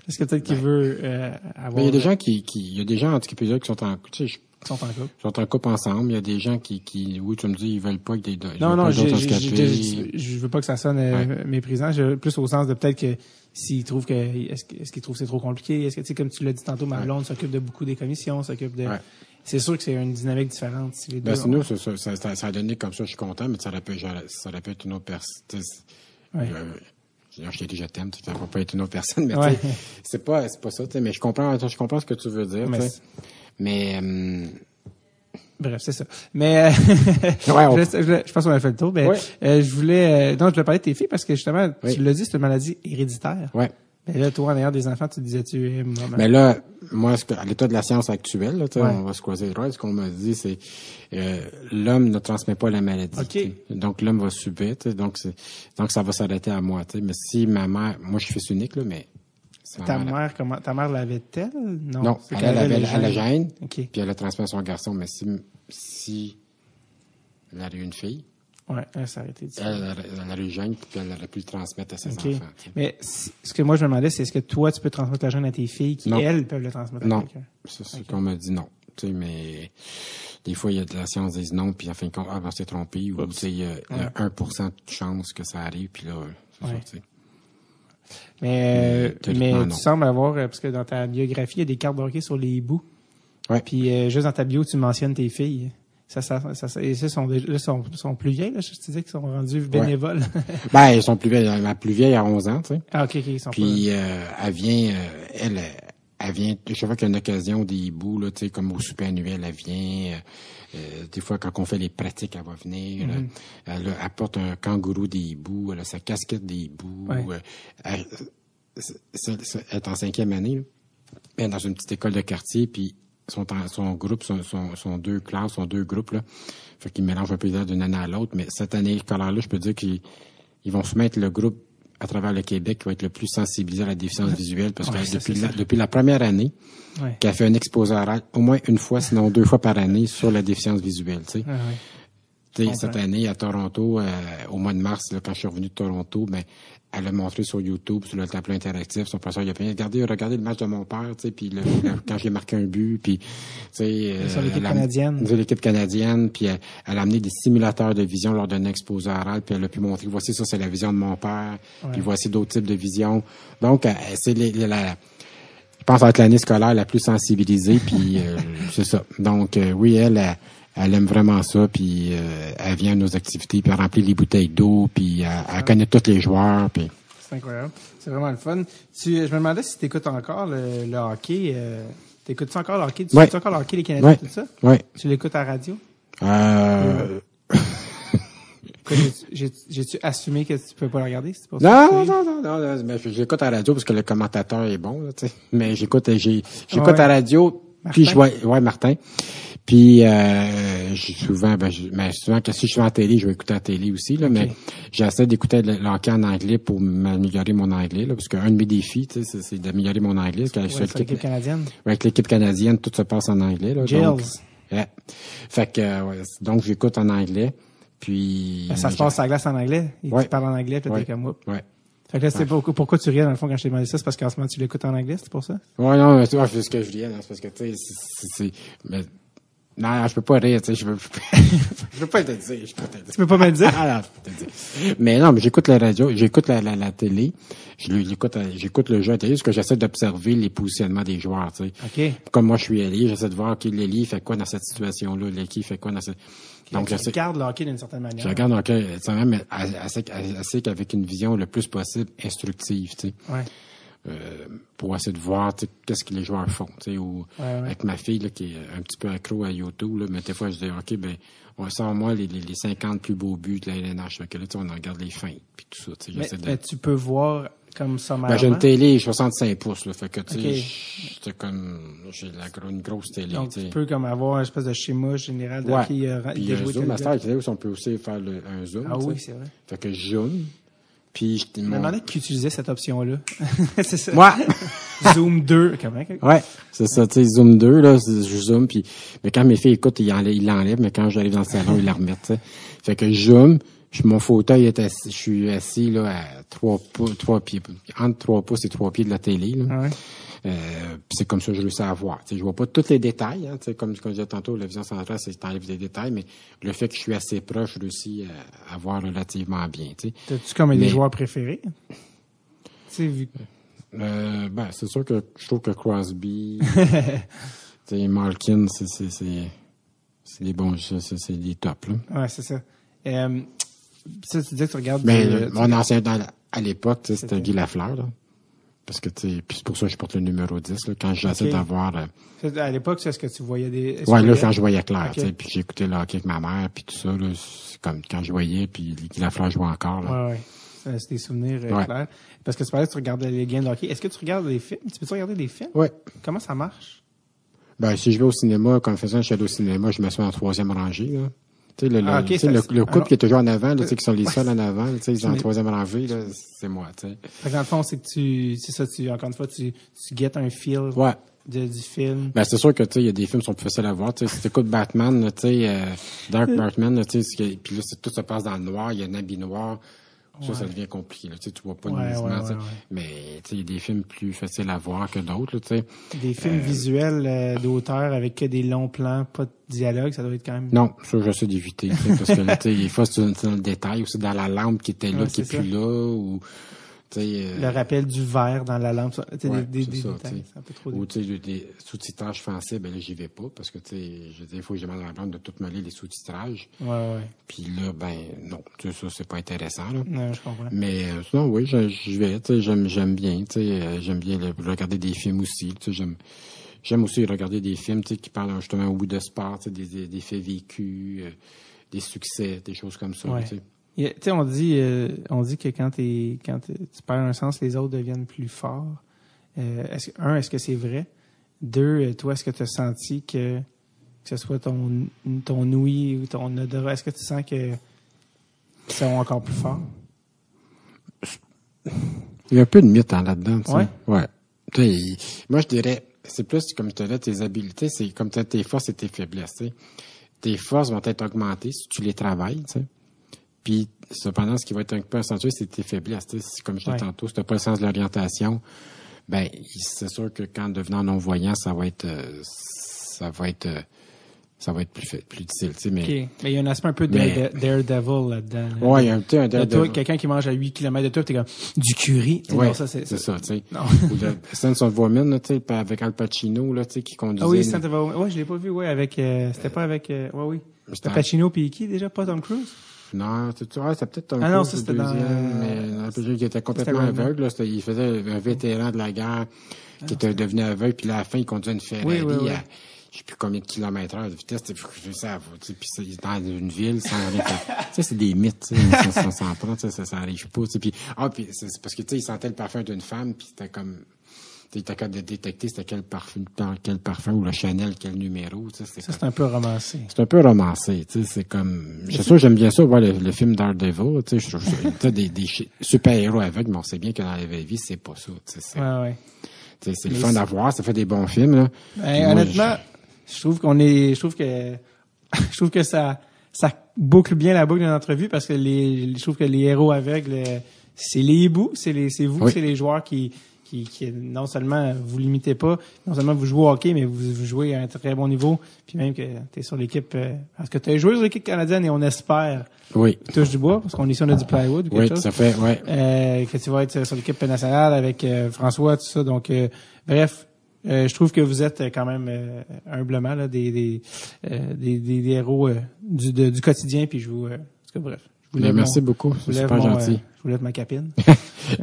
Parce que peut-être qu'il veut euh, avoir... Mais il y a des gens qui, qui, il y a des gens handicapés qui sont en, tu sais, qui sont en couple. sont en couple ensemble. Il y a des gens qui, qui, oui, tu me dis, ils veulent pas que des, ils Non, non, je veux pas que ça sonne euh, méprisant. Je- plus au sens de peut-être que s'ils trouvent que est-ce qu'ils trouvent que c'est trop compliqué, est-ce que tu sais comme tu l'as dit tantôt, ma Ouais. blonde s'occupe de beaucoup des commissions, s'occupe de Ouais. c'est sûr que c'est une dynamique différente. Si les ben, deux, nous, ça, ça, ça, ça, a donné comme ça, je suis content, mais ça aurait pu, ça aurait pu être une autre personne. Ouais. Je, je t'ai dit je t'aime, ça va pas être une autre personne, mais ouais. c'est pas, c'est pas ça, mais je comprends, je comprends ce que tu veux dire, mais, mais euh, Bref, c'est ça. Mais euh, ouais, je, je, je, pense qu'on a fait le tour. Mais euh, je voulais, euh, non, je voulais parler de tes filles parce que justement, tu l'as dit, c'est une maladie héréditaire. Ouais. Mais là, toi, en ayant des enfants, tu disais tu es Mais là, moi, à l'état de la science actuelle, là, on va se croiser les ce qu'on m'a dit, c'est euh, l'homme ne transmet pas la maladie. Okay. Donc l'homme va subir, donc donc ça va s'arrêter à moi. Mais si ma mère, moi je suis fils unique là, mais ta mère, comment ta mère l'avait-elle? Non, non elle, elle, avait la okay. puis elle a transmis à son garçon. Mais si si elle avait une fille, Ouais, elle s'est arrêtée. Elle, elle, a eu gène, puis elle aurait pu le transmettre à ses okay. enfants. Mais ce que moi, je me demandais, c'est est-ce que toi, tu peux transmettre la gène à tes filles qui, non. elles, peuvent le transmettre non. à quelqu'un? C'est ce qu'on m'a dit non. Tu sais, mais des fois, il y a de la science des non, puis en fin de compte, ah, ben, c'est trompé, ou tu sais, il y a, ouais. 1% de chance que ça arrive, puis là, c'est ouais. ça. Mais, mais, mais tu sembles avoir, parce que dans ta biographie, il y a des cartes de hockey sur les bouts. Ouais. Puis euh, juste dans ta bio, tu mentionnes tes filles. Ça, ça, ça, et ça sont, là, sont, sont plus vieilles, là, je te disais qu'ils sont rendus bénévoles. Ouais. ben, ils sont plus vieilles. Ma plus vieille a 11 ans, tu sais. Ah, OK, OK, ils sont Puis, euh, elle vient, euh, elle, elle vient, chaque fois qu'il y a une occasion des bouts, là, tu sais, comme au super annuel, elle vient. Euh, des fois, quand on fait les pratiques, elle va venir. Mhm. Mm -hmm. Elle, elle, apporte un kangourou des bouts, elle a sa casquette des. Ouais. Elle, elle, est en cinquième année, là. Elle est dans une petite école de quartier, puis son, son groupe, son, son, son, deux classes, son deux groupes, là. Fait qu'ils mélangent un peu d'une année à l'autre. Mais cette année scolaire-là, je peux dire qu'ils ils vont soumettre le groupe à travers le Québec qui va être le plus sensibilisé à la déficience visuelle parce ouais, que depuis la, depuis la première année, ouais. qui a fait un exposé oral au moins une fois, sinon deux fois par année sur la déficience visuelle, tu sais. Cette année, à Toronto, euh, au mois de mars, là, quand je suis revenu de Toronto, ben, elle a montré sur YouTube, sur le tableau interactif, son professeur, il a fait, regardez, regardez le match de mon père, tu sais, puis le, le, quand j'ai marqué un but, puis, tu sais, euh, sur l'équipe canadienne. Sur l'équipe canadienne, puis elle, elle, a amené des simulateurs de vision lors d'un exposé oral, puis elle a pu montrer, voici ça, c'est la vision de mon père, puis voici d'autres types de visions. Donc, c'est les, les, la, je pense être l'année scolaire la plus sensibilisée, puis euh, c'est ça. Donc, euh, oui, elle, elle elle aime vraiment ça, puis euh, elle vient à nos activités, puis elle remplit les bouteilles d'eau, puis elle, elle, connaît tous les joueurs. Puis... C'est incroyable. C'est vraiment le fun. Tu, je me demandais si tu écoutes encore le, le hockey. Euh, T'écoutes-tu encore le hockey? Tu ouais. écoutes encore le hockey, les Canadiens, ouais. tout ça? Oui. Tu l'écoutes à la radio? Euh... J'ai-tu assumé que tu peux pas le regarder? Pas non, non, non, non, non, mais j'écoute à la radio parce que le commentateur est bon, tu sais. Mais j'écoute, j'écoute ouais. à la radio, Martin? puis je vois, ouais, Martin. Puis euh, souvent, ben, je, mais souvent, quand si je suis en télé, je vais écouter la télé aussi, là, okay. mais j'essaie d'écouter le, le hockey en anglais pour m'améliorer mon anglais, là, parce qu'un de mes défis, tu sais, c'est d'améliorer mon anglais. Parce ouais, avec l'équipe canadienne. Avec l'équipe canadienne, tout se passe en anglais. Là, Gilles. donc, ouais. Fait que ouais, donc j'écoute en anglais. Puis. Ben, ça se passe à la glace en anglais. Et ouais. tu parles en anglais, t'es comme Ouais. Fait que là, c'est Ouais. pourquoi, tu riais, dans le fond, quand je t'ai demandé ça? C'est parce qu'en ce moment, tu l'écoutes en anglais, c'est pour ça? Ouais, non, mais tu vois, c'est ce que je riais, c'est parce que, tu sais, c'est, c'est, mais, non, je peux pas rire, tu sais, je peux, je peux pas te dire, je peux te dire. Tu peux pas me le dire? Ah, non, je peux te dire. Mais non, mais j'écoute la radio, j'écoute la, la, la télé, je l'écoute, j'écoute le jeu à télé, parce que j'essaie d'observer les positionnements des joueurs, tu sais. OK. Comme moi, je suis allé, j'essaie de voir, OK, Lely fait quoi dans cette situation-là, Lely fait quoi dans cette, donc, tu regardes le hockey d'une certaine manière. Je regarde le hockey, c'est même assez, assez qu'avec une vision le plus possible instructive, tu sais. Ouais. Euh, pour essayer de voir qu'est-ce que les joueurs font, tu sais, ou ouais, ouais. avec ma fille là, qui est un petit peu accro à YouTube, là, mais des fois je dis ok ben on sort moi les, les, les 50 plus beaux buts de la LNH, fait que là on regarde les fins puis tout ça, tu sais, mais, de... mais tu peux voir comme sommairement. Ben, j'ai une télé 65 pouces là, fait que tu okay. comme j'ai la une grosse télé. Donc t'sais. tu peux comme avoir un espèce de schéma général de ouais. qui euh, puis un zoom, master, on peut aussi faire le, un zoom. Ah oui, c'est vrai. Fait que je zoom. Puis je me demandais qui utilisait cette option-là. c'est ça. Moi. zoom 2, comment? Ouais, c'est ça, tu sais, zoom 2, là, je zoom, puis, mais quand mes filles écoutent, ils l'enlèvent, mais quand j'arrive dans le salon, ils la remettent, tu sais. Fait que je zoom, je, mon fauteuil est assis, je suis assis, là, à trois pouces, trois pieds, entre trois pouces et trois pieds de la télé, là. Ah ouais. Euh, c'est comme ça que je réussis à voir. sais, je vois pas tous les détails. Hein, comme, comme je disais tantôt, la vision centrale, c'est t'enlèves des détails, mais le fait que je suis assez proche, je réussis à, à voir relativement bien. T'as-tu comme mais, des joueurs préférés? vu... euh, ben, c'est sûr que je trouve que Crosby. Malkin, c'est, c'est, c'est, c'est des bons, c'est, c'est des tops, là. Ouais, c'est ça. Euh, ça, tu que tu regardes... Mais le- tu- mon ancien, dans- à l'époque, C'était- Guy Lafleur, là. Parce que, tu sais, puis c'est pour ça que je porte le numéro 10, là, quand j'essaie d'avoir... euh, À l'époque, c'est ce que tu voyais des... Ouais, là, quand je voyais clair, Ok. tu sais, puis j'écoutais le hockey avec ma mère, puis tout ça, là, c'est comme quand je voyais, puis Guy Lafleur jouait encore, là. Ouais, C'est des souvenirs euh, Ouais. clairs. Parce que tu parlais que tu regardais les games de hockey. Est-ce que tu regardes des films? Tu peux-tu regarder des films? Ouais. Comment ça marche? Ben, si je vais au cinéma, comme faisant, je suis allé au cinéma, je me suis en troisième rangée, là. Tu sais, le, le, Ah, tu ça, le, couple alors- qui est toujours en avant, là, tu qui sont les Ouais. seuls en avant, tu sais, ils sont en troisième rangée, là, c'est moi, tu sais. Fait que dans le fond, c'est que tu, c'est ça, tu, encore une fois, tu, tu guettes un feel Ouais. de, du film. Ben, c'est sûr que, tu sais, il y a des films qui sont plus faciles à voir, tu. Si t'écoutes Batman, là, tu sais, euh, Dark Batman, là, tu sais, puis là, tout se passe dans le noir, il y a un habit noir. Ça, ça devient compliqué, là. Tu sais, tu vois pas Ouais, ouais. Mais, tu sais, il y a des films plus faciles à voir que d'autres, là, tu sais. Des films visuels euh, d'auteur avec que des longs plans, pas de dialogue, ça doit être quand même. Non, ça, j'essaie d'éviter, tu sais, parce que, là, tu sais, des fois, c'est dans le détail, ou c'est dans la lampe qui était là, qui est c'est plus là, ou, euh, Le rappel du verre dans la lampe, tu Ouais, des, ça, détails. un peu trop. Ou, tu sais, des sous-titrages français, ben là, j'y vais pas, parce que, tu sais, il faut que je demande à la de tout me lire les sous-titrages. Ouais, ouais. Puis là, ben, non, tu sais, ça, c'est pas intéressant, là. Non, je comprends. Mais euh, sinon, oui, je, vais, tu sais, j'aime, j'aime bien, tu sais, euh, j'aime bien le- regarder des films aussi, tu sais, j'aime, j'aime aussi regarder des films, qui parlent justement oui de sport, des, des, des faits vécus, euh, des succès, des choses comme ça, Ouais. Tu sais. Tu on dit, euh, on dit que quand, t'es, quand t'es- tu perds un sens, les autres deviennent plus forts. Euh, est-ce, que- un, est-ce que c'est vrai? Deux, euh, toi, est-ce que tu as senti que, que ce soit ton, ton ouïe ou ton odorat, est-ce que tu sens que qu'ils sont encore plus forts? Il y a un peu de mythe hein, là-dedans, tu sais. Ouais? Ouais. Tu il- moi, je dirais, c'est plus comme te dis, tes habiletés, c'est comme t'as tes forces et tes faiblesses, tu. Tes forces vont être augmentées si tu les travailles, tu sais. Puis, cependant, ce qui va être un peu accentué, c'est tes faiblesses, tu Comme je disais tantôt, si t'as pas le sens de l'orientation, ben, c'est sûr que quand devenant non-voyant, ça va être, euh, ça va être, euh, ça va être plus, fait- plus difficile, tu sais. Mais, il y a un aspect un peu Mais- dare- daredevil là-dedans. là. ouais, il y a un petit, un daredevil. quelqu'un qui mange à 8 km de toi, t'es comme du curry? Tu ça, c'est, ça, tu sais. Ou le Sense of Woman, tu sais, avec Al Pacino, là, tu sais, qui conduisait. Ah oui, Santa Barbara. Ouais, je l'ai pas vu, ouais, avec, euh, c'était pas avec, euh, ouais, oui. C'était- Pacino puis qui déjà, pas Tom Cruise? C'est peut-être un Ah non, ça, c'était dans- deuxième, mais deuxième qui était complètement aveugle. Là, il faisait un vétéran de la guerre qui était devenu aveugle, puis là, à la fin, il conduisait une Ferrari Oui, oui, oui. à je sais plus combien de kilomètres heure de vitesse, ça, va, tu sais, puis c'est dans une ville sans rien sais, c'est des mythes, tu sais, ça, ça s'en prend, ça, ça arrive pas, puis, ah, puis c'est c'est parce que, tu sais, il sentait le parfum d'une femme, puis c'était comme, tu capable de détecter c'était quel parfum, quel parfum, ou le Chanel, quel numéro, tu sais, c'est Ça, comme- c'est un peu romancé. c'est un peu romancé, tu sais, c'est comme, c'est sûr, j'aime bien ça, voir le, le film Daredevil, tu sais, je trouve ça- tu sais, des, super-héros aveugles, mais on sait bien que dans la vraie vie, c'est pas ça, tu sais, c'est, Ouais, ouais. tu sais, c'est le fun à voir, ça fait des bons films, là. Ben, moi, honnêtement, je trouve qu'on est, je trouve que, je trouve que ça, ça boucle bien la boucle d'une entrevue parce que les, je trouve que les héros aveugles, euh, c'est les hiboux, c'est les, c'est vous, Oui. c'est les joueurs qui, qui, qui, non seulement vous limitez pas, non seulement vous jouez au hockey, mais vous, vous jouez à un très bon niveau, puis même que tu es sur l'équipe, euh, parce que tu as joué sur l'équipe canadienne et on espère, Oui, touche du bois, parce qu'on est sur on a du plywood ou quelque oui, chose. ça fait, ouais. Euh, que tu vas être sur l'équipe nationale avec euh, François, tout ça. Donc, euh, bref, euh, je trouve que vous êtes quand même euh, humblement là, des, des, euh, des, des, héros euh, du, de- du quotidien. Puis je vous, euh, en tout cas, bref. Ben, merci beaucoup, c'est super mon, gentil. euh, je vous lève ma capine.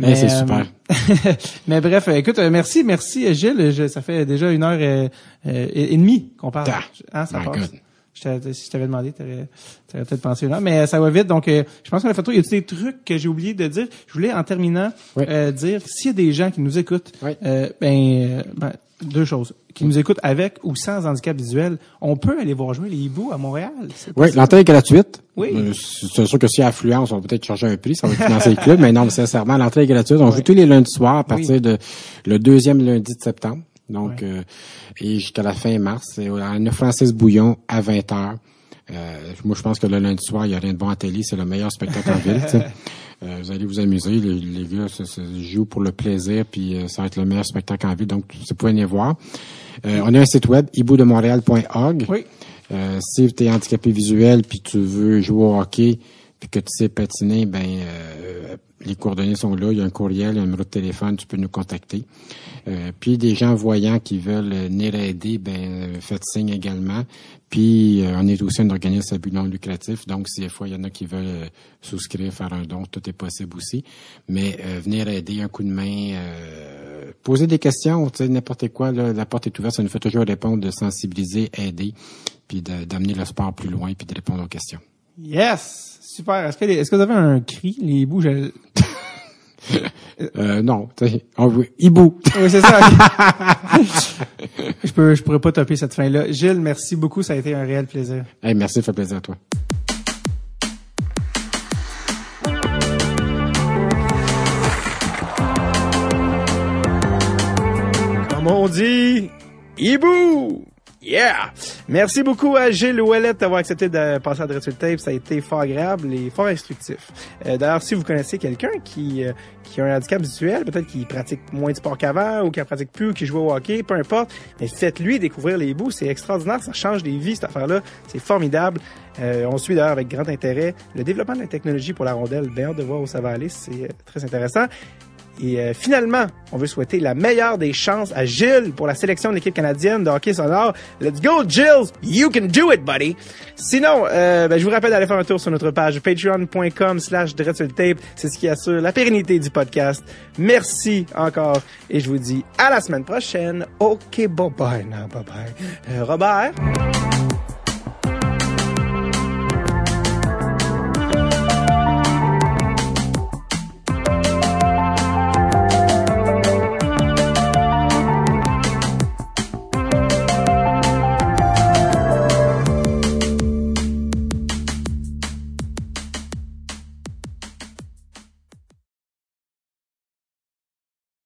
Eh, c'est euh, super. mais bref, euh, écoute, merci, merci Gilles. Je- ça fait déjà une heure et, et demie qu'on parle. Ah, Hein, ça passe? Je si je t'avais demandé, t'aurais, t'aurais peut-être pensé une heure. Mais ça va vite, donc euh, je pense qu'on a fait tout. Il y a des trucs que j'ai oublié de dire? Je voulais, en terminant, Oui. dire s'il y a des gens qui nous écoutent, Oui. ben, ben, deux choses. Qui nous écoutent avec ou sans handicap visuel, on peut aller voir jouer les hiboux à Montréal. Oui, l'entrée est gratuite. Oui. Euh, C'est sûr que si y a affluence, on va peut-être charger un prix, ça va financer le club, mais non, mais sincèrement, l'entrée est gratuite. On Oui. joue tous les lundis soirs à Oui. partir de le deuxième lundi de septembre. Donc, Oui. euh, et jusqu'à la fin mars, c'est à 9 Francis Bouillon à 20 heures. Euh, moi, je pense que le lundi soir, il n'y a rien de bon à télé, c'est le meilleur spectacle en ville. Euh, vous allez vous amuser, les, les gars se, se jouent pour le plaisir, puis euh, ça va être le meilleur spectacle en ville, donc vous pouvez venir voir. Euh, on a un site web, iboudemontréal.org. Oui. Euh, si tu es handicapé visuel puis tu veux jouer au hockey, puis que tu sais patiner, ben les coordonnées sont là. Il y a un courriel, il y a un numéro de téléphone, tu peux nous contacter. Euh, puis des gens voyants qui veulent venir aider, ben faites signe également. Puis on est aussi un organisme à but non lucratif, donc si des fois il y en a qui veulent souscrire, faire un don, tout est possible aussi. Mais venir aider, un coup de main, poser des questions, tu sais, n'importe quoi, la porte est ouverte, ça nous fait toujours répondre, de sensibiliser, aider, puis d'amener le sport plus loin, puis de répondre aux questions. Yes! Super. Est-ce que, est-ce que vous avez un cri, les hiboux? Je... euh, non, hibou. Oui, c'est ça. je peux, je pourrais pas topper cette fin-là. Gilles, merci beaucoup. Ça a été un réel plaisir. Hey, merci, ça fait plaisir à toi. Comme on dit, hibou! Yeah! Merci beaucoup à Gilles Ouellet d'avoir accepté de passer à Dreadful Tape. Ça a été fort agréable et fort instructif. Euh, D'ailleurs, si vous connaissez quelqu'un qui, euh, qui a un handicap visuel, peut-être qu'il pratique moins de sport qu'avant ou qu'il pratique plus ou qui joue au hockey, peu importe, mais faites-lui découvrir les bouts. C'est extraordinaire. Ça change des vies, cette affaire-là. C'est formidable. Euh, on suit d'ailleurs avec grand intérêt le développement de la technologie pour la rondelle. Bien hâte de voir où ça va aller. C'est euh, très intéressant. Et euh, finalement, on veut souhaiter la meilleure des chances à Gilles pour la sélection de l'équipe canadienne de hockey sonore. Let's go, Gilles! You can do it, buddy! Sinon, euh, ben, je vous rappelle d'aller faire un tour sur notre page patreon.com slash tape. C'est ce qui assure la pérennité du podcast. Merci encore et je vous dis à la semaine prochaine. OK, bye bye. Non, bye bye. Euh, Robert?